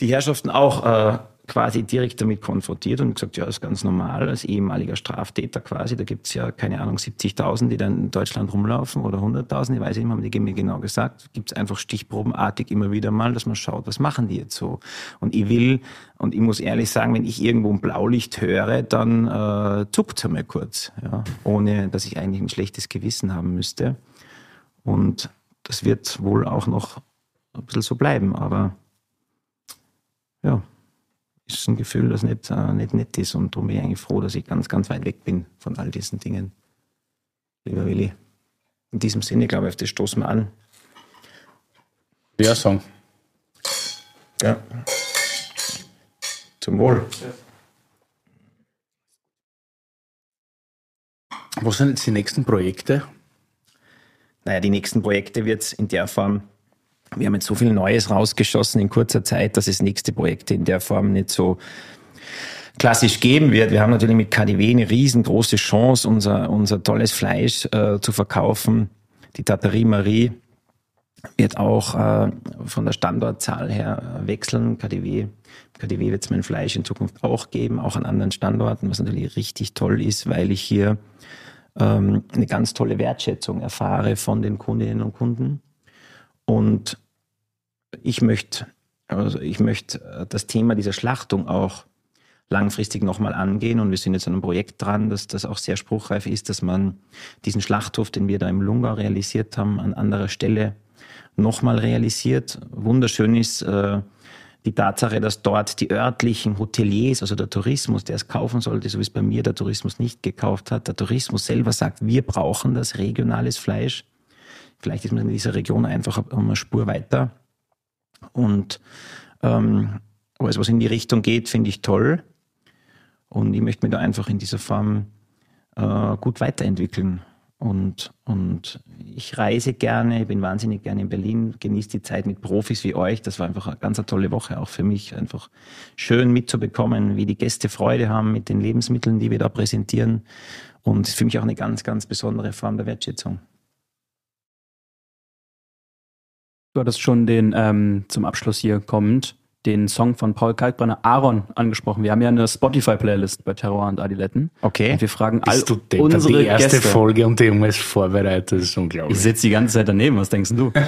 die Herrschaften auch äh, quasi direkt damit konfrontiert und gesagt, ja, ist ganz normal, als ehemaliger Straftäter quasi, da gibt's ja, keine Ahnung, 70.000, die dann in Deutschland rumlaufen oder 100.000, ich weiß nicht haben die mir genau gesagt, gibt's einfach stichprobenartig immer wieder mal, dass man schaut, was machen die jetzt so. Und ich will, und ich muss ehrlich sagen, wenn ich irgendwo ein Blaulicht höre, dann äh, zuckt's einmal kurz, ja, ohne dass ich eigentlich ein schlechtes Gewissen haben müsste. Und das wird wohl auch noch ein bisschen so bleiben, aber ja, ist ein Gefühl, das nicht, äh, nicht nett ist. Und darum bin ich eigentlich froh, dass ich ganz, ganz weit weg bin von all diesen Dingen. Lieber Willi. In diesem Sinne, glaube ich, auf das stoßen wir an. Ja, Song. Ja. Zum Wohl. Was sind jetzt die nächsten Projekte? Naja, die nächsten Projekte wird es in der Form, wir haben jetzt so viel Neues rausgeschossen in kurzer Zeit, dass es nächste Projekte in der Form nicht so klassisch geben wird. Wir haben natürlich mit KDW eine riesengroße Chance, unser, unser tolles Fleisch äh, zu verkaufen. Die Taterie Marie wird auch äh, von der Standortzahl her äh, wechseln. KDW, KDW wird es mein Fleisch in Zukunft auch geben, auch an anderen Standorten, was natürlich richtig toll ist, weil ich hier ähm, eine ganz tolle Wertschätzung erfahre von den Kundinnen und Kunden. Und ich möchte, also ich möchte äh, das Thema dieser Schlachtung auch langfristig nochmal angehen. Und wir sind jetzt an einem Projekt dran, dass das auch sehr spruchreif ist, dass man diesen Schlachthof, den wir da im Lungau realisiert haben, an anderer Stelle nochmal realisiert. Wunderschön ist äh, die Tatsache, dass dort die örtlichen Hoteliers, also der Tourismus, der es kaufen sollte, so wie es bei mir der Tourismus nicht gekauft hat, der Tourismus selber sagt, wir brauchen das regionales Fleisch. Vielleicht ist man in dieser Region einfach um eine Spur weiter. Und ähm, alles, was in die Richtung geht, finde ich toll. Und ich möchte mich da einfach in dieser Form äh, gut weiterentwickeln. Und, und ich reise gerne, bin wahnsinnig gerne in Berlin, genieße die Zeit mit Profis wie euch. Das war einfach eine ganz tolle Woche, auch für mich. Einfach schön mitzubekommen, wie die Gäste Freude haben mit den Lebensmitteln, die wir da präsentieren. Und für mich auch eine ganz, ganz besondere Form der Wertschätzung. Du hattest schon den ähm, zum Abschluss hier kommend den Song von Paul Kalkbrenner Aaron angesprochen. Wir haben ja eine Spotify-Playlist bei Terror und Adiletten. Okay. Und wir fragen all du unsere die erste Gäste. Folge und Junge ist vorbereitet, das ist unglaublich. Ich sitze die ganze Zeit daneben, was denkst du?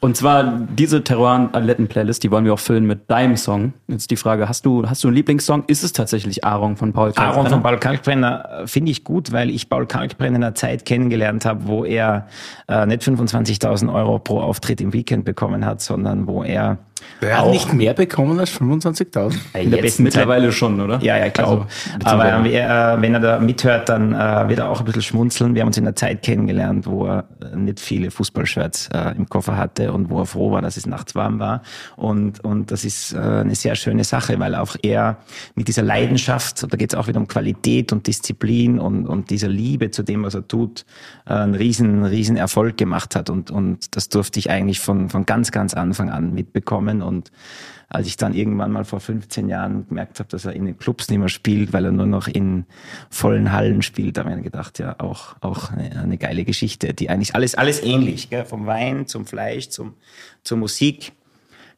Und zwar diese Terror und Adiletten Playlist, die wollen wir auch füllen mit deinem Song. Jetzt die Frage, hast du, hast du einen Lieblingssong? Ist es tatsächlich Aaron von Paul Kalkbrenner? Aaron von Paul Kalkbrenner äh, finde ich gut, weil ich Paul Kalkbrenner in einer Zeit kennengelernt habe, wo er äh, nicht 25.000 Euro pro Auftritt im Weekend bekommen hat, sondern wo er Der hat auch nicht mehr bekommen als 25.000. In der besten mittlerweile schon, oder? Ja, ja, ich glaube. Also, Aber er, äh, wenn er da mithört, dann äh, wird er auch ein bisschen schmunzeln. Wir haben uns in einer Zeit kennengelernt, wo er äh, nicht viele Fußballshirts äh, im Koffer hatte und wo er froh war, dass es nachts warm war. Und, und das ist äh, eine sehr schöne Sache, weil auch er mit dieser Leidenschaft, da geht es auch wieder um Qualität und Disziplin und, und dieser Liebe zu dem, was er tut, äh, einen riesen, riesen Erfolg gemacht hat. Und, und das durfte ich eigentlich von, von ganz, ganz Anfang an mitbekommen. Und als ich dann irgendwann mal vor 15 Jahren gemerkt habe, dass er in den Clubs nicht mehr spielt, weil er nur noch in vollen Hallen spielt, da habe ich mir gedacht, ja, auch, auch eine, eine geile Geschichte, die eigentlich alles, alles ähnlich, gell? vom Wein zum Fleisch, zum, zur Musik.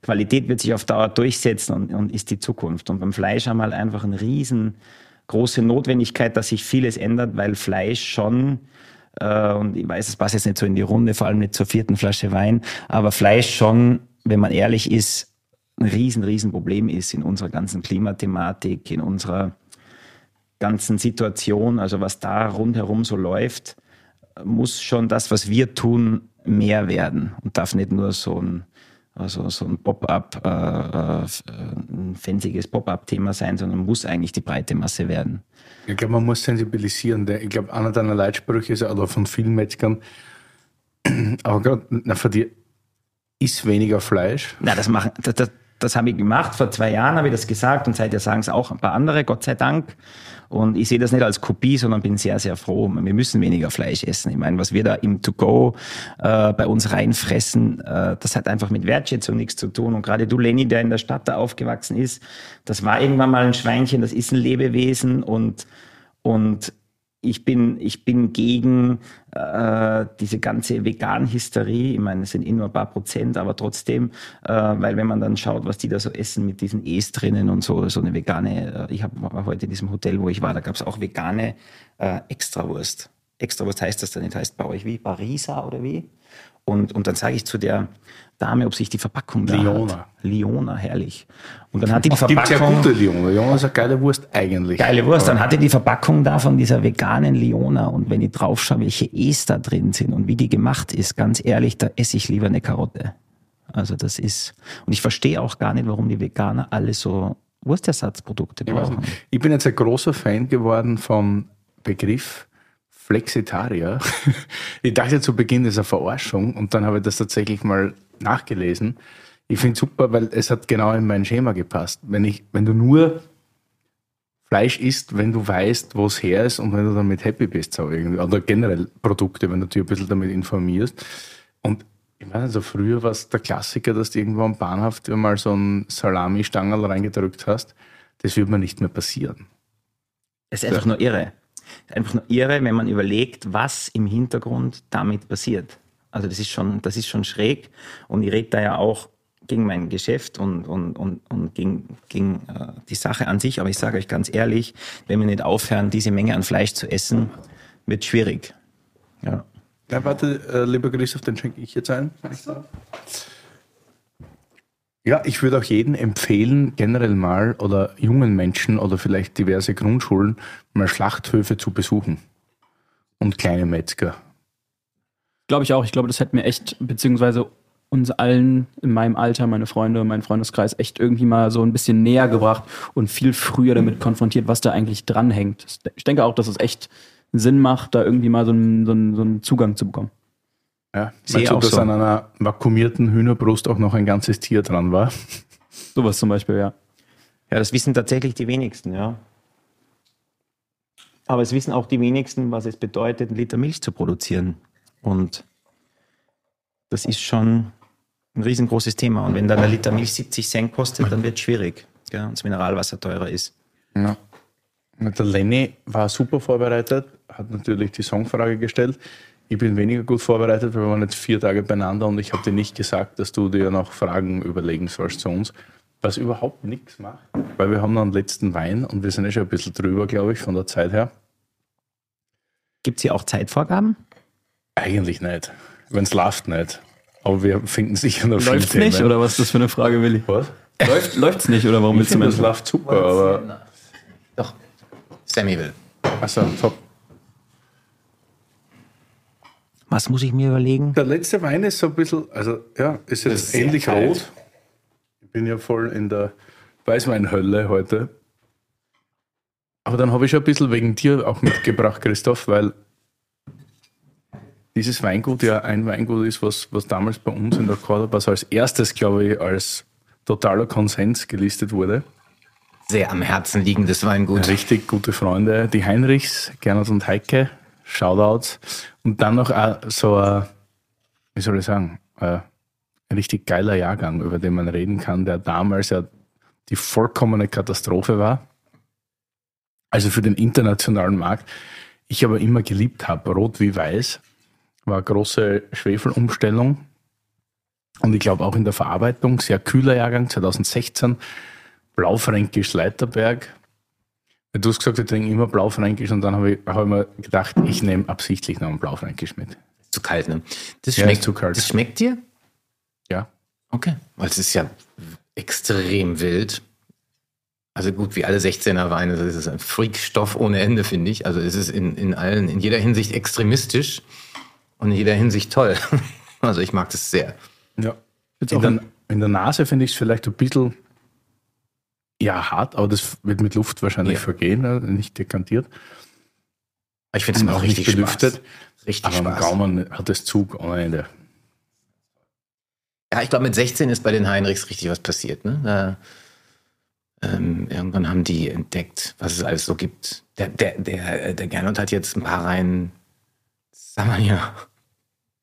Qualität wird sich auf Dauer durchsetzen und, und ist die Zukunft. Und beim Fleisch haben wir halt einfach eine riesengroße Notwendigkeit, dass sich vieles ändert, weil Fleisch schon äh, und ich weiß, es passt jetzt nicht so in die Runde, vor allem nicht zur vierten Flasche Wein, aber Fleisch schon, wenn man ehrlich ist, ein riesen, riesen Problem ist in unserer ganzen Klimathematik, in unserer ganzen Situation, also was da rundherum so läuft, muss schon das, was wir tun, mehr werden und darf nicht nur so ein, also so ein Pop-up, äh, äh, ein fancyes Pop-up-Thema sein, sondern muss eigentlich die breite Masse werden. Ich glaube, man muss sensibilisieren. Ich glaube, einer deiner Leitsprüche ist oder von vielen Metzgern, aber gerade für die ist weniger Fleisch. Na, das machen, das, das, das habe ich gemacht. Vor zwei Jahren habe ich das gesagt und seither sagen es auch ein paar andere, Gott sei Dank. Und ich sehe das nicht als Kopie, sondern bin sehr, sehr froh. Wir müssen weniger Fleisch essen. Ich meine, was wir da im To-Go äh, bei uns reinfressen, äh, das hat einfach mit Wertschätzung nichts zu tun. Und gerade du, Lenny, der in der Stadt da aufgewachsen ist, das war irgendwann mal ein Schweinchen, das ist ein Lebewesen und, und ich bin, ich bin gegen äh, diese ganze Vegan-Hysterie. Ich meine, es sind eh nur ein paar Prozent, aber trotzdem, äh, weil wenn man dann schaut, was die da so essen mit diesen E's drinnen und so, so eine vegane, äh, ich hab, war heute in diesem Hotel, wo ich war, da gab es auch vegane äh, Extrawurst. Extrawurst heißt das dann nicht, heißt bei euch wie? Barisa oder wie? Und, und dann sage ich zu der Dame, ob sich die Verpackung da Liona. hat. Liona, herrlich. Und dann hat die die Gibt ja Verpackung... gute Liona. Liona ist eine geile Wurst eigentlich. Geile Wurst. Dann hatte die Verpackung da von dieser veganen Liona. Und wenn ich drauf schaue, welche E's da drin sind und wie die gemacht ist, ganz ehrlich, da esse ich lieber eine Karotte. Also das ist, und ich verstehe auch gar nicht, warum die Veganer alle so Wurstersatzprodukte Ich, brauchen. nicht. ich bin jetzt ein großer Fan geworden vom Begriff Flexitarier. Ich dachte zu Beginn, das ist eine Verarschung und dann habe ich das tatsächlich mal nachgelesen. Ich finde es super, weil es hat genau in mein Schema gepasst. Wenn, ich, wenn du nur Fleisch isst, wenn du weißt, wo es her ist und wenn du damit happy bist, so irgendwie. oder generell Produkte, wenn du dich ein bisschen damit informierst. Und ich meine, so früher war es der Klassiker, dass du irgendwo am Bahnhof mal so ein Salami-Stangerl reingedrückt hast. Das wird mir nicht mehr passieren. Es ist einfach nur irre. Es ist einfach nur irre, wenn man überlegt, was im Hintergrund damit passiert. Also das ist schon, das ist schon schräg. Und ich rede da ja auch gegen mein Geschäft und, und, und, und gegen, gegen äh, die Sache an sich. Aber ich sage euch ganz ehrlich, wenn wir nicht aufhören, diese Menge an Fleisch zu essen, wird schwierig. Ja. Ja, warte, äh, lieber Christoph, den schenke ich jetzt ein. Ja, ich würde auch jedem empfehlen, generell mal oder jungen Menschen oder vielleicht diverse Grundschulen mal Schlachthöfe zu besuchen. Und kleine Metzger. Glaube ich auch. Ich glaube, das hätte mir echt, beziehungsweise uns allen in meinem Alter, meine Freunde, mein Freundeskreis, echt irgendwie mal so ein bisschen näher gebracht und viel früher damit konfrontiert, was da eigentlich dranhängt. Ich denke auch, dass es echt Sinn macht, da irgendwie mal so einen, so einen, so einen Zugang zu bekommen. Ja, Sehe meinst du, auch dass so. an einer vakuumierten Hühnerbrust auch noch ein ganzes Tier dran war? Sowas zum Beispiel, ja. Ja, das wissen tatsächlich die wenigsten, ja. Aber es wissen auch die wenigsten, was es bedeutet, einen Liter Milch zu produzieren. Und das ist schon ein riesengroßes Thema. Und wenn dann ein Liter Milch 70 Cent kostet, dann wird es schwierig. Gell? Und das Mineralwasser teurer ist. Ja. Der Lenny war super vorbereitet, hat natürlich die Songfrage gestellt. Ich bin weniger gut vorbereitet, weil wir waren jetzt vier Tage beieinander und ich habe dir nicht gesagt, dass du dir noch Fragen überlegen sollst zu uns. Was überhaupt nichts macht, weil wir haben noch einen letzten Wein und wir sind ja schon ein bisschen drüber, glaube ich, von der Zeit her. Gibt es hier auch Zeitvorgaben? Eigentlich nicht. Wenn es läuft, nicht. Aber wir finden sicher noch Läuft's viele nicht, Themen. oder was ist das für eine Frage, Willi? Was? Läuft, läuft's nicht, oder warum Ich willst du finde, das mir läuft super, aber. Doch. Sammy will. Also, top. Was muss ich mir überlegen? Der letzte Wein ist so ein bisschen, also ja, ist jetzt ähnlich kalt. rot. Ich bin ja voll in der Weißweinhölle heute. Aber dann habe ich schon ein bisschen wegen dir auch mitgebracht, Christoph, weil dieses Weingut ja ein Weingut ist, was, was damals bei uns in der Cordoba als erstes, glaube ich, als totaler Konsens gelistet wurde. Sehr am Herzen liegendes Weingut. Richtig gute Freunde, die Heinrichs, Gernot und Heike, Shoutouts. Und dann noch auch so ein, wie soll ich sagen, äh, ein richtig geiler Jahrgang, über den man reden kann, der damals ja die vollkommene Katastrophe war. Also für den internationalen Markt. Ich aber immer geliebt habe, rot wie weiß, war große Schwefelumstellung. Und ich glaube auch in der Verarbeitung, sehr kühler Jahrgang, 2016, Blaufränkisch Leiterberg. Du hast gesagt, ich trinke immer Blaufränkisch und dann habe ich, hab ich mir gedacht, ich nehme absichtlich noch ein Blaufränkisch mit. Zu kalt, ne? Das Ja, schmeckt, zu kalt. Das schmeckt dir? Ja. Okay. Weil es ist ja extrem wild. Also gut, wie alle 16er Weine, das ist ein Freakstoff ohne Ende, finde ich. Also es ist in, in allen, in jeder Hinsicht extremistisch und in jeder Hinsicht toll. Also ich mag das sehr. Ja. In der, in der Nase finde ich es vielleicht ein bisschen ja, hart, aber das wird mit Luft wahrscheinlich Ja. vergehen, äh, nicht dekantiert. Ich finde es Und auch richtig belüftet. Spaß. Richtig Aber Spaß. Gaumen hat es Zug ohne Ende. Ja, ich glaube, mit 16 ist bei den Heinrichs richtig was passiert. Ne? Da, ähm, irgendwann haben die entdeckt, was es alles so gibt. Der, der, der, der Gernot hat jetzt ein paar Reihen Samania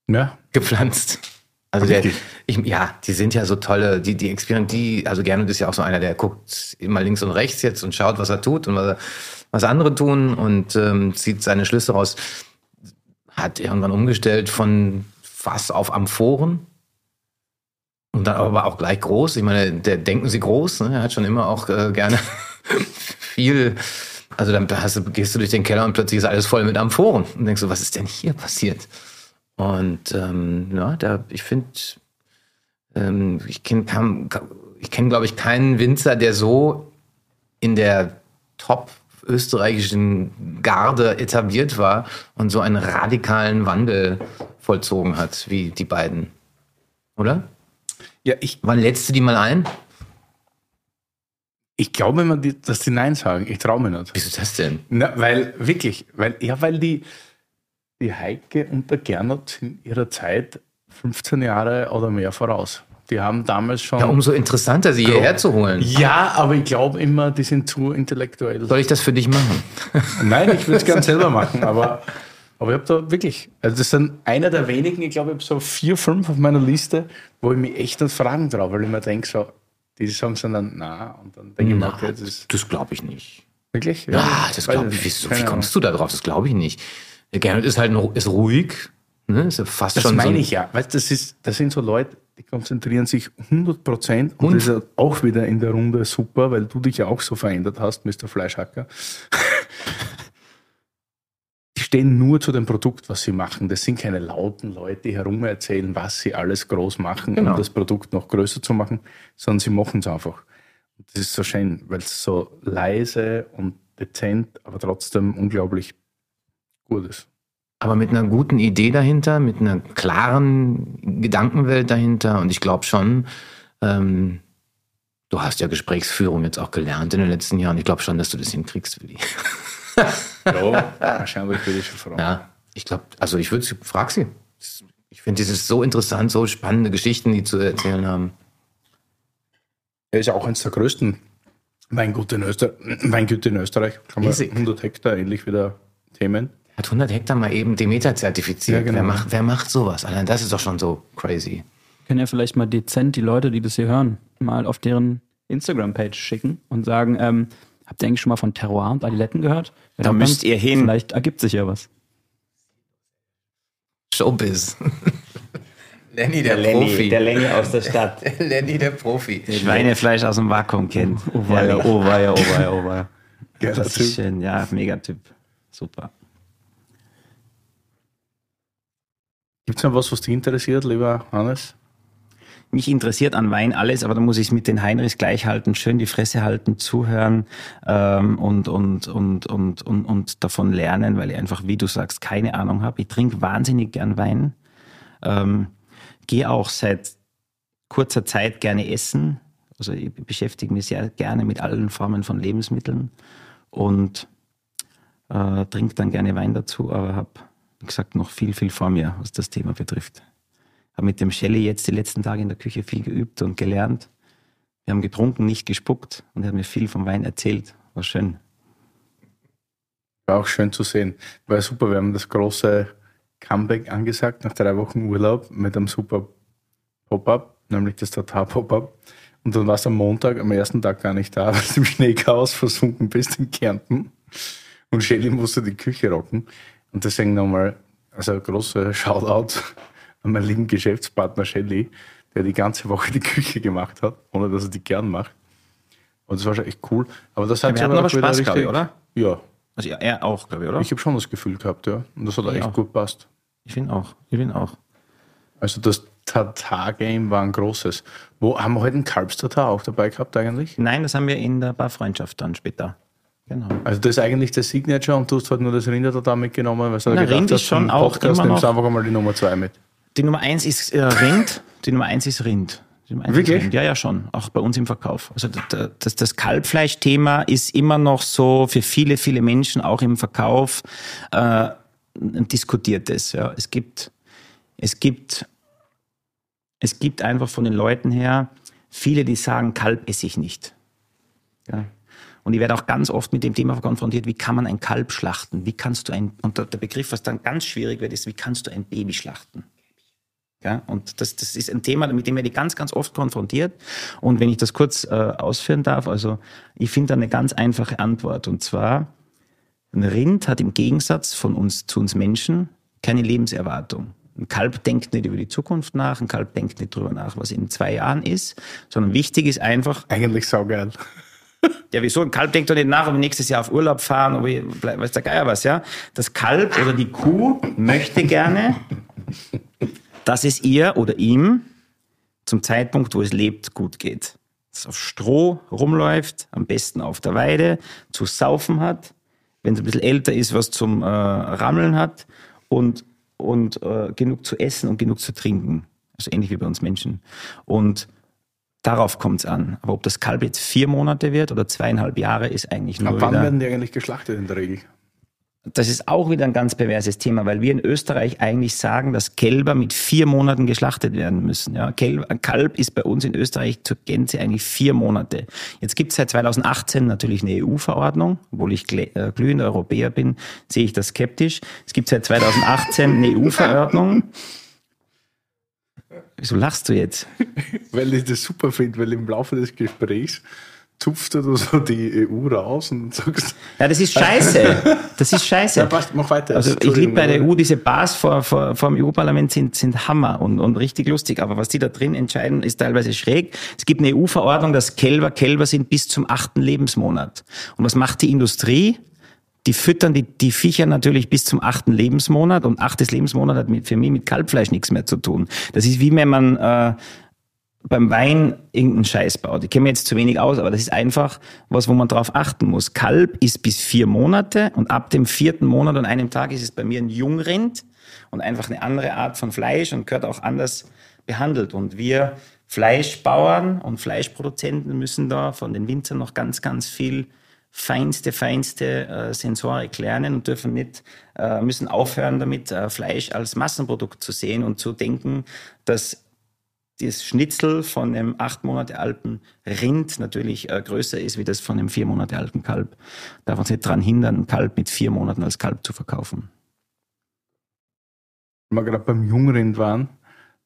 Ja, gepflanzt. Also der, ich, ja, die sind ja so tolle, die, die Experiment, die, also Gernot ist ja auch so einer, der guckt immer links und rechts jetzt und schaut, was er tut und was, er, was andere tun und ähm, zieht seine Schlüsse raus. Hat irgendwann umgestellt von Fass auf Amphoren. Und dann aber auch gleich groß. Ich meine, der denken sie groß, ne? Er hat schon immer auch äh, gerne viel. Also dann hast du, gehst du durch den Keller und plötzlich ist alles voll mit Amphoren. Und denkst du, was ist denn hier passiert? Und ähm, ja, da, ich finde, ähm, ich kenne, ich kenn, glaube ich, keinen Winzer, der so in der Top österreichischen Garde etabliert war und so einen radikalen Wandel vollzogen hat, wie die beiden. Oder? ja ich, Wann lädst du die mal ein? ich glaube immer, dass die Nein sagen. Ich traue mir nicht. Wieso das denn? Na, weil, wirklich, weil, ja, weil die, die Heike und der Gernot sind ihrer Zeit 15 Jahre oder mehr voraus. Die haben damals schon. Ja, umso interessanter, sie hierher zu holen. ja, aber ich glaube immer, die sind zu intellektuell. Soll ich das für dich machen? Nein, ich würde es gern selber machen, aber, aber ich habe da wirklich, also das sind einer der wenigen, ich glaube, ich habe so vier, fünf auf meiner Liste, wo ich mich echt an Fragen traue, weil ich mir denke, so, die sagen so dann, na, und dann denke ich mir, okay, das Das glaube ich nicht. wirklich. Ja, das glaube ich. Wieso, wie kommst du da drauf? Das glaube ich nicht. Der Gernot ist halt ein, ist ruhig. Ne? Ist ja fast Das schon so meine ein- ich ja. Weißt, das, ist, das sind so Leute, die konzentrieren sich 100 Prozent und, das ist auch wieder in der Runde super, weil du dich ja auch so verändert hast, Mr. Fleischhacker. die stehen nur zu dem Produkt, was sie machen. Das sind keine lauten Leute, die herum erzählen, was sie alles groß machen, Genau. um das Produkt noch größer zu machen, sondern sie machen es einfach. Und das ist so schön, weil es so leise und dezent, aber trotzdem unglaublich gut ist. aber mit einer guten Idee dahinter, mit einer klaren Gedankenwelt dahinter. Und ich glaube schon, ähm, du hast ja Gesprächsführung jetzt auch gelernt in den letzten Jahren. Ich glaube schon, dass du das hinkriegst, Willi. Ja, wahrscheinlich würde ich schon fragen. Ja, ich glaube, also ich würde, frag sie. Ich finde, das ist so interessant, so spannende Geschichten, die zu erzählen haben. Er ist auch eines der größten Weingüter in, Öster Weingüter in Österreich. Kann man Riesig. 100 Hektar, ähnlich wie der Themen. Hat 100 Hektar mal eben Demeter zertifiziert. Ja, genau. wer, macht, wer macht sowas? Allein das ist doch schon so crazy. können ja vielleicht mal dezent die Leute, die das hier hören, mal auf deren Instagram-Page schicken und sagen, ähm, habt ihr eigentlich schon mal von Terroir und Adiletten gehört? Wenn Da müsst ihr hin. Vielleicht ergibt sich ja was. Showbiz. Lenny der, Profi. Lenny aus der Stadt. Lenny der Profi. Schweinefleisch aus dem Vakuum kennt. Oh weia, oh weia, oh weia, oh weia. Das ist Typ. schön, ja, Megatyp. Super. Gibt es noch was, was dich interessiert, lieber Hannes? Mich interessiert an Wein alles, aber da muss ich es mit den Heinrichs gleich halten, schön die Fresse halten, zuhören ähm, und, und, und, und, und, und davon lernen, weil ich einfach, wie du sagst, keine Ahnung habe. Ich trinke wahnsinnig gern Wein. Ähm, Gehe auch seit kurzer Zeit gerne essen. Also ich beschäftige mich sehr gerne mit allen Formen von Lebensmitteln und äh, trinke dann gerne Wein dazu, aber habe, wie gesagt, noch viel, viel vor mir, was das Thema betrifft habe mit dem Shelley jetzt die letzten Tage in der Küche viel geübt und gelernt. Wir haben getrunken, nicht gespuckt und er hat mir viel vom Wein erzählt. War schön. War auch schön zu sehen. War super, wir haben das große Comeback angesagt nach drei Wochen Urlaub mit einem super Pop-up, nämlich das Tatar-Pop-up. Und dann warst du am Montag, am ersten Tag gar nicht da, weil du im Schneechaos versunken bist in Kärnten. Und Shelly musste die Küche rocken. Und deswegen nochmal, also ein großer Shoutout an meinen lieben Geschäftspartner Shelly, der die ganze Woche die Küche gemacht hat, ohne dass er die gern macht. Und das war schon echt cool. Aber das hat auch aber Spaß, richtig- oder? Ja, Also ja, er auch, glaube ich, oder? ich habe schon das Gefühl gehabt, ja. Und das hat Ich echt auch. gut passt. Ich finde auch. Ich finde auch. Also das Tatar-Game war ein großes. Wo haben wir heute einen Kalbstatar auch dabei gehabt eigentlich? Nein, das haben wir in der Barfreundschaft dann später. Genau. Also das ist eigentlich der Signature und du hast halt nur das Rindertatar mitgenommen, weil du Na, gedacht Rind hast, ist schon auch Podcast immer nimmst noch- einfach einmal die Nummer zwei mit. Die Nummer eins ist äh, Rind. Die Nummer eins ist Rind. Wirklich? Rind. Ja, ja, schon. Auch bei uns im Verkauf. Also das, das, Kalbfleischthema ist immer noch so für viele, viele Menschen auch im Verkauf äh, diskutiertes. Ja. Es gibt, es gibt, es gibt einfach von den Leuten her viele, die sagen, Kalb esse ich nicht. Ja. Und ich werde auch ganz oft mit dem Thema konfrontiert, wie kann man ein Kalb schlachten? Wie kannst du ein, und der Begriff, was dann ganz schwierig wird, ist, wie kannst du ein Baby schlachten? Ja, und das, das ist ein Thema, mit dem werde ich ganz, ganz oft konfrontiert. Und wenn ich das kurz äh, ausführen darf, also ich finde da eine ganz einfache Antwort. Und zwar, ein Rind hat im Gegensatz von uns zu uns Menschen keine Lebenserwartung. Ein Kalb denkt nicht über die Zukunft nach, ein Kalb denkt nicht darüber nach, was in zwei Jahren ist, sondern wichtig ist einfach, Eigentlich saugeil. Ja, wieso? Ein Kalb denkt doch nicht nach, ob wir nächstes Jahr auf Urlaub fahren, ob ich, weiß der Geier was, ja? Das Kalb oder die Kuh möchte gerne, dass es ihr oder ihm zum Zeitpunkt, wo es lebt, gut geht. Dass es auf Stroh rumläuft, am besten auf der Weide, zu saufen hat, wenn es ein bisschen älter ist, was zum äh, Rammeln hat und, und äh, genug zu essen und genug zu trinken. Also ähnlich wie bei uns Menschen. Und Darauf kommt es an. Aber ob das Kalb jetzt vier Monate wird oder zweieinhalb Jahre, ist eigentlich nur Ab wann wieder, werden die eigentlich geschlachtet in der Regel? Das ist auch wieder ein ganz perverses Thema, weil wir in Österreich eigentlich sagen, dass Kälber mit vier Monaten geschlachtet werden müssen. Ja, Kälb, ein Kalb ist bei uns in Österreich zur Gänze eigentlich vier Monate. Jetzt gibt es seit 2018 natürlich eine EU-Verordnung. Obwohl ich äh, glühender Europäer bin, sehe ich das skeptisch. Es gibt seit 2018 eine EU-Verordnung. Wieso lachst du jetzt? Weil ich das super finde, weil im Laufe des Gesprächs zupfst du so die EU raus und sagst, Ja, das ist scheiße. Das ist scheiße. ja passt, mach weiter. Also ich liebe bei der EU, diese Bars vor, vor, vor dem EU-Parlament sind, sind Hammer und, und richtig lustig. Aber was die da drin entscheiden, ist teilweise schräg. Es gibt eine EU-Verordnung, dass Kälber Kälber sind bis zum achten Lebensmonat. Und was macht die Industrie? Die füttern die, die Viecher natürlich bis zum achten Lebensmonat und achtes Lebensmonat hat mit, für mich mit Kalbfleisch nichts mehr zu tun. Das ist wie wenn man äh, beim Wein irgendeinen Scheiß baut. Ich kenne mir jetzt zu wenig aus, aber das ist einfach was, wo man drauf achten muss. Kalb ist bis vier Monate und ab dem vierten Monat und einem Tag ist es bei mir ein Jungrind und einfach eine andere Art von Fleisch und gehört auch anders behandelt. Und wir Fleischbauern und Fleischproduzenten müssen da von den Winzern noch ganz, ganz viel feinste, feinste äh, Sensorik lernen und dürfen nicht, äh, müssen aufhören damit, äh, Fleisch als Massenprodukt zu sehen und zu denken, dass das Schnitzel von einem acht Monate alten Rind natürlich äh, größer ist wie das von einem vier Monate alten Kalb. Darf uns nicht daran hindern, ein Kalb mit vier Monaten als Kalb zu verkaufen. Wenn wir gerade beim Jungrind waren,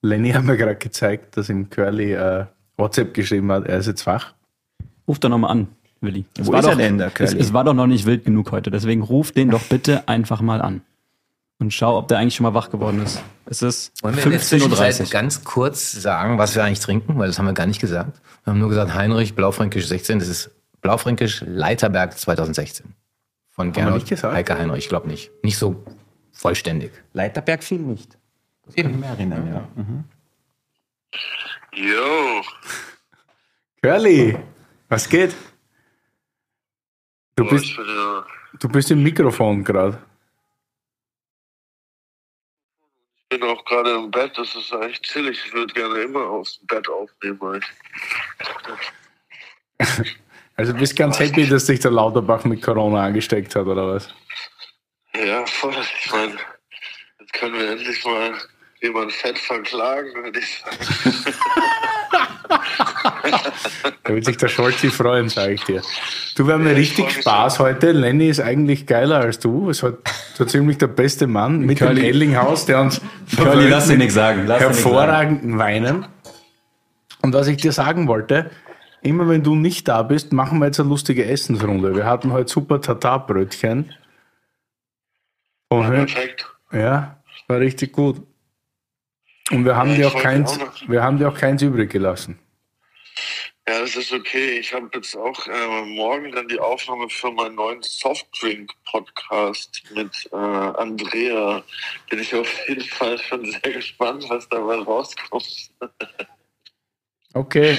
Lenny hat mir gerade gezeigt, dass ihm Curly äh, WhatsApp geschrieben hat, er ist jetzt wach. Ruf doch nochmal an, Willi. Es Wo war ist er doch, denn, der es, Curly? es war doch noch nicht wild genug heute, deswegen ruf den doch bitte einfach mal an. Und schau, ob der eigentlich schon mal wach geworden ist. Es ist Wollen wir in der Zwischenzeit 15.30 Uhr. ganz kurz sagen, was wir eigentlich trinken? Weil das haben wir gar nicht gesagt. Wir haben nur gesagt, Heinrich, Blaufränkisch 16. Das ist Blaufränkisch Leiterberg 2016. Von Gernot? Heike Heinrich. Ich glaube nicht. Nicht so vollständig. Leiterberg viel nicht. Das kann ich mir erinnern, ja. Mhm. Jo, Curly, was geht? Du bist, ich du bist im Mikrofon gerade. bin auch gerade im Bett, das ist echt chillig. Ich würde gerne immer aus dem Bett aufnehmen. ich- Also du bist ganz happy, dass dich der Lauterbach mit Corona angesteckt hat, oder was? Ja, voll. Ich meine, jetzt können wir endlich mal jemanden fett verklagen, würde ich sagen. Da wird sich der Scholzi freuen, sage ich dir. Du, wir haben ja Ja, ich richtig Spaß heute. Lenny ist eigentlich geiler als du. Ist halt so ziemlich der beste Mann mit dem Curly- Ellinghaus, der uns Curly, lass dir nichts sagen. Lass dir nichts sagen. hervorragenden Weinen. Und was ich dir sagen wollte, immer wenn du nicht da bist, machen wir jetzt eine lustige Essensrunde. Wir hatten heute super Tatarbrötchen. Und Perfekt. ja, war richtig gut. Und wir haben Ja, dir ich auch keins, auch wir haben dir auch keins übrig gelassen. Ja, das ist okay. Ich habe jetzt auch äh, morgen dann die Aufnahme für meinen neuen Softdrink-Podcast mit äh, Andrea. Bin ich auf jeden Fall schon sehr gespannt, was dabei rauskommt. Okay,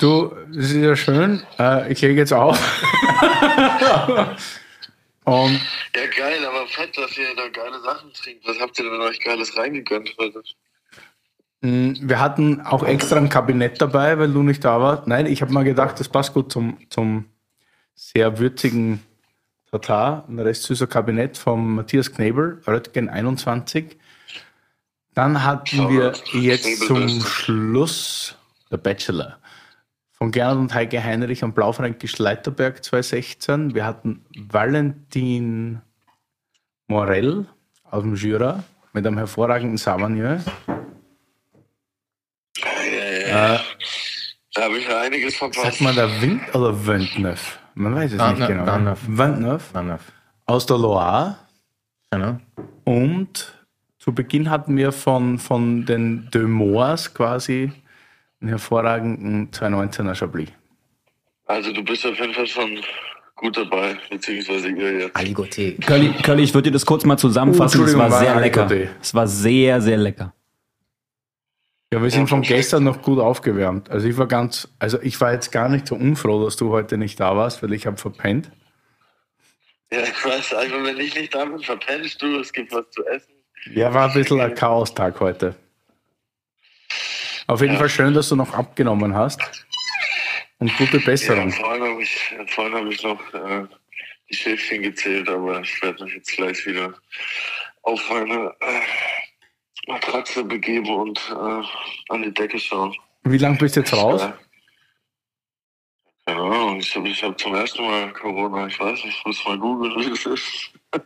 du, das ist ja schön. Äh, ich lege jetzt auf. Und Ja, geil, aber fett, dass ihr da geile Sachen trinkt. Was habt ihr denn euch Geiles reingegönnt heute? Mh, wir hatten auch extra ein Kabinett dabei, weil du nicht da warst. Nein, ich habe mal gedacht, das passt gut zum, zum sehr würzigen Tatar. Ein recht süßer Kabinett vom Matthias Knebel, Röttgen 21. Dann hatten wir jetzt zum. Schluss der Bachelor. Von Gernot und Heike Heinrich am Blaufränkisch Leiterberg 2016. Wir hatten Valentin Morell aus dem Jura mit einem hervorragenden Savagnin. Da habe ich ja einiges sagt verpasst. man da Wind oder Wendneuf? Man weiß es nicht Wendneuf, genau. Wendneuf. Wendneuf aus der Loire. Genau. Und zu Beginn hatten wir von, von den De Moors quasi einen hervorragenden 219er Chablis. Also du bist auf jeden Fall schon gut dabei, beziehungsweise ihr jetzt. Aligoté. Curly, Curly, ich würde dir das kurz mal zusammenfassen. Oh, es war sehr lecker. Aligoté. Es war sehr, sehr lecker. Ja, wir sind von gestern noch gut aufgewärmt. Also ich war ganz, also ich war jetzt gar nicht so unfroh, dass du heute nicht da warst, weil ich habe verpennt. Ja, ich weiß, also wenn ich nicht da bin, verpennst du, es gibt was zu essen. Ja, war ein bisschen ein Chaos-Tag heute. Auf jeden Fall schön, dass du noch abgenommen hast. Und gute Ja, Besserung. vorhin habe ich, vorhin hab ich noch äh, die Schäfchen gezählt, aber ich werde mich jetzt gleich wieder auf meine äh, Matratze begeben und äh, an die Decke schauen. Wie lange bist du jetzt raus? Ja. Keine Ahnung, ich habe ich hab zum ersten Mal Corona, ich weiß nicht, ich muss mal googeln, wie das ist.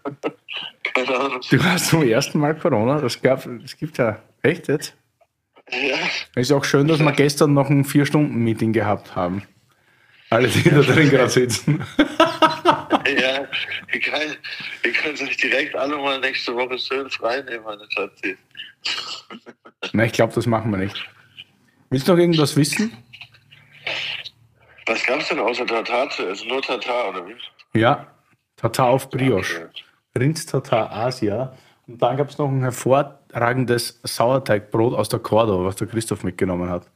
Keine Ahnung. Du hast zum ersten Mal Corona? Das, gab, das gibt ja echt jetzt. Ja, Es ist auch schön, dass wir gestern noch ein Vier-Stunden-Meeting gehabt haben. Alle, die da drin gerade sitzen. ja, ihr könnt, ihr könnt euch direkt alle mal nächste Woche schön frei nehmen, meine Schatzi. Na, ich glaube, das machen wir nicht. Willst du noch irgendwas wissen? Was gab's denn außer Tatar zu essen? Nur Tatar, oder wie? Ja, Tatar auf Brioche. Rindstatar Asia. Und dann gab es noch ein hervorragendes Sauerteigbrot aus der Cordo, was der Christoph mitgenommen hat.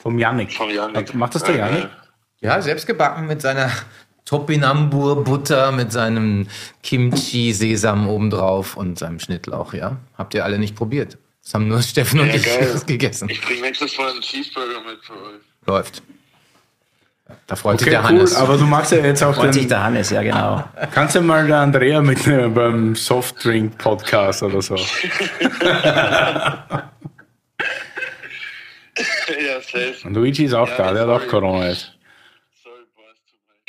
Vom Yannick. Vom Janik. Macht das der Ja, Yannick? Ja, selbst gebacken mit seiner Topinambur-Butter, mit seinem Kimchi-Sesam obendrauf und seinem Schnittlauch, ja. Habt ihr alle nicht probiert. Das haben nur Steffen und Ja, ich geil. gegessen. Ich bring nächstes Mal einen Cheeseburger mit für euch. Läuft. Da freut sich Okay, der cool, Hannes. aber du magst ja jetzt auch Freut sich den, der Hannes, ja genau. kannst ja mal der Andrea mitnehmen beim Softdrink-Podcast oder so. ja, safe. Und Luigi ist auch Ja, da, der hat auch. Corona jetzt.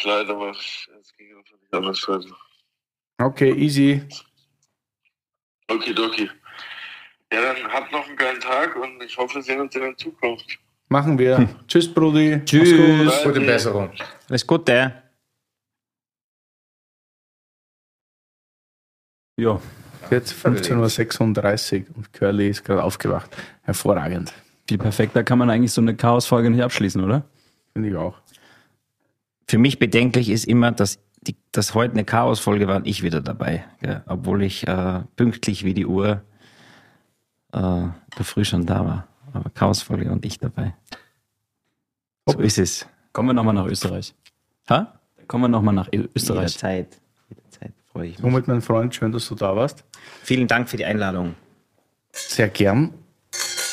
Leid, aber es ging einfach nicht anders werden. Okay, easy. Okidoki. Ja, dann habt noch einen geilen Tag und ich hoffe, wir sehen uns in der Zukunft. Machen wir. Tschüss, Brudi. Tschüss. Gut. Gute Besserung. Alles Gute. Ja. Jetzt 15.36 Uhr und Curly ist gerade aufgewacht. Hervorragend. Viel perfekter kann man eigentlich so eine Chaos-Folge nicht abschließen, oder? Finde ich auch. Für mich bedenklich ist immer, dass, die, dass heute eine Chaos-Folge war und ich wieder dabei. Gell? Obwohl ich äh, pünktlich wie die Uhr äh, der früh schon da war. Aber Chaos-Folge und ich dabei. So ist es. Kommen wir nochmal nach Österreich. Ha? Kommen wir nochmal nach Österreich. Jederzeit. Jederzeit freue ich mich. Somit, mein Freund, schön, dass du da warst. Vielen Dank für die Einladung. Sehr gern.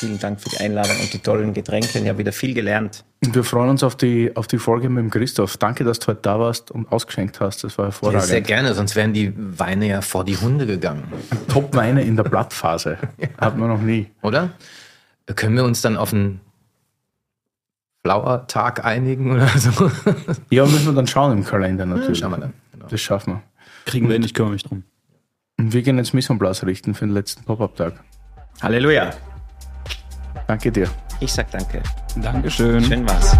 Vielen Dank für die Einladung und die tollen Getränke. Ich habe wieder viel gelernt. Und wir freuen uns auf die, auf die Folge mit dem Christoph. Danke, dass du heute da warst und ausgeschenkt hast. Das war Ja, hervorragend. sehr gerne, sonst wären die Weine ja vor die Hunde gegangen, Top-Weine in der Blattphase. Hat man noch nie. oder? Können wir uns dann auf einen Flower-Tag einigen oder so? Ja, müssen wir dann schauen im Kalender natürlich. Schauen wir dann. Genau. Das schaffen wir. Kriegen wir hin, ich kümmere mich drum. Und wir gehen jetzt Mission Plus richten für den letzten Pop-Up-Tag. Halleluja. Danke dir. Ich sag danke. Dankeschön. Schön war's.